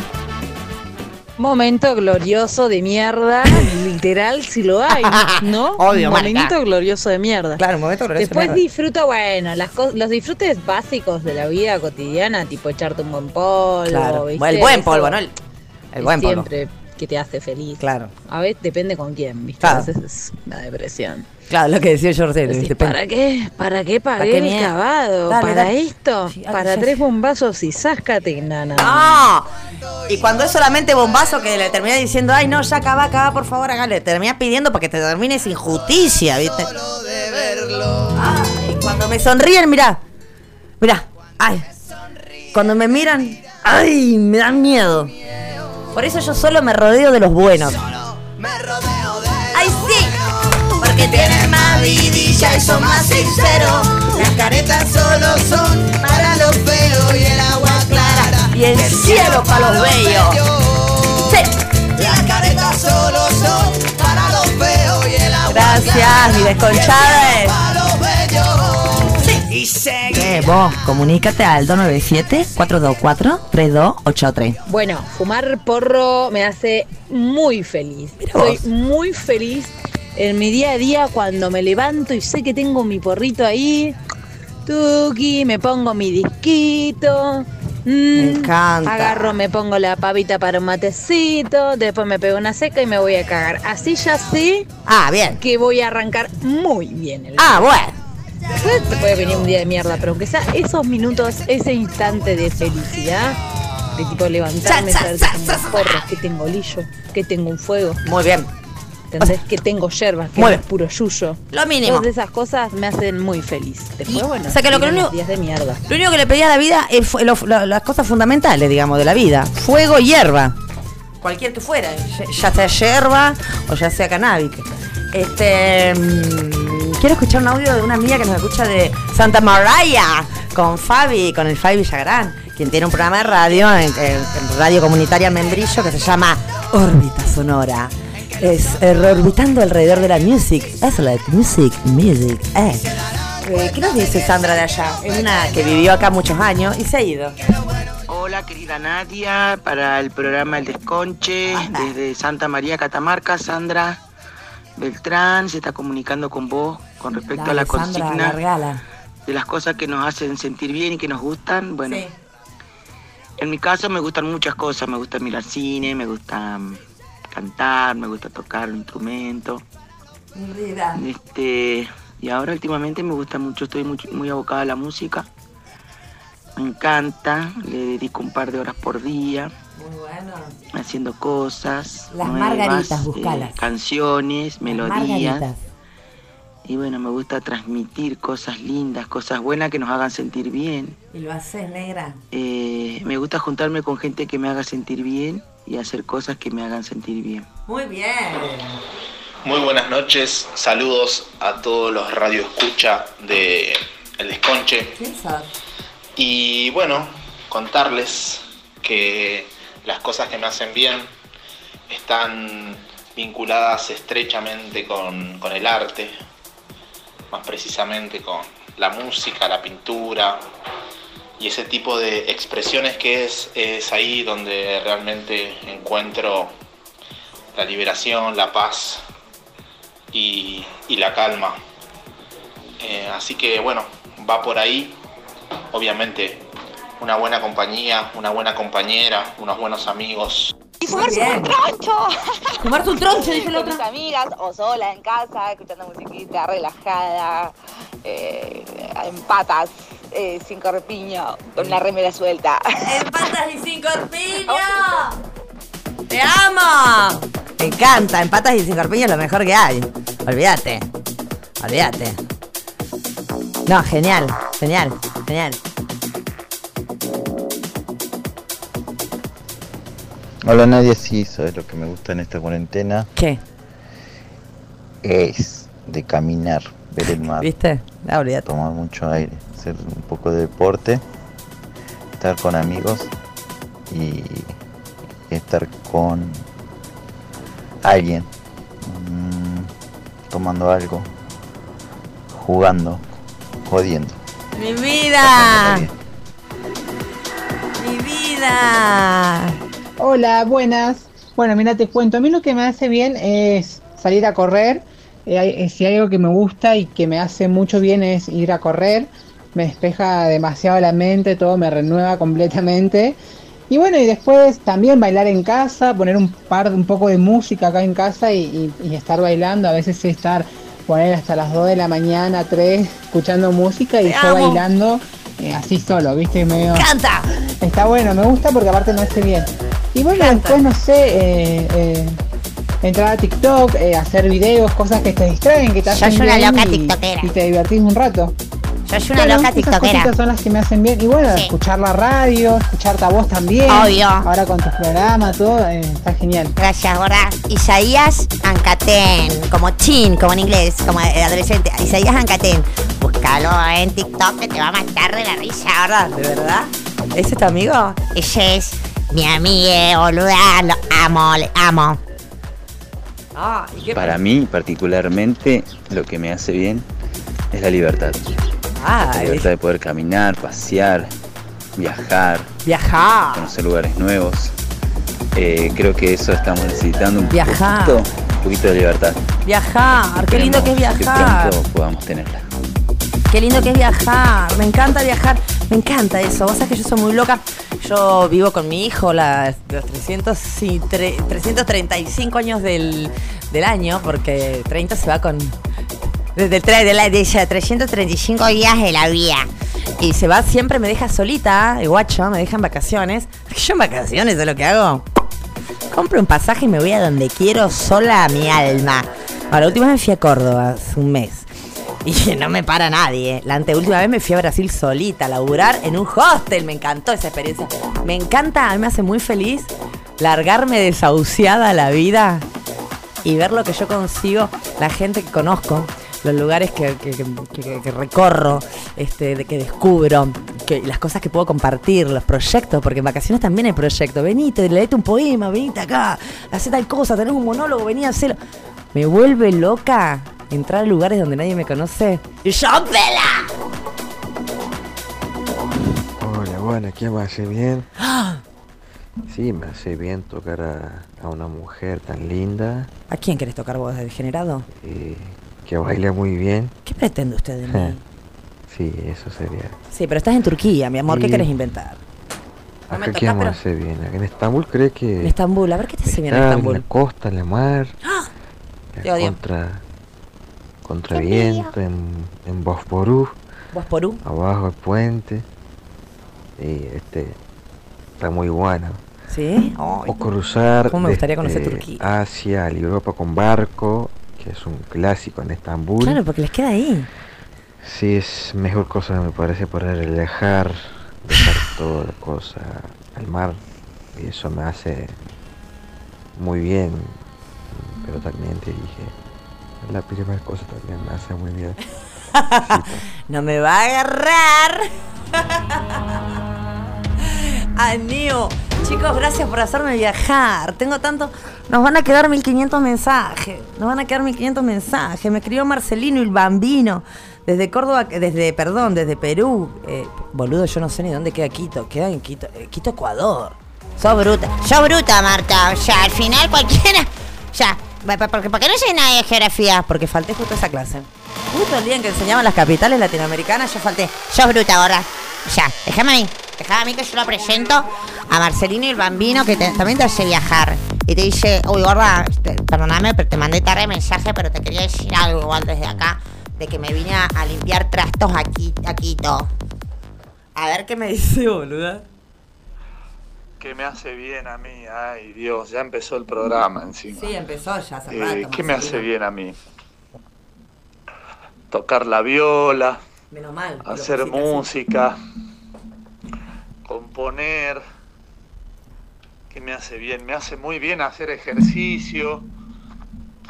Momento glorioso de mierda, literal si lo hay, ¿no? Obvio, Momento glorioso de mierda. Claro, un momento glorioso de Después mierda. disfruto, bueno, las los disfrutes básicos de la vida cotidiana, tipo echarte un buen polvo, Claro. ¿viste? El buen polvo, ¿no? El, buen polvo. Siempre que te hace feliz. Claro. A veces depende con quién, ¿viste? Claro. A veces es una depresión. Claro, lo que decía recién. Decís, depende. ¿Para qué? ¿Para qué pagué ¿Para qué el cavado? Dale, ¿Para dale. esto? Sí, ¿Para tres bombazos y sáscate, nana? ¡No! Y cuando es solamente bombazo que le termina diciendo, ay, no, ya acaba, acaba, por favor, hágale. Terminas pidiendo porque te termines injusticia, ¿viste? Ay, cuando me sonríen, mirá. Mirá. Ay. Cuando me miran, ay, me dan miedo. Por eso yo solo me rodeo de los buenos. ¡Ay, sí! Porque tienen más vidilla y son más sinceros. Las caretas solo son para los feos y el agua clara. Y el cielo para los bellos. Sí. Las caretas solo son para los feos y el agua Gracias, mi desconchada. para los bellos. Y Eh, vos, comunícate al 297-424-3283. Bueno, fumar porro me hace muy feliz. Soy muy feliz en mi día a día cuando me levanto y sé que tengo mi porrito ahí. Tuki, me pongo mi disquito. Me encanta. Agarro, me pongo la pavita para un matecito. Después me pego una seca y me voy a cagar. Así ya sé Ah, bien. que voy a arrancar muy bien el Ah, bueno. Te puede venir un día de mierda, pero aunque sea esos minutos, ese instante de felicidad, de tipo levantarme, saber que tengo porros, que tengo lillo, que tengo un fuego. Muy bien. ¿Entendés? que tengo yerbas, que no es puro yuyo. Lo mínimo. Todas esas cosas me hacen muy feliz. Después, bueno, o sea, que lo que lo los días de mierda. Lo único que le pedía a la vida es fu- lo- lo- las cosas fundamentales, digamos, de la vida. Fuego y hierba. Cualquier que fuera, ya- ya sea hierba o ya sea cannabis. Este, mm, quiero escuchar un audio de una amiga que nos escucha de Santa María con Fabi, con el Fabi Villagrán, quien tiene un programa de radio en, en- en radio comunitaria Membrillo que se llama Órbita Sonora. Es eh, orbitando alrededor de la music. Es like music, music, eh. Eh, ¿Qué nos dice Sandra de allá? Es una que vivió acá muchos años y se ha ido. Hola querida Nadia, para el programa El Desconche, desde Santa María Catamarca, Sandra Beltrán se está comunicando con vos con respecto a la Sandra, consigna de las cosas que nos hacen sentir bien y que nos gustan. Bueno, Sí. en mi caso me gustan muchas cosas, me gusta mirar cine, me gusta mm, cantar, me gusta tocar un instrumento. Mi vida. Este, y ahora últimamente me gusta mucho, estoy muy, muy abocada a la música. Me encanta, le dedico un par de horas por día Muy bueno. haciendo cosas. Las nuevas, margaritas, eh, buscalas. canciones, melodías. Margaritas. Y bueno, me gusta transmitir cosas lindas, cosas buenas que nos hagan sentir bien. Y lo haces, negra. Eh, me gusta juntarme con gente que me haga sentir bien y hacer cosas que me hagan sentir bien. Muy bien. Muy buenas noches, saludos a todos los radioescucha de El Desconche. Y bueno, contarles que las cosas que me hacen bien están vinculadas estrechamente con, con el arte, más precisamente con la música, la pintura y ese tipo de expresiones que es, es ahí donde realmente encuentro la liberación, la paz y, y la calma. Eh, así que bueno, va por ahí. Obviamente, una buena compañía, una buena compañera, unos buenos amigos. Y fumarse un troncho. Fumarse un troncho, dice la Con tus amigas o sola en casa, escuchando musiquita, relajada, eh, en patas, eh, sin corpiño, con la remera suelta. En patas y sin corpiño. ¡Te amo! Me encanta, en patas y sin corpiño es lo mejor que hay. Olvídate. Olvídate. No, genial, genial, genial. Hola Nadia, sí, sabes lo que me gusta en esta cuarentena. ¿Qué? Es de caminar, ver el mar. ¿Viste? Ah, olvídate. Tomar mucho aire, hacer un poco de deporte, estar con amigos y estar con alguien, mm, tomando algo, jugando, jodiendo. ¡Mi vida! ¡Mi vida! Hola, buenas. Bueno, mira, te cuento. A mí lo que me hace bien es salir a correr. Eh, hay- eh, si hay algo que me gusta y que me hace mucho bien es ir a correr. Me despeja demasiado la mente, todo me renueva completamente. Y bueno, y después también bailar en casa, poner un par, un poco de música acá en casa y, y- y estar bailando. A veces estar, poner hasta las 2 de la mañana, 3, escuchando música y yo bailando eh, así solo, ¿viste? Medio... ¡Canta! Está bueno, me gusta porque aparte me hace bien. Y bueno, después no sé, eh, eh, entrar a TikTok, hacer videos, cosas que te distraen, que te Yo hacen soy una bien loca y, tiktokera. y te divertís un rato. Yo soy una Bueno, loca esas tiktokera. cositas son las que me hacen bien. Y bueno, Sí. escuchar la radio, escucharte a vos también. Obvio. Ahora con tus programas, todo, eh, está genial. Gracias, gorda. Isaías Ancaten, como chin, como en inglés, como adolescente. Isaías Ancaten. Búscalo en TikTok que te va a matar de la risa, gorda. ¿De verdad? ¿Ese es tu amigo? Ese es mi amiga, boluda. Lo amo, le amo. Ah, ¿y qué Para mí, particularmente, lo que me hace bien es la libertad. La libertad de poder caminar, pasear, viajar, Viajar. conocer lugares nuevos. Eh, creo que eso estamos necesitando un Viajar. poquito, un poquito de libertad. Viajar, qué lindo que es viajar. Que pronto podamos tenerla. Qué lindo que es viajar. Me encanta viajar. Me encanta eso. Vos sabés que yo soy muy loca. Yo vivo con mi hijo la- los 300 y tre- 335 años del, del año, porque 30 se va con. Desde el tre- de la, de ella, 335 días de la vida. Y se va siempre, me deja solita, el guacho, me deja en vacaciones. Yo en vacaciones es lo que hago. Compro un pasaje y me voy a donde quiero sola a mi alma. Ahora, la última vez me fui a Córdoba hace un mes. Y no me para nadie. La anteúltima vez me fui a Brasil solita a laburar en un hostel. Me encantó esa experiencia. Me encanta, a mí me hace muy feliz largarme desahuciada la vida y ver lo que yo consigo, la gente que conozco, los lugares que, que- que- que- que recorro, este, de que descubro, que, las cosas que puedo compartir, los proyectos, porque en vacaciones también hay proyectos. Venite, leete un poema, venite acá, hacé tal cosa, tenés un monólogo, vení a hacerlo. Me vuelve loca entrar a lugares donde nadie me conoce. ¡Y vela! Hola, bueno, ¿qué me hace bien? ¡Ah! Sí, me hace bien tocar a, a una mujer tan linda. ¿A quién querés tocar vos, degenerado? eh, que baila muy bien. ¿Qué pretende usted de mí? Sí, eso sería. Sí, pero estás en Turquía, mi amor, ¿qué Sí. querés inventar? No Acá tocas, qué me pero- hace bien. En Estambul cree que. En Estambul, a ver qué te hace bien en Estambul. En la costa, en la mar. Te la odio. Contra. Contra viento, en, en Bosporú. Bosporú. Abajo el puente. Y este. Está muy bueno. ¿Sí? Ay, O cruzar. ¿Cómo me gustaría conocer Turquía? Asia a Europa con barco, que es un clásico en Estambul. Claro, porque les queda ahí. Sí, es mejor cosa me parece poder dejar, dejar toda la cosa al mar y eso me hace muy bien, pero también te dije, la primera cosa también me hace muy bien. No me va a agarrar. Anio. Chicos, gracias por hacerme viajar. Tengo tanto. Nos van a quedar 1500 mensajes. Nos van a quedar 1500 mensajes. Me escribió Marcelino el Bambino. Desde Córdoba, desde, perdón, desde Perú. Eh, boludo, yo no sé ni dónde queda Quito. Queda en Quito, eh, Quito, Ecuador. Sos bruta. Sos bruta, Marta. O sea, al final cualquiera. Sea, porque, porque no sé nada de geografía. Porque falté justo esa clase. Justo el día en que enseñaban las capitales latinoamericanas, yo falté. Sos bruta, gorda. Sea, déjame a mí. Déjame a mí que yo lo presento a Marcelino y el Bambino que te- también te hace viajar. Y te dice, uy, gorda, te- perdóname, pero te mandé tarde mensaje, pero te quería decir algo igual desde acá. De que me vine a, a limpiar trastos aquí, a Quito. A ver qué me dice, boluda. ¿Qué me hace bien a mí? Ay, Dios, ya empezó el programa encima. Sí, empezó ya hace Eh, rato. ¿Qué me hace bien a mí? Tocar la viola, Menos mal. hacer así. Componer. ¿Qué me hace bien? Me hace muy bien hacer ejercicio.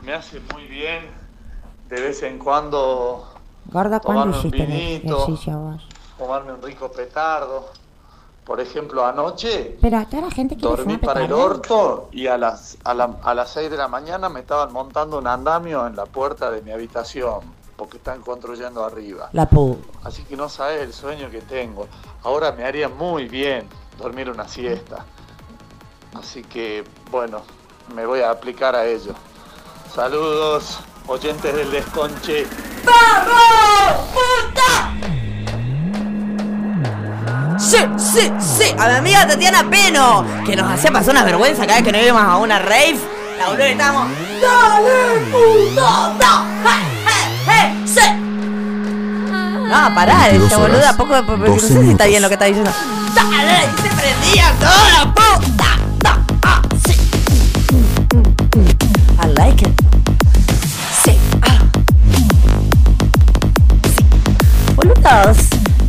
Me hace muy bien de vez en cuando ¿cuándo tomarme un vinito, tomarme un rico petardo. Por ejemplo, anoche Pero la gente dormí para el orto y a las, a, la- a las 6 de la mañana me estaban montando un andamio en la puerta de mi habitación porque están construyendo arriba. La pu. Así que no sabes el sueño que tengo. Ahora me haría muy bien dormir una siesta. Así que, bueno, me voy a aplicar a ello. Saludos, oyentes del desconche. ¡Vamos! ¡Puta! Sí, sí, sí. A mi amiga Tatiana Peno, que nos hacía pasar una vergüenza cada vez que nos íbamos a una rave. La boluda estábamos. ¡Dale, puta! ¡Da! ¡Eh, eh, eh! No, pará, horas, boluda, poco, no sé si está bien lo que está diciendo. ¡Dale! Se prendía toda la puta. Da, ah, sí. I like it. Sí. Ah. Boludos,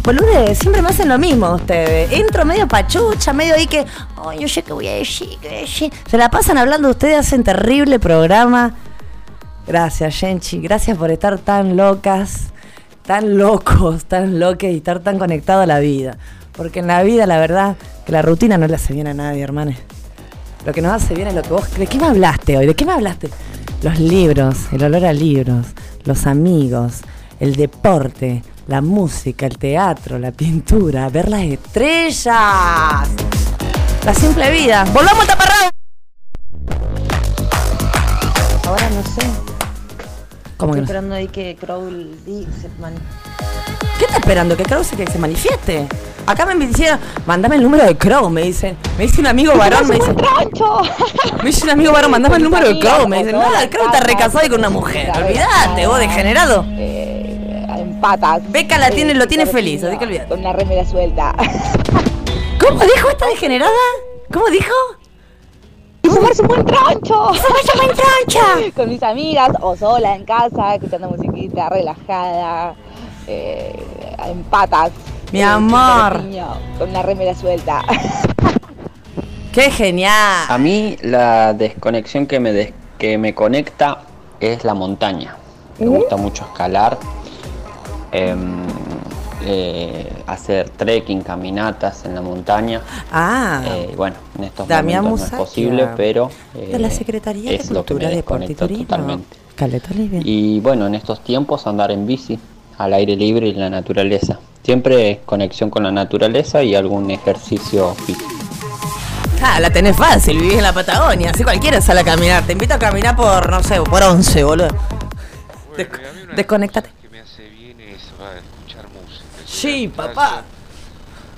boludes, siempre me hacen lo mismo ustedes. Entro medio pachucha, medio ahí que, ay, yo sé que voy a decir, que voy a decir. Se la pasan hablando ustedes, hacen terrible programa. Gracias, Genchi, gracias por estar tan locas, tan locos, tan loques y estar tan conectados a la vida. Porque en la vida, la verdad, que la rutina no le hace bien a nadie, hermanes. Lo que nos hace bien es lo que vos... ¿De qué me hablaste hoy? ¿De qué me hablaste? Los libros, el olor a libros, los amigos, el deporte, la música, el teatro, la pintura, ver las estrellas. La simple vida. ¡Volvamos al taparrabo! Ahora no sé. ¿Cómo que Estoy no? esperando ahí que Crowell se ¿Qué está esperando? ¿Que Crow se, que se manifieste? Acá me dijeron, mandame el número de Crow, me dicen. Me dice un amigo varón, me dice. Me dice un amigo varón, mandame el número de Crow. Me dicen, el Crow está recasado y con una mujer. Olvídate, vos, degenerado. En patas. Beca la tiene, lo tiene con feliz, así que olvídate. Con una remera suelta. ¿Cómo dijo esta degenerada? ¿Cómo dijo? Y fumarse un buen troncho. ¡Y fumarse un buen troncho! Con mis amigas o sola en casa, escuchando musiquita, relajada, eh, en patas. Mi eh, amor. con niño, Con una remera suelta. ¡Qué genial! A mí la desconexión que me, des- que me conecta es la montaña. Me gusta mucho escalar. Em, eh, hacer trekking, caminatas en la montaña. Ah. Eh, bueno, en estos Damián momentos no es posible, pero eh, de la Secretaría de es lo que me Deporte y desconecta Turismo. totalmente. Caleta Olivia. Y bueno, en estos tiempos andar en bici, al aire libre y en la naturaleza. Siempre conexión con la naturaleza y algún ejercicio físico. Ah, la tenés fácil, vivís en la Patagonia, así cualquiera sale a caminar. Te invito a caminar por, no sé, por 11, boludo. Des- desconectate. que me hace bien es va, escuchar música. Sí, papá.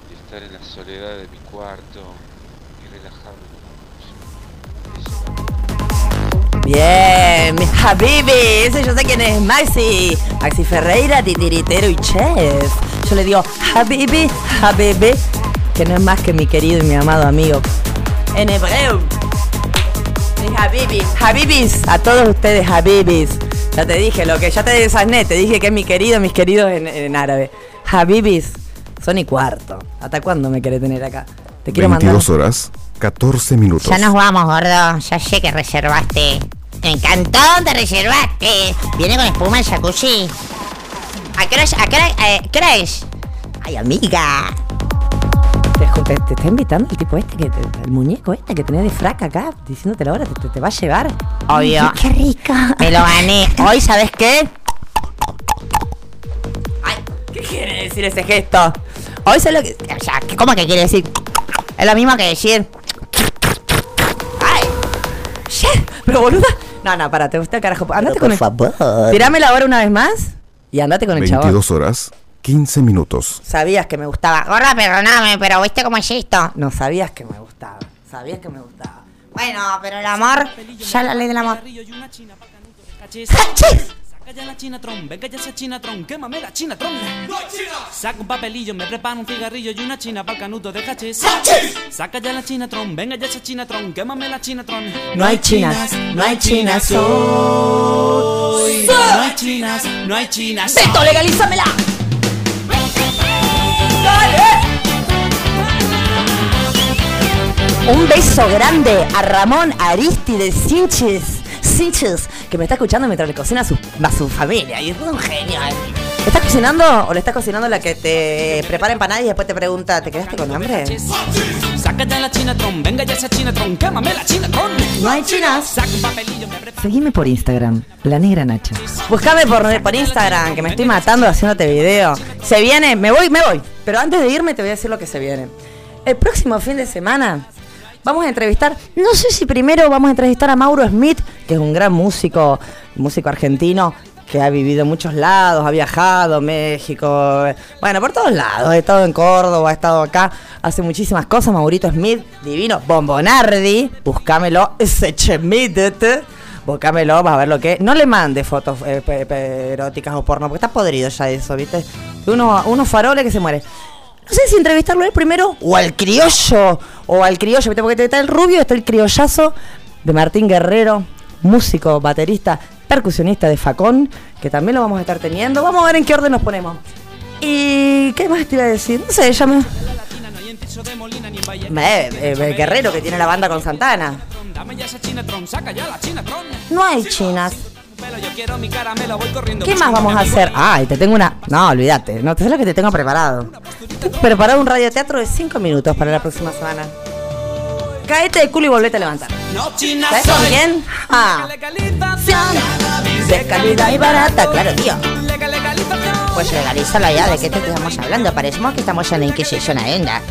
Y estar en la soledad de mi cuarto y relajarme. Bien, mi Habibi, ese yo sé quién es, Maxi. Maxi Ferreira, titiritero y chef. Yo le digo Habibi, Habibi, que no es más que mi querido y mi amado amigo. En hebreo. Mi Habibi, Habibis, a todos ustedes Habibis. Ya te dije lo que ya te desasné, te dije que es mi querido, mis queridos en, en árabe. Habibis, son y cuarto. ¿Hasta cuándo me querés tener acá? Te quiero mandar. 22 horas, 14 minutos. Ya nos vamos, gordo. Ya sé que reservaste. Me encantó, te reservaste. Viene con espuma el jacuzzi. ¿A qué hora es? ¿A qué hora, eh, qué hora es? Ay, amiga. Te, te- te está invitando el tipo este, que te- el muñeco este que tenés de fraca acá, diciéndote la hora, te, te- te va a llevar. Obvio. Qué rico. Me lo gané. Hoy, ¿sabes qué? ¿Qué quiere decir ese gesto? Hoy sé lo que. O sea, ¿qué- ¿cómo que quiere decir? Es lo mismo que decir. Pero boluda. No, no, para, te gusta el carajo. Andate Pero con por el. favor. Tirámela ahora una vez más y andate con el chabón. 22 horas, 15 minutos. Sabías que me gustaba. Gorda, perdóname, pero ¿viste cómo es esto? No, sabías que me gustaba. Sabías que me gustaba. Bueno, pero el amor. Ya la ley del amor. Saca ya la chinatron, venga ya esa chinatron, quémame la chinatron. Saca un papelillo, me preparo un cigarrillo y una china para el canuto de cachis. Saca ya la chinatron, venga ya esa chinatron, quémame la chinatron. No hay chinas, no hay chinas hoy. No hay chinas, no hay chinas. ¡Beto, legalízamela! Un beso grande a Ramón Aristides Sinches, Que me está escuchando mientras le cocina a su, a su familia. Y es un genio. eh. ¿Le estás cocinando o le estás cocinando la que te prepara empanadas y después te pregunta, ¿te quedaste con hambre? Saca ya la chinatron, venga ya esa chinatron, quémame la chinatron. No hay chinas. Seguime por Instagram, la negra Nacha. Buscame por, por Instagram, que me estoy matando haciéndote video. Se viene, me voy, me voy. Pero antes de irme te voy a decir lo que se viene. El próximo fin de semana vamos a entrevistar, no sé si primero vamos a entrevistar a Mauro Smith, que es un gran músico, músico argentino, que ha vivido en muchos lados, ha viajado, México, bueno, por todos lados, ha estado en Córdoba, ha estado acá, hace muchísimas cosas, Maurito Smith, divino, Bombonardi, búscamelo, ese Chemit, Búscamelo, vas a ver lo que. No le mande fotos eh, eróticas o porno, porque está podrido ya eso, ¿viste? Unos, unos faroles que se mueren. No sé si entrevistarlo él primero o al criollo. O al criollo, ¿viste? Porque está el rubio, está el criollazo de Martín Guerrero, músico, baterista, percusionista de Facón, que también lo vamos a estar teniendo. Vamos a ver en qué orden nos ponemos. ¿Y qué más te iba a decir? No sé, me... Me- eh, eh, Guerrero, que tiene la banda con Santana. No hay chinas. ¿Qué más vamos a hacer? Ay, te tengo una. No, olvídate. No, te sé lo que te tengo preparado. Te preparado un radioteatro de 5 minutos para la próxima semana. Caete de culo y volvete a levantar. ¿Sabes con quién? Ah. De calidad y barata, claro, tío. Pues legalízalo ya, ¿de qué te estamos hablando? Parecemos que estamos en la Inquisición Aenda.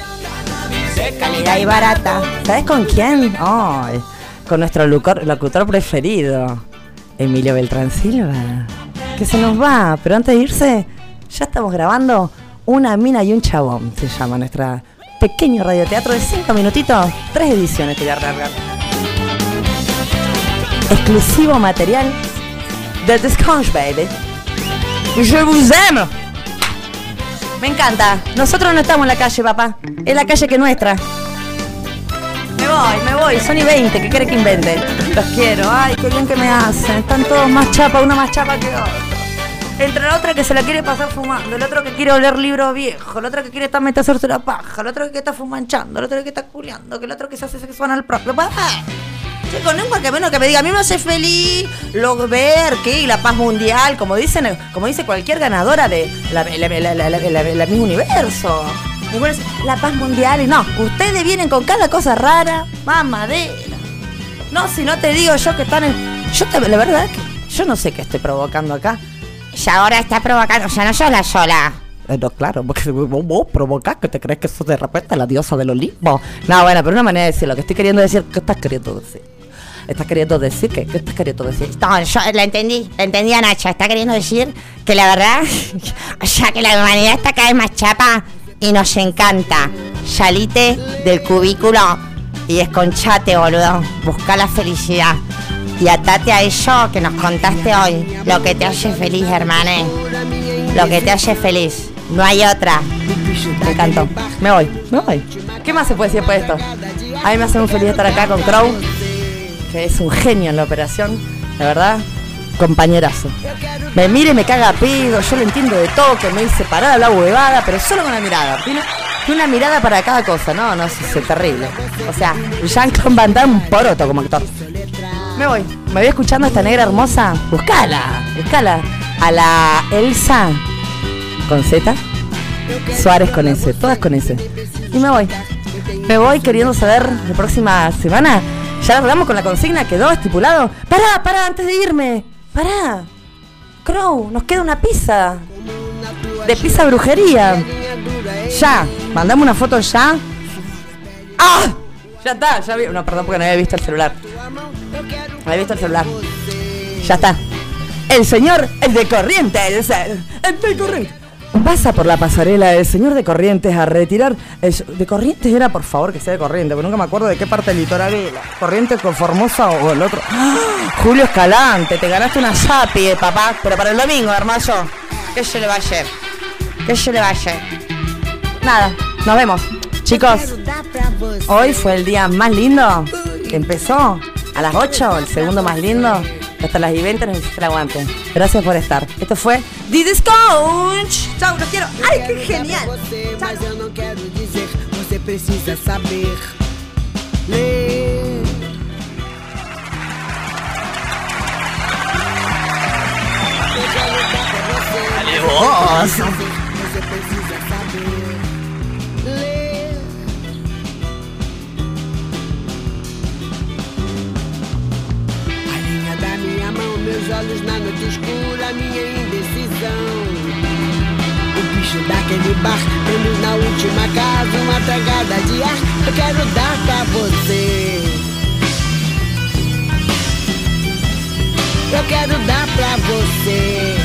De calidad y barata. ¿Sabes con quién? Ay, con nuestro locutor preferido, Emilio Beltrán Silva. Que se nos va, pero antes de irse, ya estamos grabando Una mina y un chabón. Se llama nuestra pequeño radioteatro de 5 minutitos, tres ediciones te voy a regalar. Exclusivo material de The Sconge Baby. Je vous aime. Me encanta. Nosotros no estamos en la calle, papá. Es la calle que es nuestra. Voy. Son y 20. ¿Qué querés que invente? Los quiero. Ay, qué bien que me hacen. Están todos más chapa, uno más chapa que otro. Entre la otra que se la quiere pasar fumando, el otro que quiere oler libro viejo, el otro que quiere estar metido a hacerse la paja, el otro que está fumanchando, el otro que está culeando, que el otro que se hace sexual al propio. ¡Ah! Chicos, nunca que menos que me diga, a mí me hace feliz lo ver que la paz mundial, como dicen, como dice cualquier ganadora de la, la, la, la, la- universo. La paz mundial y no, ustedes vienen con cada cosa rara, mamadera. No, si no te digo yo que están en. Yo te, la verdad es que yo no sé qué estoy provocando acá. Y ahora está provocando, o sea, no sos la sola. Eh, no, claro, porque vos, vos provocás que te crees que sos de repente la diosa del Olimpo. No, bueno, pero una manera de decir lo que estoy queriendo decir, ¿qué estás queriendo decir? ¿Estás queriendo decir qué? ¿Qué estás queriendo decir? No, yo la entendí, la entendí a Nacha. Está queriendo decir que la verdad, o sea, que la humanidad está cada vez más chapa y nos encanta. Salite del cubículo y desconchate, boludo. Busca la felicidad. Y atate a eso que nos contaste hoy. Lo que te hace feliz, hermane. Lo que te hace feliz. No hay otra. Me encantó. Me voy, me voy. ¿Qué más se puede decir por esto? A mí me hace muy feliz estar acá con Crow, que es un genio en la operación, la verdad, compañerazo. Me mire, me caga pedo, yo lo entiendo de todo, que me dice parada la huevada, pero solo con la mirada. Tiene, una mirada para cada cosa, no, no, es, terrible. O sea, Jean-Claude Van Damme, un poroto como actor. Me voy, me voy escuchando a esta negra hermosa. Buscala, buscala. A la Elsa con Z, Suárez con S, todas con S. Y me voy. Me voy queriendo saber la próxima semana. Ya hablamos con la consigna, quedó estipulado. Pará, pará, antes de irme. Pará. Crow, nos queda una pizza. De pizza brujería. Ya, mandame una foto ya. ¡Ah! Ya está, ya vi. No, perdón porque no había visto el celular. No había visto el celular. Ya está. El señor, el de Corrientes. El, el de Corrientes. Pasa por la pasarela del señor de Corrientes a retirar. el- de Corrientes era, por favor, que sea de Corrientes, porque nunca me acuerdo de qué parte del litoral era. Corrientes con Formosa o el otro. ¡Ah! Julio Escalante, te ganaste una zapi, eh, papá. Pero para el domingo, hermoso. ¿Qué se le va a hacer? ¿Qué se le va a? Nada, nos vemos. Chicos, hoy fue el día más lindo. que Empezó a las 8, el segundo más lindo. Hasta las y 20 nos hiciste el. Gracias por estar. Esto fue The Discount. Chau, los quiero. ¡Ay, qué genial! Mas eu não olhos na noite escura, minha indecisão. O bicho daquele bar, temos na última casa uma tragada de ar. Eu quero dar pra você. Eu quero dar pra você.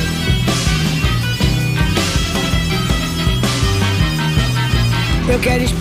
Eu quero explorar.